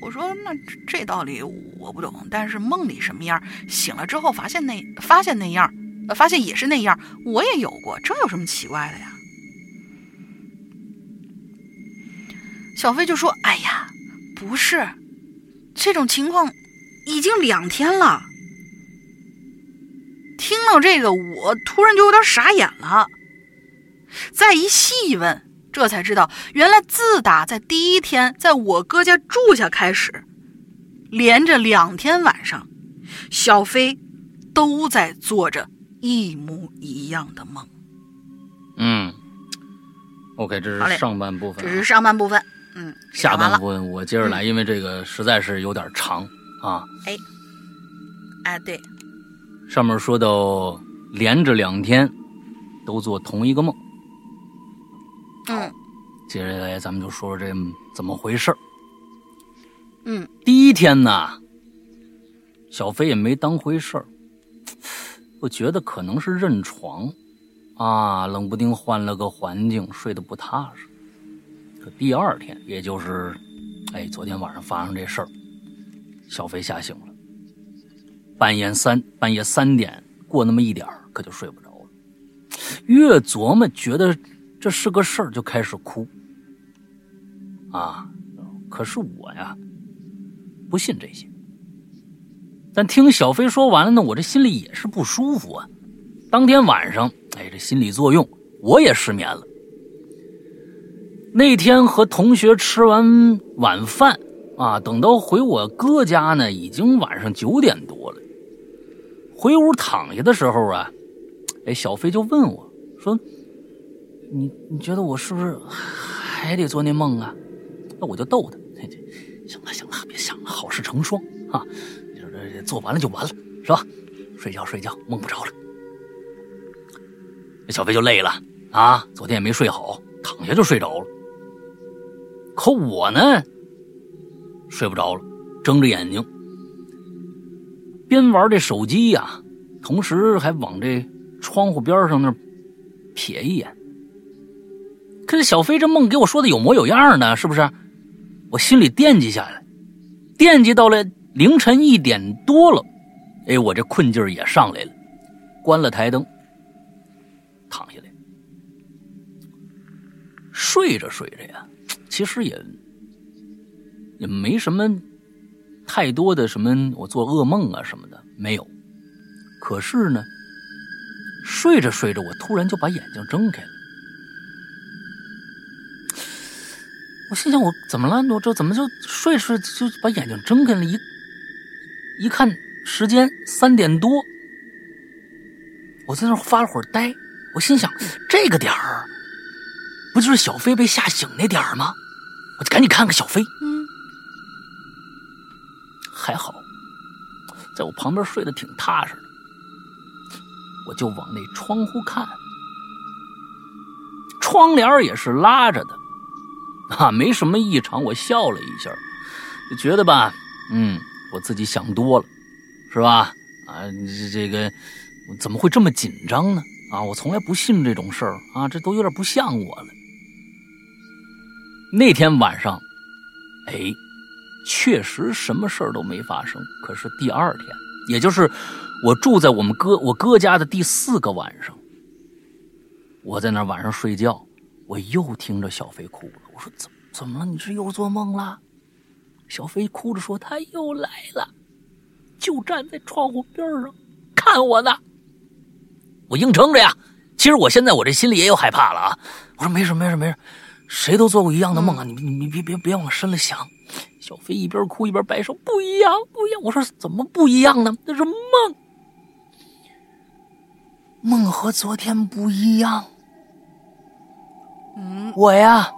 我说那这道理我不懂，但是梦里什么样，醒了之后发现那发现那样，发现也是那样，我也有过，这有什么奇怪的呀？小飞就说：“哎呀，不是，这种情况已经两天了。”听到这个，我突然就有点傻眼了。再一细问，这才知道，原来自打在第一天在我哥家住下开始，连着两天晚上，小飞都在做着一模一样的梦。嗯，OK，这是上半部分。这是上半部分。嗯，下半部分我接着来，因为这个实在是有点长啊。哎，哎，对。上面说到连着两天都做同一个梦，嗯，接下来咱们就说说这怎么回事嗯，第一天呢，小飞也没当回事儿，我觉得可能是认床啊，冷不丁换了个环境，睡得不踏实。可第二天，也就是哎昨天晚上发生这事儿，小飞吓醒了。半夜三半夜三点过那么一点可就睡不着了。越琢磨，觉得这是个事儿，就开始哭。啊，可是我呀，不信这些。但听小飞说完了呢，我这心里也是不舒服啊。当天晚上，哎，这心理作用，我也失眠了。那天和同学吃完晚饭啊，等到回我哥家呢，已经晚上九点多了。回屋躺下的时候啊，哎，小飞就问我说：“你你觉得我是不是还得做那梦啊？”那我就逗他：“行了行了，别想了，好事成双啊，你说这做完了就完了，是吧？睡觉睡觉，梦不着了。”小飞就累了啊，昨天也没睡好，躺下就睡着了。可我呢，睡不着了，睁着眼睛，边玩这手机呀，同时还往这窗户边上那瞥一眼。可是小飞这梦给我说的有模有样的，是不是？我心里惦记下来，惦记到了凌晨一点多了，哎，我这困劲儿也上来了，关了台灯，躺下来，睡着睡着呀。其实也也没什么太多的什么，我做噩梦啊什么的没有。可是呢，睡着睡着，我突然就把眼睛睁开了。我心想，我怎么了？我这怎么就睡睡就把眼睛睁开了？一一看时间三点多，我在那发了会儿呆。我心想，这个点儿不就是小飞被吓醒那点儿吗？我就赶紧看看小飞，嗯，还好，在我旁边睡得挺踏实的。我就往那窗户看，窗帘也是拉着的，啊，没什么异常。我笑了一下，就觉得吧，嗯，我自己想多了，是吧？啊，这这个怎么会这么紧张呢？啊，我从来不信这种事儿啊，这都有点不像我了。那天晚上，哎，确实什么事儿都没发生。可是第二天，也就是我住在我们哥我哥家的第四个晚上，我在那晚上睡觉，我又听着小飞哭了。我说：“怎怎么了？你是又做梦了？”小飞哭着说：“他又来了，就站在窗户边上看我呢。”我硬撑着呀。其实我现在我这心里也有害怕了啊。我说：“没事，没事，没事。”谁都做过一样的梦啊！你你你别别别往深了想。小飞一边哭一边摆手，不一样，不一样。我说怎么不一样呢？那是梦，梦和昨天不一样。嗯，我呀，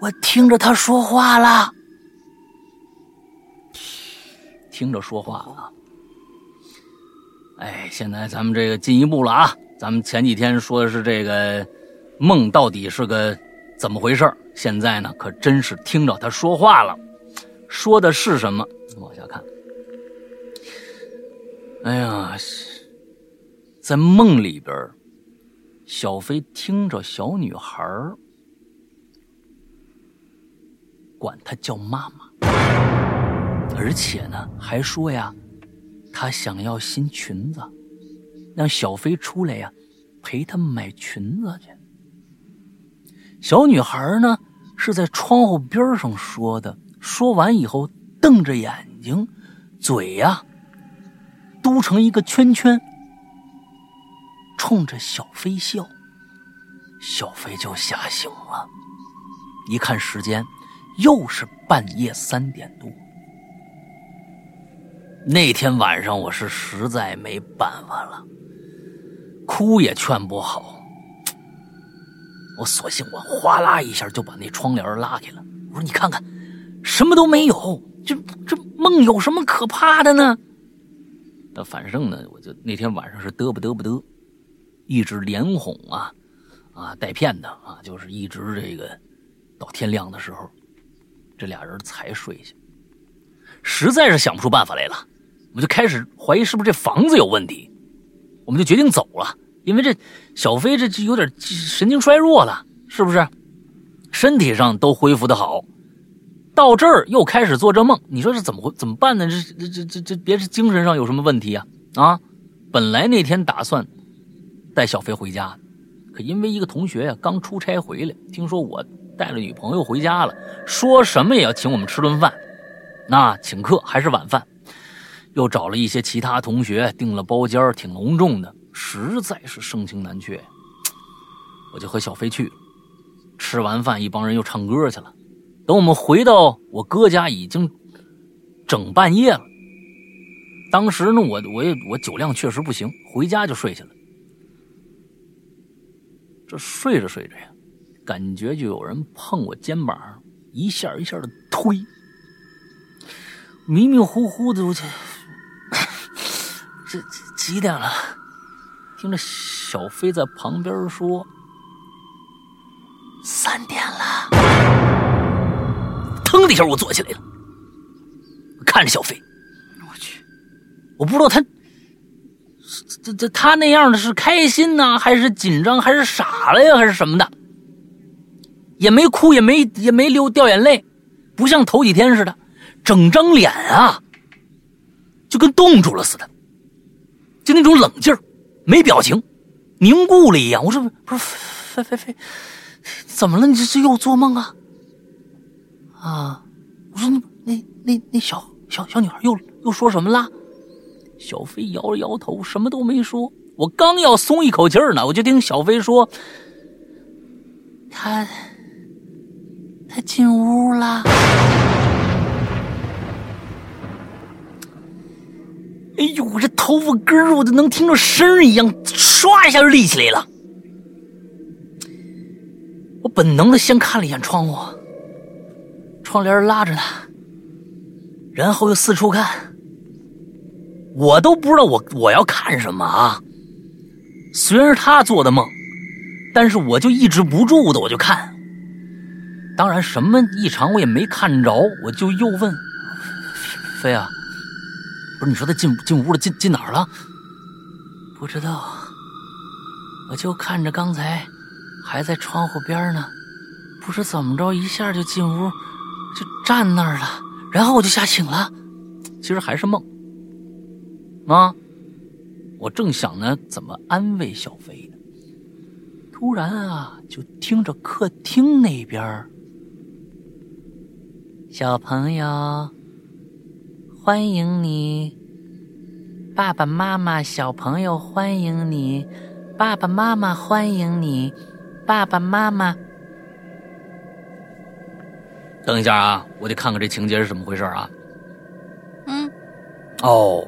我听着他说话了，听着说话了。哎，现在咱们这个进一步了啊！咱们前几天说的是这个。梦到底是个怎么回事现在呢，可真是听着他说话了，说的是什么？往下看。哎呀，在梦里边，小飞听着小女孩管她叫妈妈，而且呢，还说呀，她想要新裙子，让小飞出来呀，陪她买裙子去。小女孩呢，是在窗户边上说的。说完以后，瞪着眼睛，嘴呀嘟成一个圈圈，冲着小飞笑。小飞就吓醒了，一看时间，又是半夜三点多。那天晚上我是实在没办法了，哭也劝不好。我索性我哗啦一下就把那窗帘拉开了。我说：“你看看，什么都没有，这这梦有什么可怕的呢？”那反正呢，我就那天晚上是嘚不嘚不嘚，一直连哄啊啊带骗的啊，就是一直这个到天亮的时候，这俩人才睡下。实在是想不出办法来了，我就开始怀疑是不是这房子有问题，我们就决定走了。因为这小飞这就有点神经衰弱了，是不是？身体上都恢复的好，到这儿又开始做这梦，你说这怎么会怎么办呢？这这这这这别是精神上有什么问题啊？啊！本来那天打算带小飞回家，可因为一个同学呀刚出差回来，听说我带了女朋友回家了，说什么也要请我们吃顿饭，那请客还是晚饭，又找了一些其他同学订了包间，挺隆重的。实在是盛情难却，<tsk> 我就和小飞去了。吃完饭，一帮人又唱歌去了。等我们回到我哥家，已经整半夜了。当时呢，我我也我酒量确实不行，回家就睡去了。这睡着睡着呀，感觉就有人碰我肩膀，一下一下的推。迷迷糊糊的，<coughs> 我去这几点了？听着小飞在旁边说：“三点了。”腾的一下，我坐起来了，看着小飞。我去，我不知道他这这他那样的是开心呢，还是紧张，还是傻了呀，还是什么的？也没哭，也没也没流掉眼泪，不像头几天似的。整张脸啊，就跟冻住了似的，就那种冷劲儿，没表情，凝固了一样。我说不是，飞飞飞，怎么了？你这是又做梦啊？啊！我说那那那那小小小女孩又又说什么了？小飞摇了摇头，什么都没说。我刚要松一口气呢，我就听小飞说：“他他进屋了。”哎呦，我这头发根儿，我都能听着声一样，唰一下就立起来了。我本能的先看了一眼窗户，窗帘拉着呢，然后又四处看。我都不知道我我要看什么啊。虽然是他做的梦，但是我就抑制不住的，我就看。当然什么异常我也没看着，我就又问飞啊。不是你说他进进屋了，进进哪儿了？不知道，我就看着刚才还在窗户边呢，不知怎么着一下就进屋，就站那儿了，然后我就吓醒了。其实还是梦啊！我正想呢怎么安慰小飞呢，突然啊，就听着客厅那边小朋友。欢迎你，爸爸妈妈，小朋友欢迎你，爸爸妈妈欢迎你，爸爸妈妈。等一下啊，我得看看这情节是怎么回事啊。嗯，哦，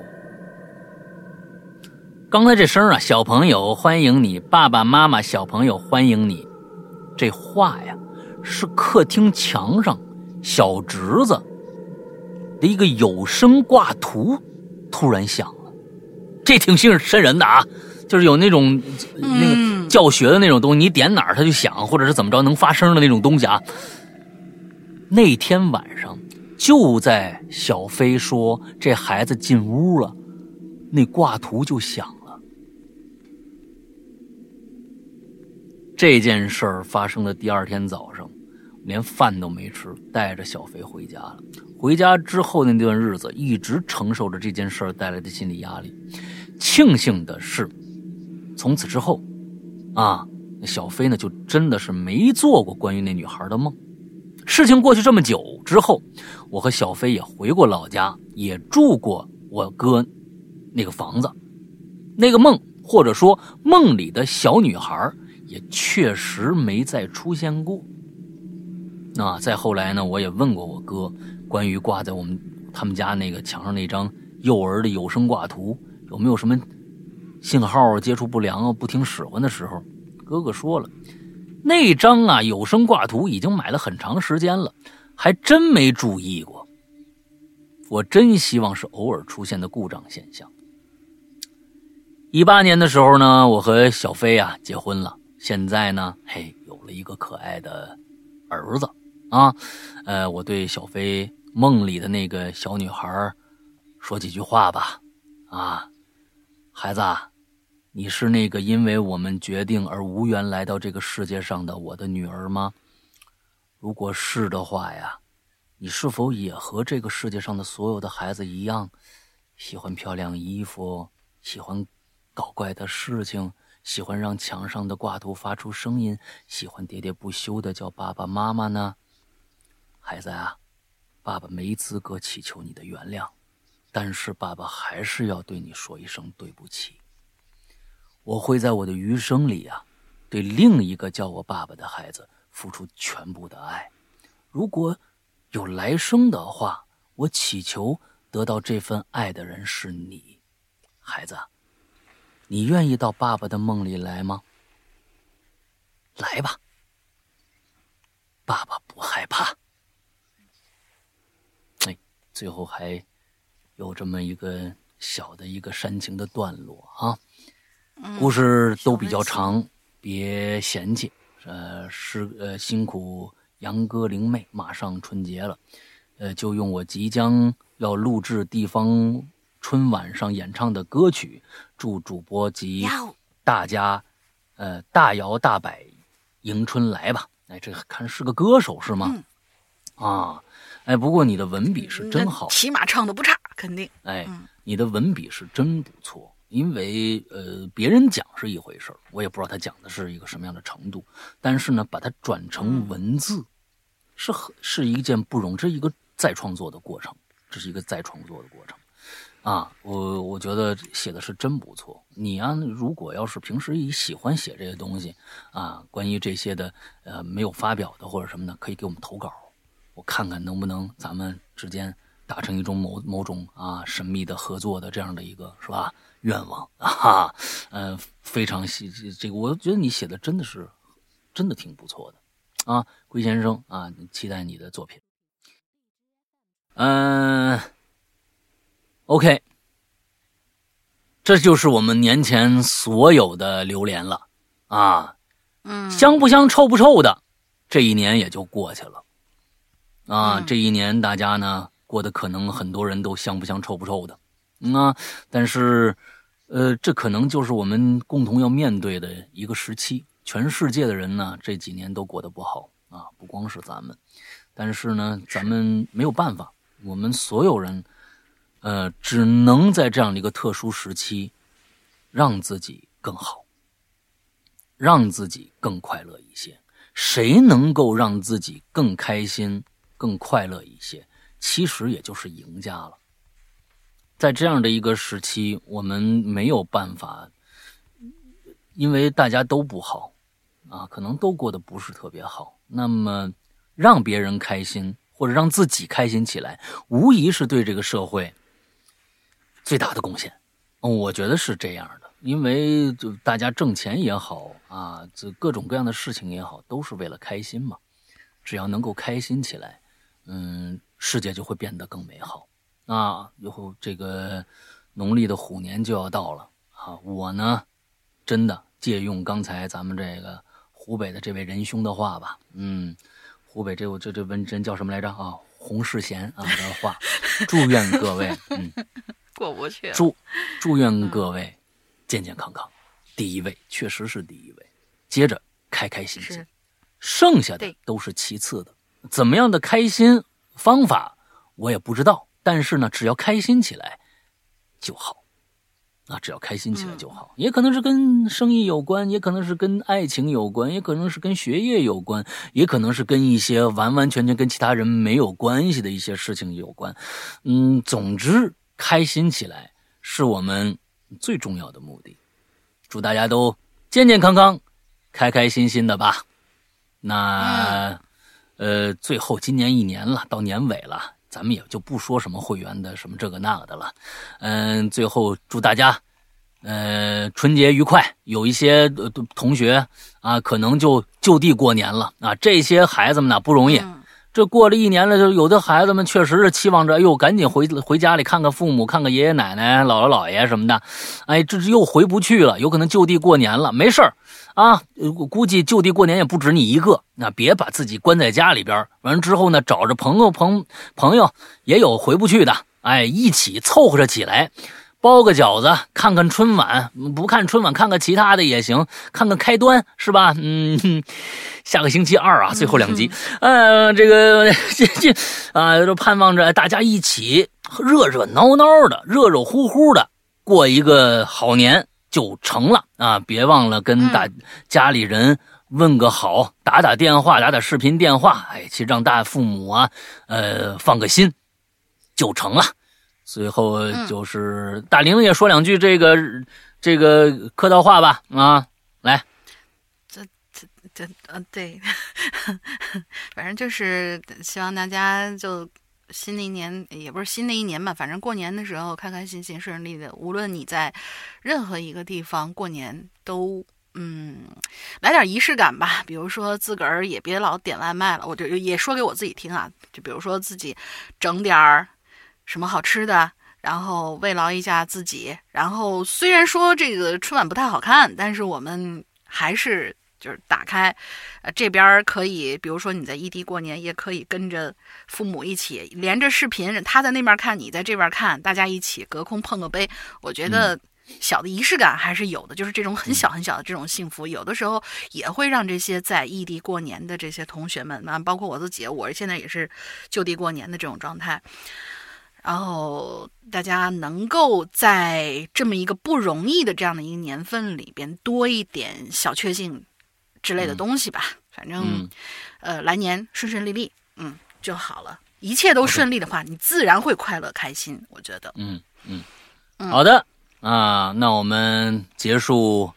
刚才这声啊，小朋友欢迎你，爸爸妈妈，小朋友欢迎你，这话呀，是客厅墙上小侄子。的一个有声挂图突然响了，这挺信瘆人的啊！就是有那种那个教学的那种东西，你点哪儿它就响，或者是怎么着能发声的那种东西啊。那天晚上就在小飞说这孩子进屋了，那挂图就响了。这件事儿发生的第二天早上，连饭都没吃，带着小飞回家了。回家之后那段日子，一直承受着这件事带来的心理压力。庆幸的是，从此之后，啊，小飞呢就真的是没做过关于那女孩的梦。事情过去这么久之后，我和小飞也回过老家，也住过我哥那个房子。那个梦，或者说梦里的小女孩，也确实没再出现过。那再后来呢，我也问过我哥。关于挂在我们他们家那个墙上那张幼儿的有声挂图，有没有什么信号接触不良啊、不听使唤的时候？哥哥说了，那张啊有声挂图已经买了很长时间了，还真没注意过。我真希望是偶尔出现的故障现象。一八年的时候呢，我和小飞啊结婚了，现在呢，嘿，有了一个可爱的儿子啊。呃，我对小飞。梦里的那个小女孩，说几句话吧，啊，孩子，你是那个因为我们决定而无缘来到这个世界上的我的女儿吗？如果是的话呀，你是否也和这个世界上的所有的孩子一样，喜欢漂亮衣服，喜欢搞怪的事情，喜欢让墙上的挂图发出声音，喜欢喋喋不休的叫爸爸妈妈呢？孩子啊。爸爸没资格祈求你的原谅，但是爸爸还是要对你说一声对不起。我会在我的余生里啊，对另一个叫我爸爸的孩子付出全部的爱。如果有来生的话，我祈求得到这份爱的人是你，孩子。你愿意到爸爸的梦里来吗？来吧，爸爸不害怕。哎，最后还有这么一个小的一个煽情的段落啊。故事都比较长，别嫌弃。呃，是呃，辛苦杨哥灵妹，马上春节了，呃，就用我即将要录制地方春晚上演唱的歌曲，祝主播及大家，呃，大摇大摆迎春来吧。哎，这看是个歌手是吗？啊，哎，不过你的文笔是真好，起码唱的不差，肯定。哎，你的文笔是真不错。因为呃，别人讲是一回事我也不知道他讲的是一个什么样的程度。但是呢，把它转成文字，是很是一件不容，这是一个再创作的过程，这是一个再创作的过程，啊，我我觉得写的是真不错。你啊，如果要是平时也喜欢写这些东西啊，关于这些的呃没有发表的或者什么的，可以给我们投稿，我看看能不能咱们之间达成一种某某种啊神秘的合作的这样的一个是吧？愿望 <laughs> 啊，嗯，非常细这个，我觉得你写的真的是，真的挺不错的，啊，龟先生啊，期待你的作品。嗯，OK，这就是我们年前所有的榴莲了啊，嗯，香不香，臭不臭的，这一年也就过去了，啊，这一年大家呢过得可能很多人都香不香，臭不臭的。嗯啊，但是，呃，这可能就是我们共同要面对的一个时期。全世界的人呢，这几年都过得不好啊，不光是咱们。但是呢，咱们没有办法，我们所有人，呃，只能在这样的一个特殊时期，让自己更好，让自己更快乐一些。谁能够让自己更开心、更快乐一些，其实也就是赢家了。在这样的一个时期，我们没有办法，因为大家都不好，啊，可能都过得不是特别好。那么，让别人开心或者让自己开心起来，无疑是对这个社会最大的贡献。嗯我觉得是这样的，因为就大家挣钱也好啊，这各种各样的事情也好，都是为了开心嘛。只要能够开心起来，嗯，世界就会变得更美好。啊，以后这个农历的虎年就要到了啊！我呢，真的借用刚才咱们这个湖北的这位仁兄的话吧，嗯，湖北这我这这文人叫什么来着啊？洪世贤啊的话，祝愿各位，嗯，<laughs> 过不去，祝祝愿各位健健康康，第一位确实是第一位，接着开开心心，剩下的都是其次的。怎么样的开心方法，我也不知道。但是呢，只要开心起来就好，啊，只要开心起来就好。也可能是跟生意有关，也可能是跟爱情有关，也可能是跟学业有关，也可能是跟一些完完全全跟其他人没有关系的一些事情有关。嗯，总之，开心起来是我们最重要的目的。祝大家都健健康康、开开心心的吧。那，呃，最后今年一年了，到年尾了。咱们也就不说什么会员的什么这个那个的了，嗯，最后祝大家，呃，春节愉快。有一些同学啊，可能就就地过年了啊。这些孩子们呢不容易，这过了一年了，就有的孩子们确实是期望着，哎呦，赶紧回回家里看看父母，看看爷爷奶奶、姥姥姥爷什么的。哎，这是又回不去了，有可能就地过年了，没事儿。啊，我估计就地过年也不止你一个，那别把自己关在家里边。完了之后呢，找着朋友朋朋友也有回不去的，哎，一起凑合着起来，包个饺子，看看春晚。不看春晚，看看其他的也行，看看开端是吧？嗯，下个星期二啊，最后两集，呃，这个这这啊，就盼望着大家一起热热闹闹的、热热乎乎的过一个好年。就成了啊！别忘了跟大家里人问个好，打打电话，打打视频电话，哎，去让大父母啊，呃，放个心，就成了。最后就是大玲也说两句这个这个客套话吧，啊，来，这这这，呃，对，<laughs> 反正就是希望大家就新的一年，也不是新的一年吧，反正过年的时候开开心心、顺利的。无论你在任何一个地方过年，都嗯来点仪式感吧。比如说自个儿也别老点外卖了，我就也说给我自己听啊。就比如说自己整点儿什么好吃的，然后慰劳一下自己。然后虽然说这个春晚不太好看，但是我们还是。就是打开，呃，这边可以，比如说你在异地过年，也可以跟着父母一起连着视频，他在那边看，你在这边看，大家一起隔空碰个杯。我觉得小的仪式感还是有的，就是这种很小很小的这种幸福，有的时候也会让这些在异地过年的这些同学们，啊，包括我自己，我现在也是就地过年的这种状态。然后大家能够在这么一个不容易的这样的一个年份里边多一点小确幸。之类的东西吧，反正，呃，来年顺顺利利，嗯，就好了。一切都顺利的话，你自然会快乐开心。我觉得，嗯嗯，好的啊，那我们结束，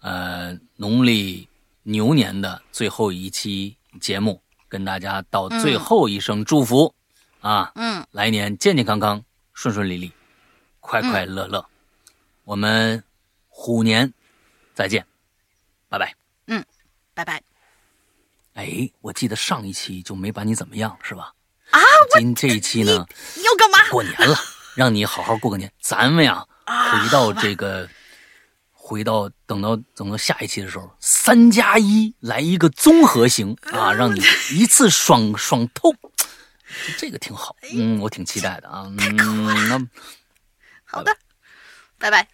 呃，农历牛年的最后一期节目，跟大家道最后一声祝福啊，嗯，来年健健康康，顺顺利利，快快乐乐。我们虎年再见，拜拜。嗯，拜拜。哎，我记得上一期就没把你怎么样，是吧？啊，今这一期呢？你要干嘛？过年了，<laughs> 让你好好过个年。咱们呀，回到这个，回到等到等到下一期的时候，三加一来一个综合型啊，让你一次爽爽透。这个挺好，嗯，我挺期待的啊。嗯，那好的，拜拜。